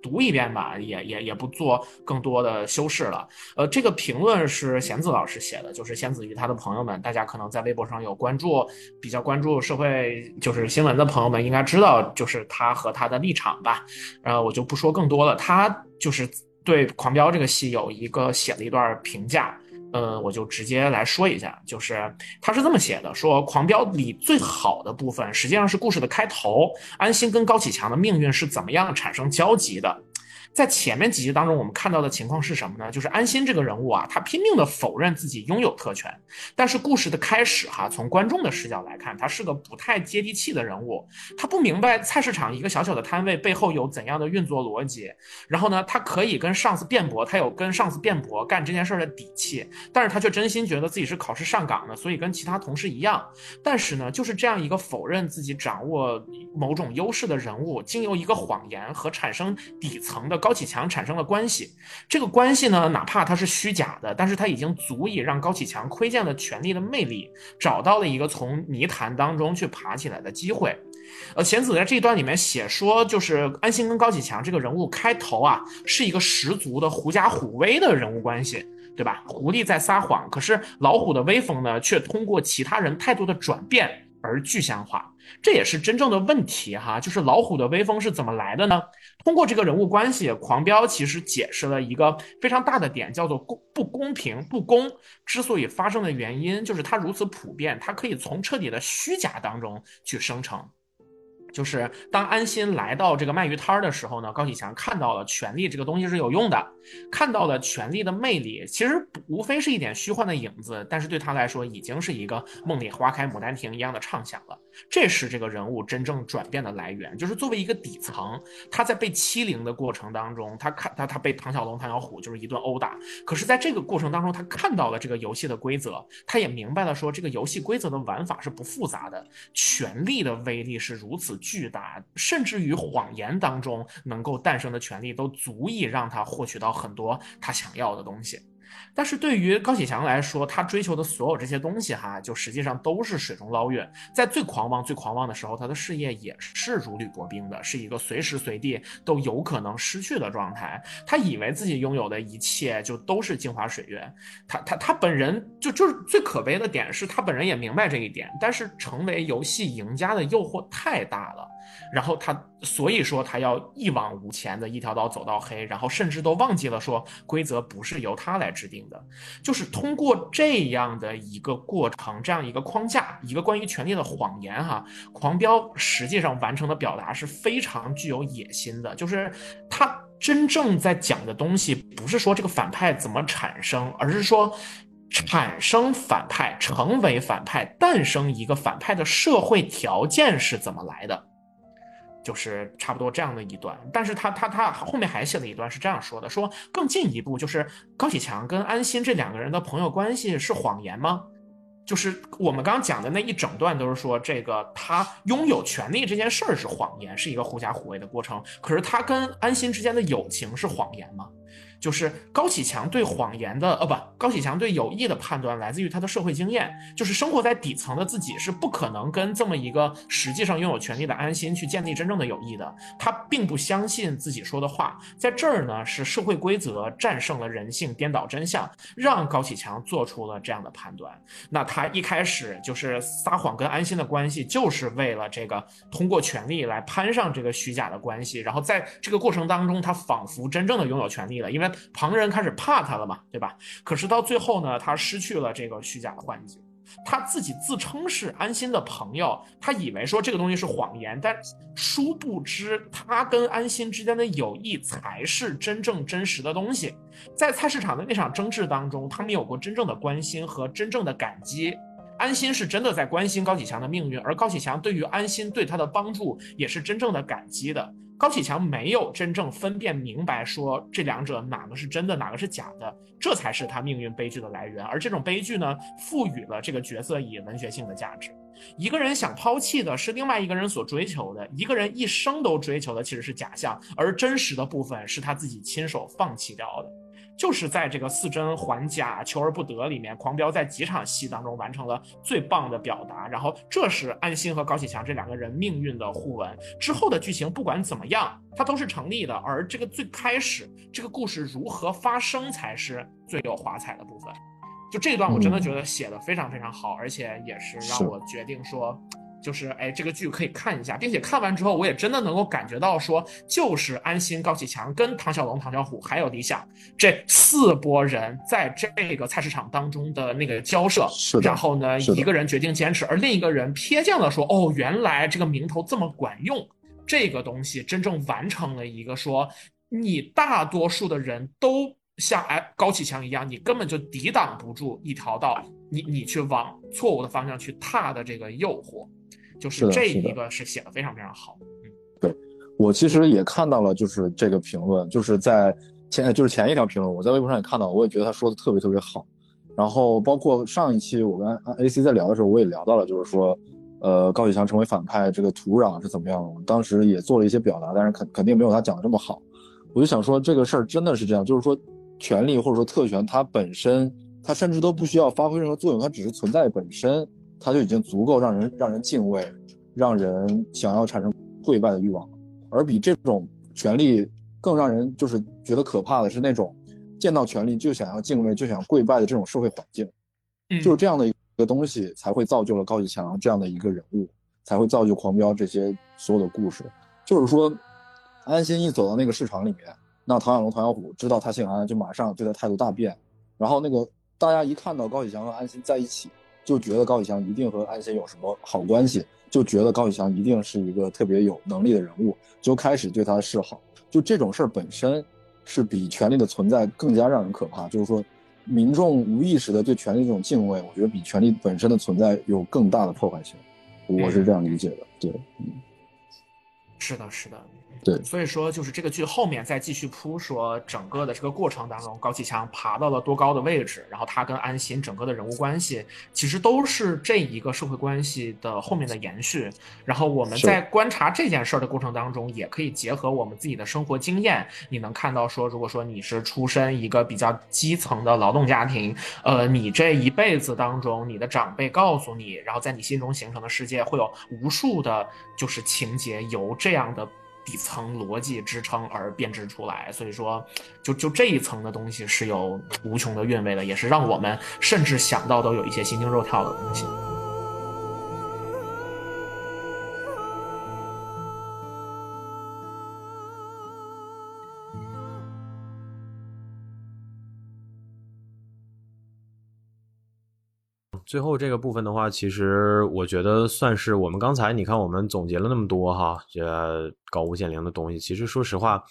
读一遍吧，也也也不做更多的修饰了。呃，这个评论是贤子老师写的，就是贤子与他的朋友们，大家可能在微博上有关注，比较关注社会就是新闻的朋友们应该知道，就是他和他的立场吧。呃，我就不说更多了。他就是对《狂飙》这个戏有一个写了一段评价。呃，我就直接来说一下，就是他是这么写的：说《狂飙》里最好的部分，实际上是故事的开头，安心跟高启强的命运是怎么样产生交集的。在前面几集当中，我们看到的情况是什么呢？就是安心这个人物啊，他拼命的否认自己拥有特权。但是故事的开始哈，从观众的视角来看，他是个不太接地气的人物。他不明白菜市场一个小小的摊位背后有怎样的运作逻辑。然后呢，他可以跟上司辩驳，他有跟上司辩驳干这件事的底气。但是他却真心觉得自己是考试上岗的，所以跟其他同事一样。但是呢，就是这样一个否认自己掌握某种优势的人物，经由一个谎言和产生底层的。高启强产生了关系，这个关系呢，哪怕它是虚假的，但是它已经足以让高启强窥见了权力的魅力，找到了一个从泥潭当中去爬起来的机会。呃，贤子在这一段里面写说，就是安心跟高启强这个人物开头啊，是一个十足的狐假虎威的人物关系，对吧？狐狸在撒谎，可是老虎的威风呢，却通过其他人态度的转变而具象化。这也是真正的问题哈，就是老虎的威风是怎么来的呢？通过这个人物关系，狂飙其实解释了一个非常大的点，叫做公不公平不公之所以发生的原因，就是它如此普遍，它可以从彻底的虚假当中去生成。就是当安心来到这个卖鱼摊儿的时候呢，高启强看到了权力这个东西是有用的，看到了权力的魅力，其实无非是一点虚幻的影子，但是对他来说已经是一个梦里花开牡丹亭一样的畅想了。这是这个人物真正转变的来源，就是作为一个底层，他在被欺凌的过程当中，他看他他被唐小龙、唐小虎就是一顿殴打，可是在这个过程当中，他看到了这个游戏的规则，他也明白了说这个游戏规则的玩法是不复杂的，权力的威力是如此。巨大，甚至于谎言当中能够诞生的权利，都足以让他获取到很多他想要的东西。但是对于高启强来说，他追求的所有这些东西，哈，就实际上都是水中捞月。在最狂妄、最狂妄的时候，他的事业也是如履薄冰的，是一个随时随地都有可能失去的状态。他以为自己拥有的一切就都是镜花水月。他他他本人就就是最可悲的点是他本人也明白这一点，但是成为游戏赢家的诱惑太大了。然后他，所以说他要一往无前的一条道走到黑，然后甚至都忘记了说规则不是由他来制定的，就是通过这样的一个过程，这样一个框架，一个关于权力的谎言哈，狂飙实际上完成的表达是非常具有野心的，就是他真正在讲的东西不是说这个反派怎么产生，而是说产生反派、成为反派、诞生一个反派的社会条件是怎么来的。就是差不多这样的一段，但是他他他后面还写了一段是这样说的：说更进一步，就是高启强跟安心这两个人的朋友关系是谎言吗？就是我们刚刚讲的那一整段都是说这个他拥有权利这件事儿是谎言，是一个狐假虎威的过程。可是他跟安心之间的友情是谎言吗？就是高启强对谎言的，呃，不，高启强对有意的判断来自于他的社会经验。就是生活在底层的自己是不可能跟这么一个实际上拥有权利的安心去建立真正的友谊的。他并不相信自己说的话。在这儿呢，是社会规则战胜了人性，颠倒真相，让高启强做出了这样的判断。那他一开始就是撒谎跟安心的关系，就是为了这个通过权力来攀上这个虚假的关系。然后在这个过程当中，他仿佛真正的拥有权利了，因为。旁人开始怕他了嘛，对吧？可是到最后呢，他失去了这个虚假的幻觉，他自己自称是安心的朋友，他以为说这个东西是谎言，但殊不知他跟安心之间的友谊才是真正真实的东西。在菜市场的那场争执当中，他们有过真正的关心和真正的感激。安心是真的在关心高启强的命运，而高启强对于安心对他的帮助也是真正的感激的。高启强没有真正分辨明白，说这两者哪个是真的，哪个是假的，这才是他命运悲剧的来源。而这种悲剧呢，赋予了这个角色以文学性的价值。一个人想抛弃的是另外一个人所追求的，一个人一生都追求的其实是假象，而真实的部分是他自己亲手放弃掉的。就是在这个四真还假求而不得里面，狂飙在几场戏当中完成了最棒的表达。然后这是安心和高启强这两个人命运的互文。之后的剧情不管怎么样，它都是成立的。而这个最开始这个故事如何发生才是最有华彩的部分。就这一段我真的觉得写的非常非常好，而且也是让我决定说。就是哎，这个剧可以看一下，并且看完之后，我也真的能够感觉到说，就是安心、高启强跟唐小龙、唐小虎还有李想这四波人在这个菜市场当中的那个交涉。是然后呢，一个人决定坚持，而另一个人瞥见了说，哦，原来这个名头这么管用，这个东西真正完成了一个说。你大多数的人都像哎高启强一样，你根本就抵挡不住一条道，你你去往错误的方向去踏的这个诱惑，就是这一个是写的非常非常好。嗯，对我其实也看到了，就是这个评论，就是在前就是前一条评论，我在微博上也看到，我也觉得他说的特别特别好。然后包括上一期我跟 AC 在聊的时候，我也聊到了，就是说。呃，高启强成为反派，这个土壤是怎么样的？当时也做了一些表达，但是肯肯定没有他讲的这么好。我就想说，这个事儿真的是这样，就是说，权力或者说特权，它本身，它甚至都不需要发挥任何作用，它只是存在本身，它就已经足够让人让人敬畏，让人想要产生跪拜的欲望。而比这种权力更让人就是觉得可怕的是那种见到权力就想要敬畏、就想跪拜的这种社会环境，嗯就是这样的一。个东西才会造就了高启强这样的一个人物，才会造就狂飙这些所有的故事。就是说，安心一走到那个市场里面，那唐小龙、唐小虎知道他姓安，就马上对他态度大变。然后那个大家一看到高启强和安心在一起，就觉得高启强一定和安心有什么好关系，就觉得高启强一定是一个特别有能力的人物，就开始对他示好。就这种事儿本身，是比权力的存在更加让人可怕。就是说。民众无意识的对权力这种敬畏，我觉得比权力本身的存在有更大的破坏性，我是这样理解的。对，嗯，是的，是的。对，所以说就是这个剧后面再继续铺，说整个的这个过程当中，高启强爬到了多高的位置，然后他跟安心整个的人物关系，其实都是这一个社会关系的后面的延续。然后我们在观察这件事儿的过程当中，也可以结合我们自己的生活经验，你能看到说，如果说你是出身一个比较基层的劳动家庭，呃，你这一辈子当中，你的长辈告诉你，然后在你心中形成的世界，会有无数的，就是情节由这样的。底层逻辑支撑而编织出来，所以说，就就这一层的东西是有无穷的韵味的，也是让我们甚至想到都有一些心惊肉跳的东西。最后这个部分的话，其实我觉得算是我们刚才你看我们总结了那么多哈，这高屋建瓴的东西。其实说实话，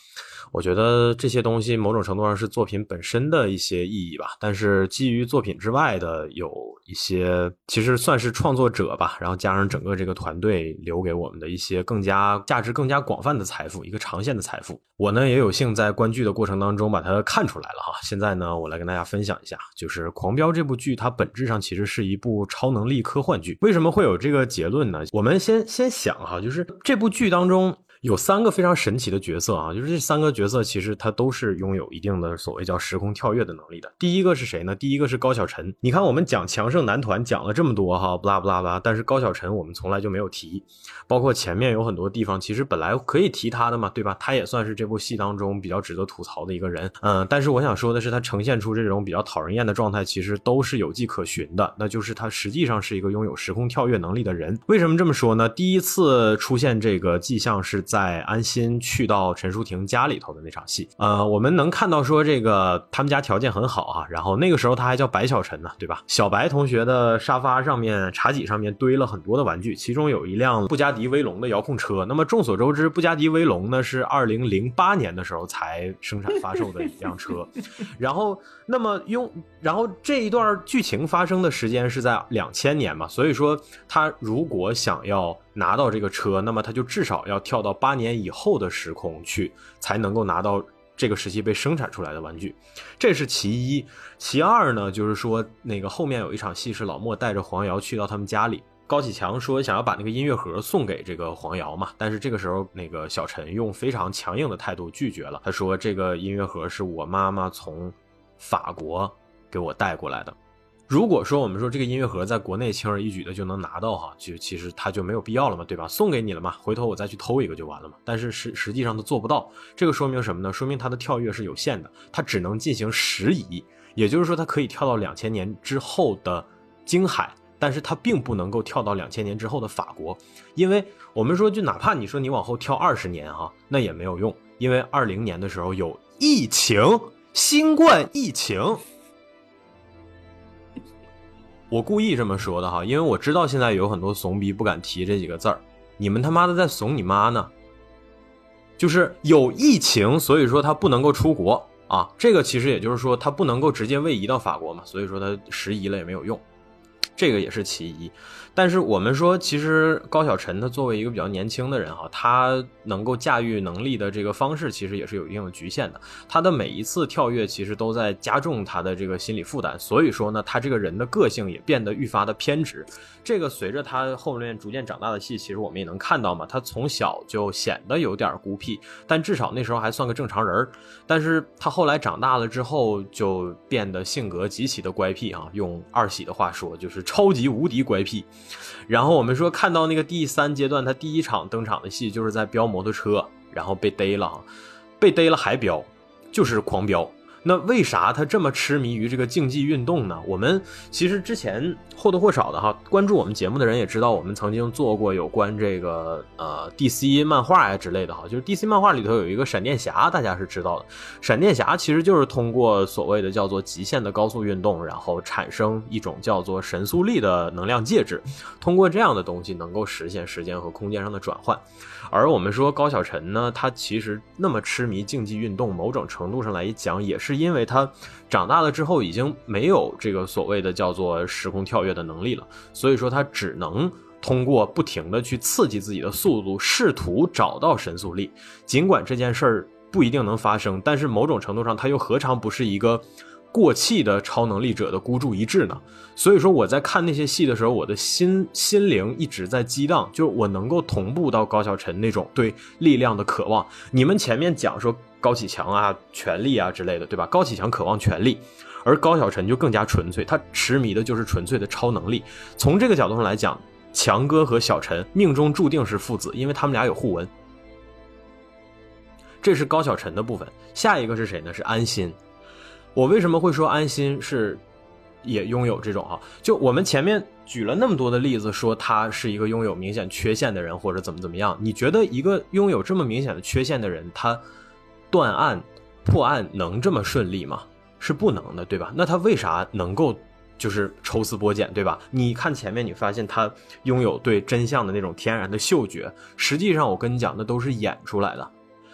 我觉得这些东西某种程度上是作品本身的一些意义吧。但是基于作品之外的有一些，其实算是创作者吧，然后加上整个这个团队留给我们的一些更加价值更加广泛的财富，一个长线的财富。我呢也有幸在观剧的过程当中把它看出来了哈。现在呢，我来跟大家分享一下，就是《狂飙》这部剧，它本质上其实是一部超能力科幻剧。为什么会有这个结论呢？我们先先想哈，就是这部剧当中。有三个非常神奇的角色啊，就是这三个角色其实他都是拥有一定的所谓叫时空跳跃的能力的。第一个是谁呢？第一个是高晓晨。你看我们讲强盛男团讲了这么多哈，不拉不拉不拉，但是高晓晨我们从来就没有提，包括前面有很多地方其实本来可以提他的嘛，对吧？他也算是这部戏当中比较值得吐槽的一个人。嗯，但是我想说的是，他呈现出这种比较讨人厌的状态，其实都是有迹可循的，那就是他实际上是一个拥有时空跳跃能力的人。为什么这么说呢？第一次出现这个迹象是在安心。去到陈淑婷家里头的那场戏，呃，我们能看到说这个他们家条件很好啊，然后那个时候他还叫白小晨呢，对吧？小白同学的沙发上面、茶几上面堆了很多的玩具，其中有一辆布加迪威龙的遥控车。那么众所周知，布加迪威龙呢是二零零八年的时候才生产发售的一辆车，[LAUGHS] 然后那么用，然后这一段剧情发生的时间是在两千年嘛，所以说他如果想要。拿到这个车，那么他就至少要跳到八年以后的时空去，才能够拿到这个时期被生产出来的玩具，这是其一。其二呢，就是说那个后面有一场戏是老莫带着黄瑶去到他们家里，高启强说想要把那个音乐盒送给这个黄瑶嘛，但是这个时候那个小陈用非常强硬的态度拒绝了，他说这个音乐盒是我妈妈从法国给我带过来的。如果说我们说这个音乐盒在国内轻而易举的就能拿到哈，就其实它就没有必要了嘛，对吧？送给你了嘛，回头我再去偷一个就完了嘛。但是实实际上它做不到，这个说明什么呢？说明它的跳跃是有限的，它只能进行时移，也就是说它可以跳到两千年之后的京海，但是它并不能够跳到两千年之后的法国，因为我们说就哪怕你说你往后跳二十年哈，那也没有用，因为二零年的时候有疫情，新冠疫情。我故意这么说的哈，因为我知道现在有很多怂逼不敢提这几个字儿。你们他妈的在怂你妈呢？就是有疫情，所以说他不能够出国啊。这个其实也就是说他不能够直接位移到法国嘛，所以说他时移了也没有用，这个也是其一。但是我们说，其实高晓晨他作为一个比较年轻的人哈，他能够驾驭能力的这个方式，其实也是有一定的局限的。他的每一次跳跃，其实都在加重他的这个心理负担。所以说呢，他这个人的个性也变得愈发的偏执。这个随着他后面逐渐长大的戏，其实我们也能看到嘛。他从小就显得有点孤僻，但至少那时候还算个正常人儿。但是他后来长大了之后，就变得性格极其的乖僻啊。用二喜的话说，就是超级无敌乖僻。然后我们说看到那个第三阶段，他第一场登场的戏就是在飙摩托车，然后被逮了，被逮了还飙，就是狂飙。那为啥他这么痴迷于这个竞技运动呢？我们其实之前或多或少的哈，关注我们节目的人也知道，我们曾经做过有关这个呃 DC 漫画呀之类的哈，就是 DC 漫画里头有一个闪电侠，大家是知道的。闪电侠其实就是通过所谓的叫做极限的高速运动，然后产生一种叫做神速力的能量介质，通过这样的东西能够实现时间和空间上的转换。而我们说高晓晨呢，他其实那么痴迷竞技运动，某种程度上来讲，也是因为他长大了之后已经没有这个所谓的叫做时空跳跃的能力了，所以说他只能通过不停的去刺激自己的速度，试图找到神速力。尽管这件事儿不一定能发生，但是某种程度上他又何尝不是一个？过气的超能力者的孤注一掷呢？所以说我在看那些戏的时候，我的心心灵一直在激荡，就是我能够同步到高晓晨那种对力量的渴望。你们前面讲说高启强啊、权力啊之类的，对吧？高启强渴望权力，而高晓晨就更加纯粹，他痴迷的就是纯粹的超能力。从这个角度上来讲，强哥和小陈命中注定是父子，因为他们俩有互文。这是高晓晨的部分，下一个是谁呢？是安心。我为什么会说安心是也拥有这种哈？就我们前面举了那么多的例子，说他是一个拥有明显缺陷的人，或者怎么怎么样？你觉得一个拥有这么明显的缺陷的人，他断案破案能这么顺利吗？是不能的，对吧？那他为啥能够就是抽丝剥茧，对吧？你看前面，你发现他拥有对真相的那种天然的嗅觉，实际上我跟你讲，那都是演出来的。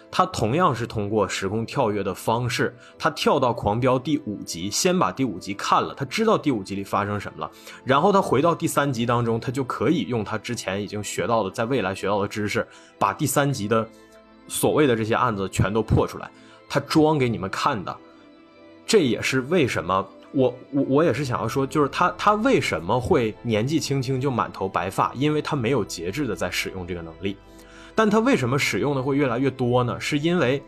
他同样是通过时空跳跃的方式，他跳到《狂飙》第五集，先把第五集看了，他知道第五集里发生什么了，然后他回到第三集当中，他就可以用他之前已经学到的，在未来学到的知识，把第三集的所谓的这些案子全都破出来，他装给你们看的。这也是为什么我我我也是想要说，就是他他为什么会年纪轻轻就满头白发，因为他没有节制的在使用这个能力。但它为什么使用的会越来越多呢？是因为，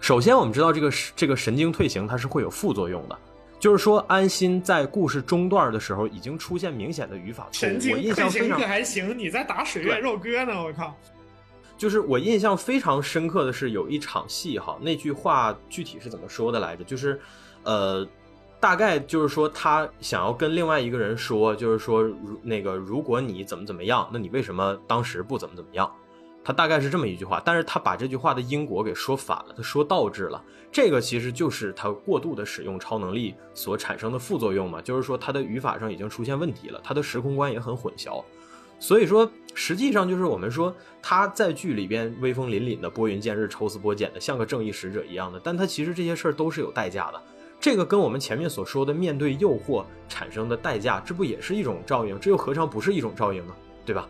首先我们知道这个这个神经退行它是会有副作用的，就是说安心在故事中段的时候已经出现明显的语法错误。神经退行可还行，你在打水月肉鸽呢？我靠！就是我印象非常深刻的是有一场戏哈，那句话具体是怎么说的来着？就是，呃，大概就是说他想要跟另外一个人说，就是说如那个如果你怎么怎么样，那你为什么当时不怎么怎么样？他大概是这么一句话，但是他把这句话的因果给说反了，他说倒置了。这个其实就是他过度的使用超能力所产生的副作用嘛，就是说他的语法上已经出现问题了，他的时空观也很混淆。所以说，实际上就是我们说他在剧里边威风凛凛的拨云见日、抽丝剥茧的，像个正义使者一样的，但他其实这些事儿都是有代价的。这个跟我们前面所说的面对诱惑产生的代价，这不也是一种照应？这又何尝不是一种照应呢？对吧？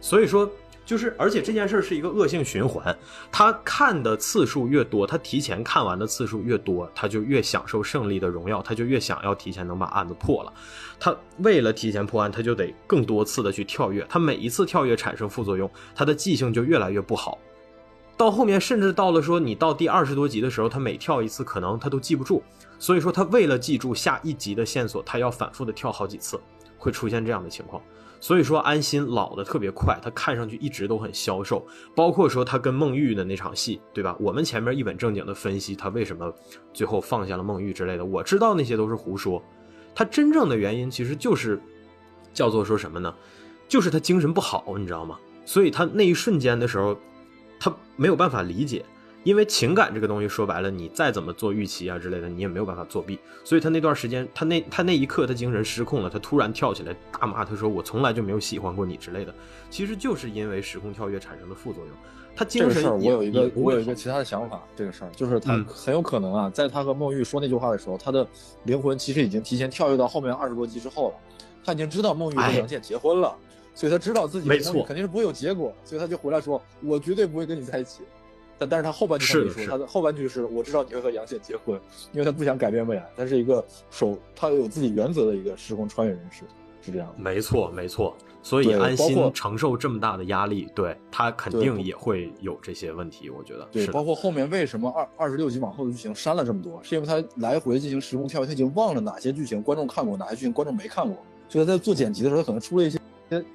所以说。就是，而且这件事是一个恶性循环。他看的次数越多，他提前看完的次数越多，他就越享受胜利的荣耀，他就越想要提前能把案子破了。他为了提前破案，他就得更多次的去跳跃。他每一次跳跃产生副作用，他的记性就越来越不好。到后面，甚至到了说你到第二十多集的时候，他每跳一次，可能他都记不住。所以说，他为了记住下一集的线索，他要反复的跳好几次，会出现这样的情况。所以说安心老的特别快，他看上去一直都很消瘦，包括说他跟孟玉的那场戏，对吧？我们前面一本正经的分析他为什么最后放下了孟玉之类的，我知道那些都是胡说，他真正的原因其实就是叫做说什么呢？就是他精神不好，你知道吗？所以他那一瞬间的时候，他没有办法理解，因为情感这个东西说白了，你再怎么做预期啊之类的，你也没有办法作弊。所以他那段时间，他那他那一刻他精神失控了，他突然跳起来大骂，他说我从来就没有喜欢过你之类的。其实就是因为时空跳跃产生的副作用。他精神我有一个我有一个其他的想法，这个事儿就是他很有可能啊，在他和孟玉说那句话的时候，他的灵魂其实已经提前跳跃到后面二十多集之后了。他已经知道孟玉和杨倩结婚了，所以他知道自己没错肯定是不会有结果，所以他就回来说：“我绝对不会跟你在一起。”但但是他后半句他没说，他的后半句是：“我知道你会和杨倩结婚，因为他不想改变未来，他是一个守他有自己原则的一个时空穿越人士，是这样。”没错，没错。所以安心承受这么大的压力，对他肯定也会有这些问题。我觉得对，包括后面为什么二二十六集往后的剧情删了这么多，是因为他来回进行时空跳跃，他已经忘了哪些剧情观众看过，哪些剧情观众没看过。所以他在做剪辑的时候，他可能出了一些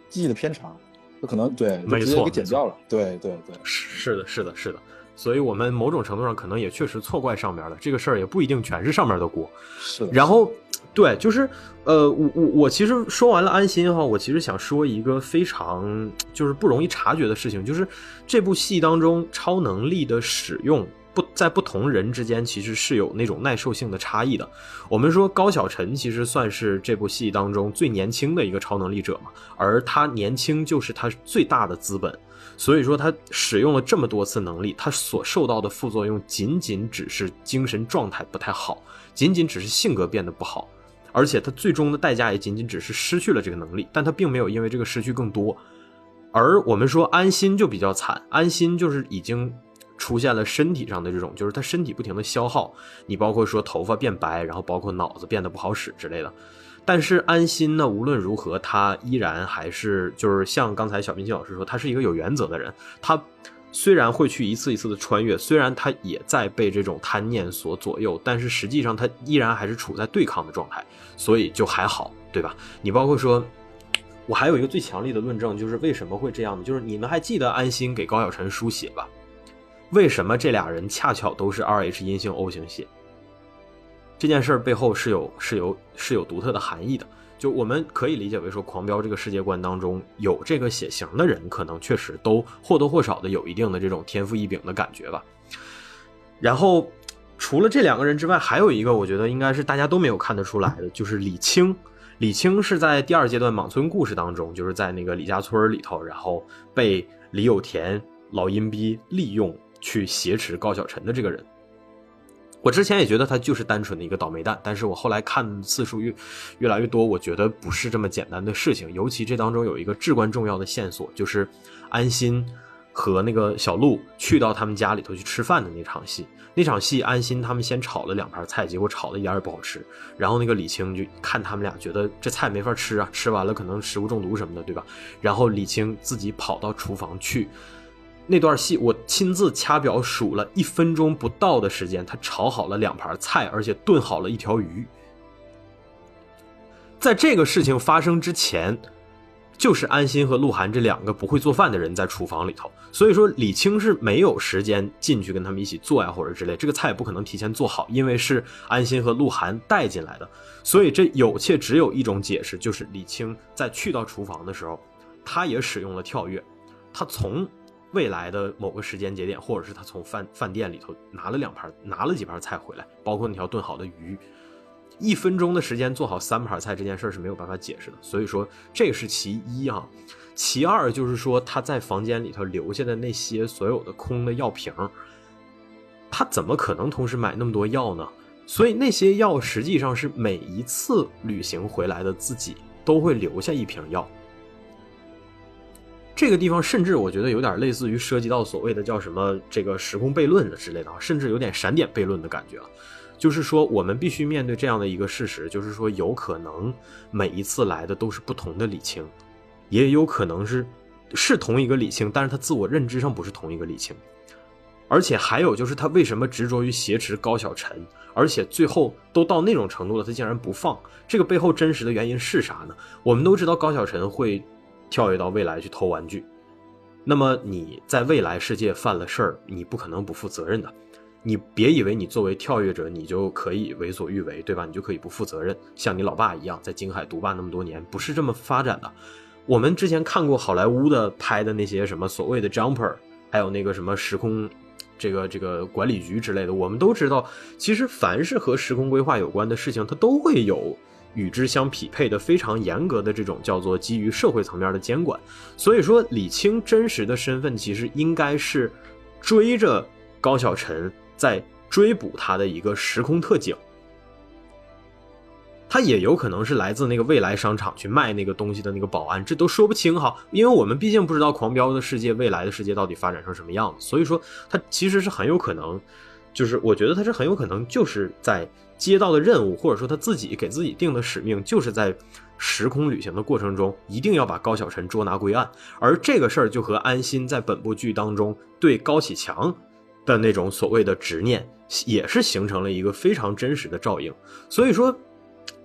记忆的偏差，他可能对没错给剪掉了。对对对，是的，是的，是的。所以我们某种程度上可能也确实错怪上面了，这个事儿也不一定全是上面的锅。是的。然后，对，就是呃，我我我其实说完了安心哈，我其实想说一个非常就是不容易察觉的事情，就是这部戏当中超能力的使用。不在不同人之间，其实是有那种耐受性的差异的。我们说高晓晨其实算是这部戏当中最年轻的一个超能力者嘛，而他年轻就是他最大的资本。所以说他使用了这么多次能力，他所受到的副作用仅仅只是精神状态不太好，仅仅只是性格变得不好，而且他最终的代价也仅仅只是失去了这个能力，但他并没有因为这个失去更多。而我们说安心就比较惨，安心就是已经。出现了身体上的这种，就是他身体不停的消耗，你包括说头发变白，然后包括脑子变得不好使之类的。但是安心呢，无论如何，他依然还是就是像刚才小冰心老师说，他是一个有原则的人。他虽然会去一次一次的穿越，虽然他也在被这种贪念所左右，但是实际上他依然还是处在对抗的状态，所以就还好，对吧？你包括说，我还有一个最强力的论证，就是为什么会这样呢？就是你们还记得安心给高晓晨输血吧？为什么这俩人恰巧都是 Rh 阴性 O 型血？这件事背后是有是有是有独特的含义的。就我们可以理解为说，狂飙这个世界观当中有这个血型的人，可能确实都或多或少的有一定的这种天赋异禀的感觉吧。然后除了这两个人之外，还有一个我觉得应该是大家都没有看得出来的，就是李青。李青是在第二阶段莽村故事当中，就是在那个李家村里头，然后被李有田老阴逼利用。去挟持高晓晨的这个人，我之前也觉得他就是单纯的一个倒霉蛋，但是我后来看次数越越来越多，我觉得不是这么简单的事情。尤其这当中有一个至关重要的线索，就是安心和那个小鹿去到他们家里头去吃饭的那场戏。那场戏，安心他们先炒了两盘菜，结果炒的一点也不好吃。然后那个李青就看他们俩，觉得这菜没法吃啊，吃完了可能食物中毒什么的，对吧？然后李青自己跑到厨房去。那段戏我亲自掐表数了一分钟不到的时间，他炒好了两盘菜，而且炖好了一条鱼。在这个事情发生之前，就是安心和鹿晗这两个不会做饭的人在厨房里头，所以说李青是没有时间进去跟他们一起做呀或者之类，这个菜也不可能提前做好，因为是安心和鹿晗带进来的，所以这有且只有一种解释，就是李青在去到厨房的时候，他也使用了跳跃，他从。未来的某个时间节点，或者是他从饭饭店里头拿了两盘，拿了几盘菜回来，包括那条炖好的鱼，一分钟的时间做好三盘菜这件事是没有办法解释的。所以说这是其一啊，其二就是说他在房间里头留下的那些所有的空的药瓶，他怎么可能同时买那么多药呢？所以那些药实际上是每一次旅行回来的自己都会留下一瓶药。这个地方甚至我觉得有点类似于涉及到所谓的叫什么这个时空悖论的之类的啊，甚至有点闪点悖论的感觉了。就是说，我们必须面对这样的一个事实，就是说，有可能每一次来的都是不同的李青，也有可能是是同一个李青，但是他自我认知上不是同一个李青。而且还有就是他为什么执着于挟持高晓晨，而且最后都到那种程度了，他竟然不放？这个背后真实的原因是啥呢？我们都知道高晓晨会。跳跃到未来去偷玩具，那么你在未来世界犯了事儿，你不可能不负责任的。你别以为你作为跳跃者，你就可以为所欲为，对吧？你就可以不负责任，像你老爸一样在京海独霸那么多年，不是这么发展的。我们之前看过好莱坞的拍的那些什么所谓的 jumper，还有那个什么时空这个这个管理局之类的，我们都知道，其实凡是和时空规划有关的事情，它都会有与之相匹配的非常严格的这种叫做基于社会层面的监管。所以说，李青真实的身份其实应该是追着高晓晨在追捕他的一个时空特警。他也有可能是来自那个未来商场去卖那个东西的那个保安，这都说不清哈，因为我们毕竟不知道狂飙的世界未来的世界到底发展成什么样子，所以说他其实是很有可能，就是我觉得他是很有可能就是在接到的任务，或者说他自己给自己定的使命，就是在时空旅行的过程中一定要把高晓晨捉拿归案，而这个事儿就和安心在本部剧当中对高启强的那种所谓的执念，也是形成了一个非常真实的照应，所以说。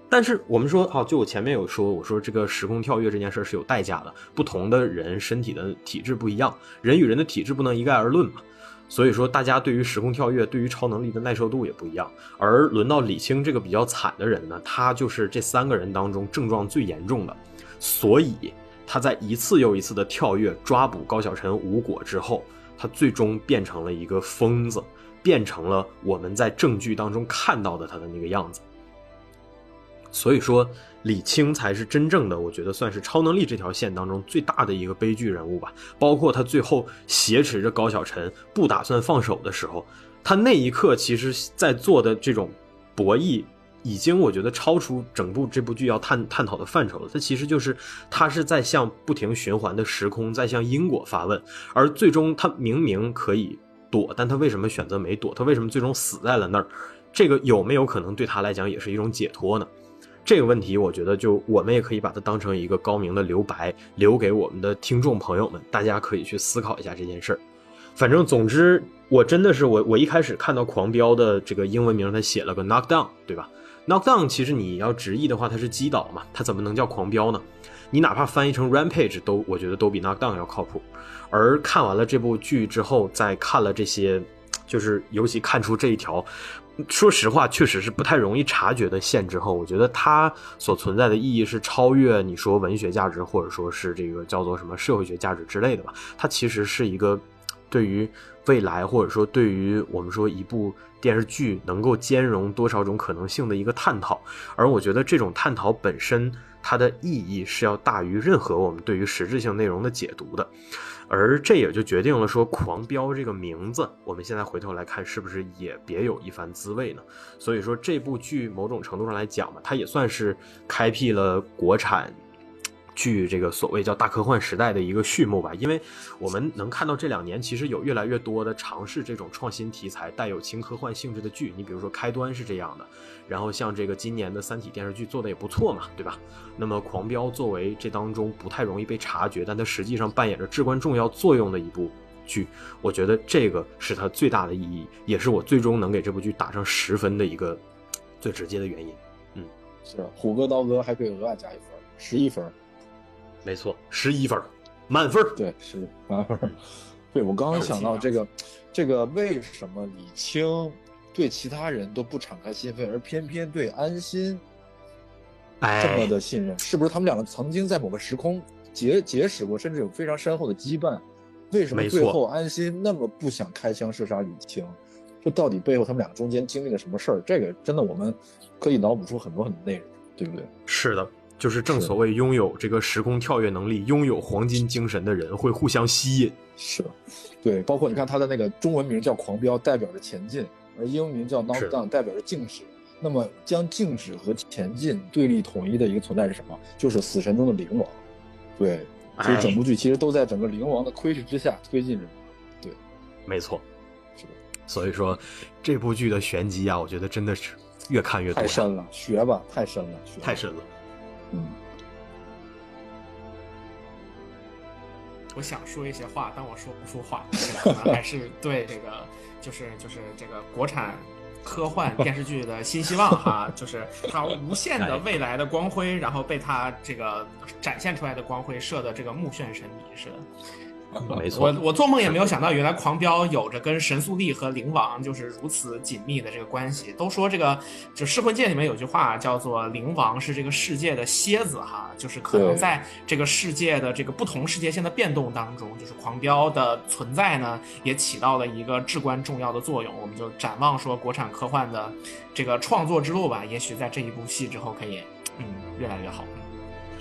但是我们说，好，就我前面有说，我说这个时空跳跃这件事是有代价的，不同的人身体的体质不一样，人与人的体质不能一概而论嘛。所以说，大家对于时空跳跃、对于超能力的耐受度也不一样。而轮到李青这个比较惨的人呢，他就是这三个人当中症状最严重的，所以他在一次又一次的跳跃抓捕高晓晨无果之后，他最终变成了一个疯子，变成了我们在证据当中看到的他的那个样子。所以说，李青才是真正的，我觉得算是超能力这条线当中最大的一个悲剧人物吧。包括他最后挟持着高晓晨不打算放手的时候，他那一刻其实在做的这种博弈，已经我觉得超出整部这部剧要探探讨的范畴了。他其实就是他是在向不停循环的时空在向因果发问，而最终他明明可以躲，但他为什么选择没躲？他为什么最终死在了那儿？这个有没有可能对他来讲也是一种解脱呢？这个问题，我觉得就我们也可以把它当成一个高明的留白，留给我们的听众朋友们，大家可以去思考一下这件事儿。反正总之，我真的是我我一开始看到狂飙的这个英文名，他写了个 knockdown，对吧？knockdown 其实你要直译的话，它是击倒嘛，它怎么能叫狂飙呢？你哪怕翻译成 rampage 都，我觉得都比 knockdown 要靠谱。而看完了这部剧之后，再看了这些，就是尤其看出这一条。说实话，确实是不太容易察觉的线。之后，我觉得它所存在的意义是超越你说文学价值，或者说是这个叫做什么社会学价值之类的吧。它其实是一个对于未来，或者说对于我们说一部电视剧能够兼容多少种可能性的一个探讨。而我觉得这种探讨本身，它的意义是要大于任何我们对于实质性内容的解读的。而这也就决定了说，狂飙这个名字，我们现在回头来看，是不是也别有一番滋味呢？所以说，这部剧某种程度上来讲嘛，它也算是开辟了国产。剧这个所谓叫大科幻时代的一个序幕吧，因为我们能看到这两年其实有越来越多的尝试这种创新题材、带有轻科幻性质的剧。你比如说《开端》是这样的，然后像这个今年的《三体》电视剧做的也不错嘛，对吧？那么《狂飙》作为这当中不太容易被察觉，但它实际上扮演着至关重要作用的一部剧，我觉得这个是它最大的意义，也是我最终能给这部剧打上十分的一个最直接的原因。嗯，是虎哥刀哥还可以额外加一分，十一分。没错，十一分，满分。对，是满分。对我刚刚想到这个，这个为什么李青对其他人都不敞开心扉，而偏偏对安心这么的信任？是不是他们两个曾经在某个时空结结识过，甚至有非常深厚的羁绊？为什么最后安心那么不想开枪射杀李青？这到底背后他们两个中间经历了什么事儿？这个真的我们可以脑补出很多很多内容，对不对？是的。就是正所谓拥有这个时空跳跃能力、拥有黄金精神的人会互相吸引。是，对，包括你看他的那个中文名叫狂飙，代表着前进；而英文名叫 knockdown，代表着静止。那么将静止和前进对立统一的一个存在是什么？就是死神中的灵王。对，所以整部剧其实都在整个灵王的窥视之下推进着。对，没错，是的。所以说这部剧的玄机啊，我觉得真的是越看越多太深了，学吧，太深了，太深了。嗯，我想说一些话，但我说不出话，[LAUGHS] 可能还是对这个，就是就是这个国产科幻 [LAUGHS] 电视剧的新希望哈，就是它无限的未来的光辉，然后被它这个展现出来的光辉射的这个目眩神迷似的。[LAUGHS] 没错，我我做梦也没有想到，原来狂飙有着跟神速力和灵王就是如此紧密的这个关系。都说这个就噬魂界里面有句话叫做“灵王是这个世界的蝎子”哈，就是可能在这个世界的这个不同世界线的变动当中，就是狂飙的存在呢，也起到了一个至关重要的作用。我们就展望说国产科幻的这个创作之路吧，也许在这一部戏之后可以嗯越来越好。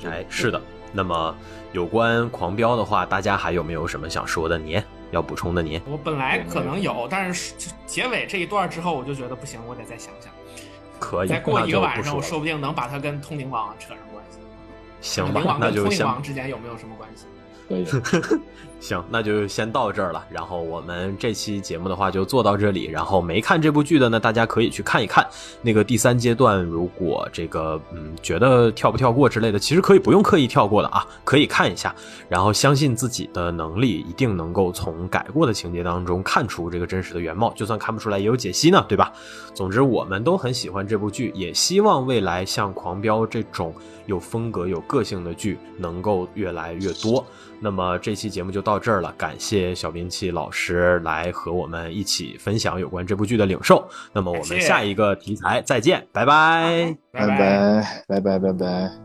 哎，是的。那么，有关狂飙的话，大家还有没有什么想说的？你要补充的？你我本来可能有，但是结尾这一段之后，我就觉得不行，我得再想想。可以，再过一个晚上，我说不定能把它跟通灵王扯上关系。行吧，那就通灵王之间有没有什么关系？可以。[LAUGHS] 行，那就先到这儿了。然后我们这期节目的话就做到这里。然后没看这部剧的呢，大家可以去看一看那个第三阶段。如果这个嗯觉得跳不跳过之类的，其实可以不用刻意跳过的啊，可以看一下。然后相信自己的能力，一定能够从改过的情节当中看出这个真实的原貌。就算看不出来，也有解析呢，对吧？总之，我们都很喜欢这部剧，也希望未来像《狂飙》这种有风格、有个性的剧能够越来越多。那么这期节目就到这儿了，感谢小兵器老师来和我们一起分享有关这部剧的领受。那么我们下一个题材再见，拜拜，拜拜，拜拜，拜拜。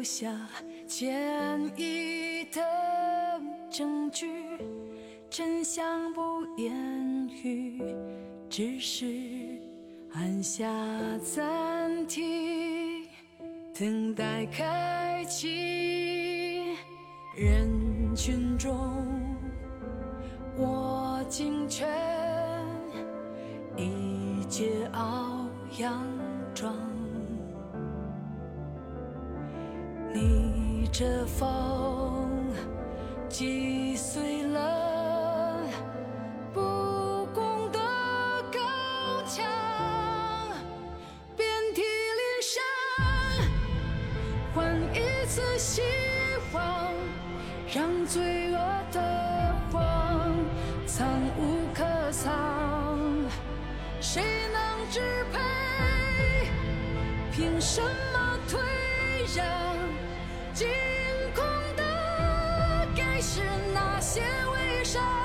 留下坚毅的证据。真相不言语，只是按下暂停，等待开启。人群中，我紧拳，一介傲阳。装，逆着风，击碎了不公的高墙，遍体鳞伤，换一次希望，让罪恶的谎藏无可藏，谁能支配？凭什么退让？惊恐的该是那些微笑。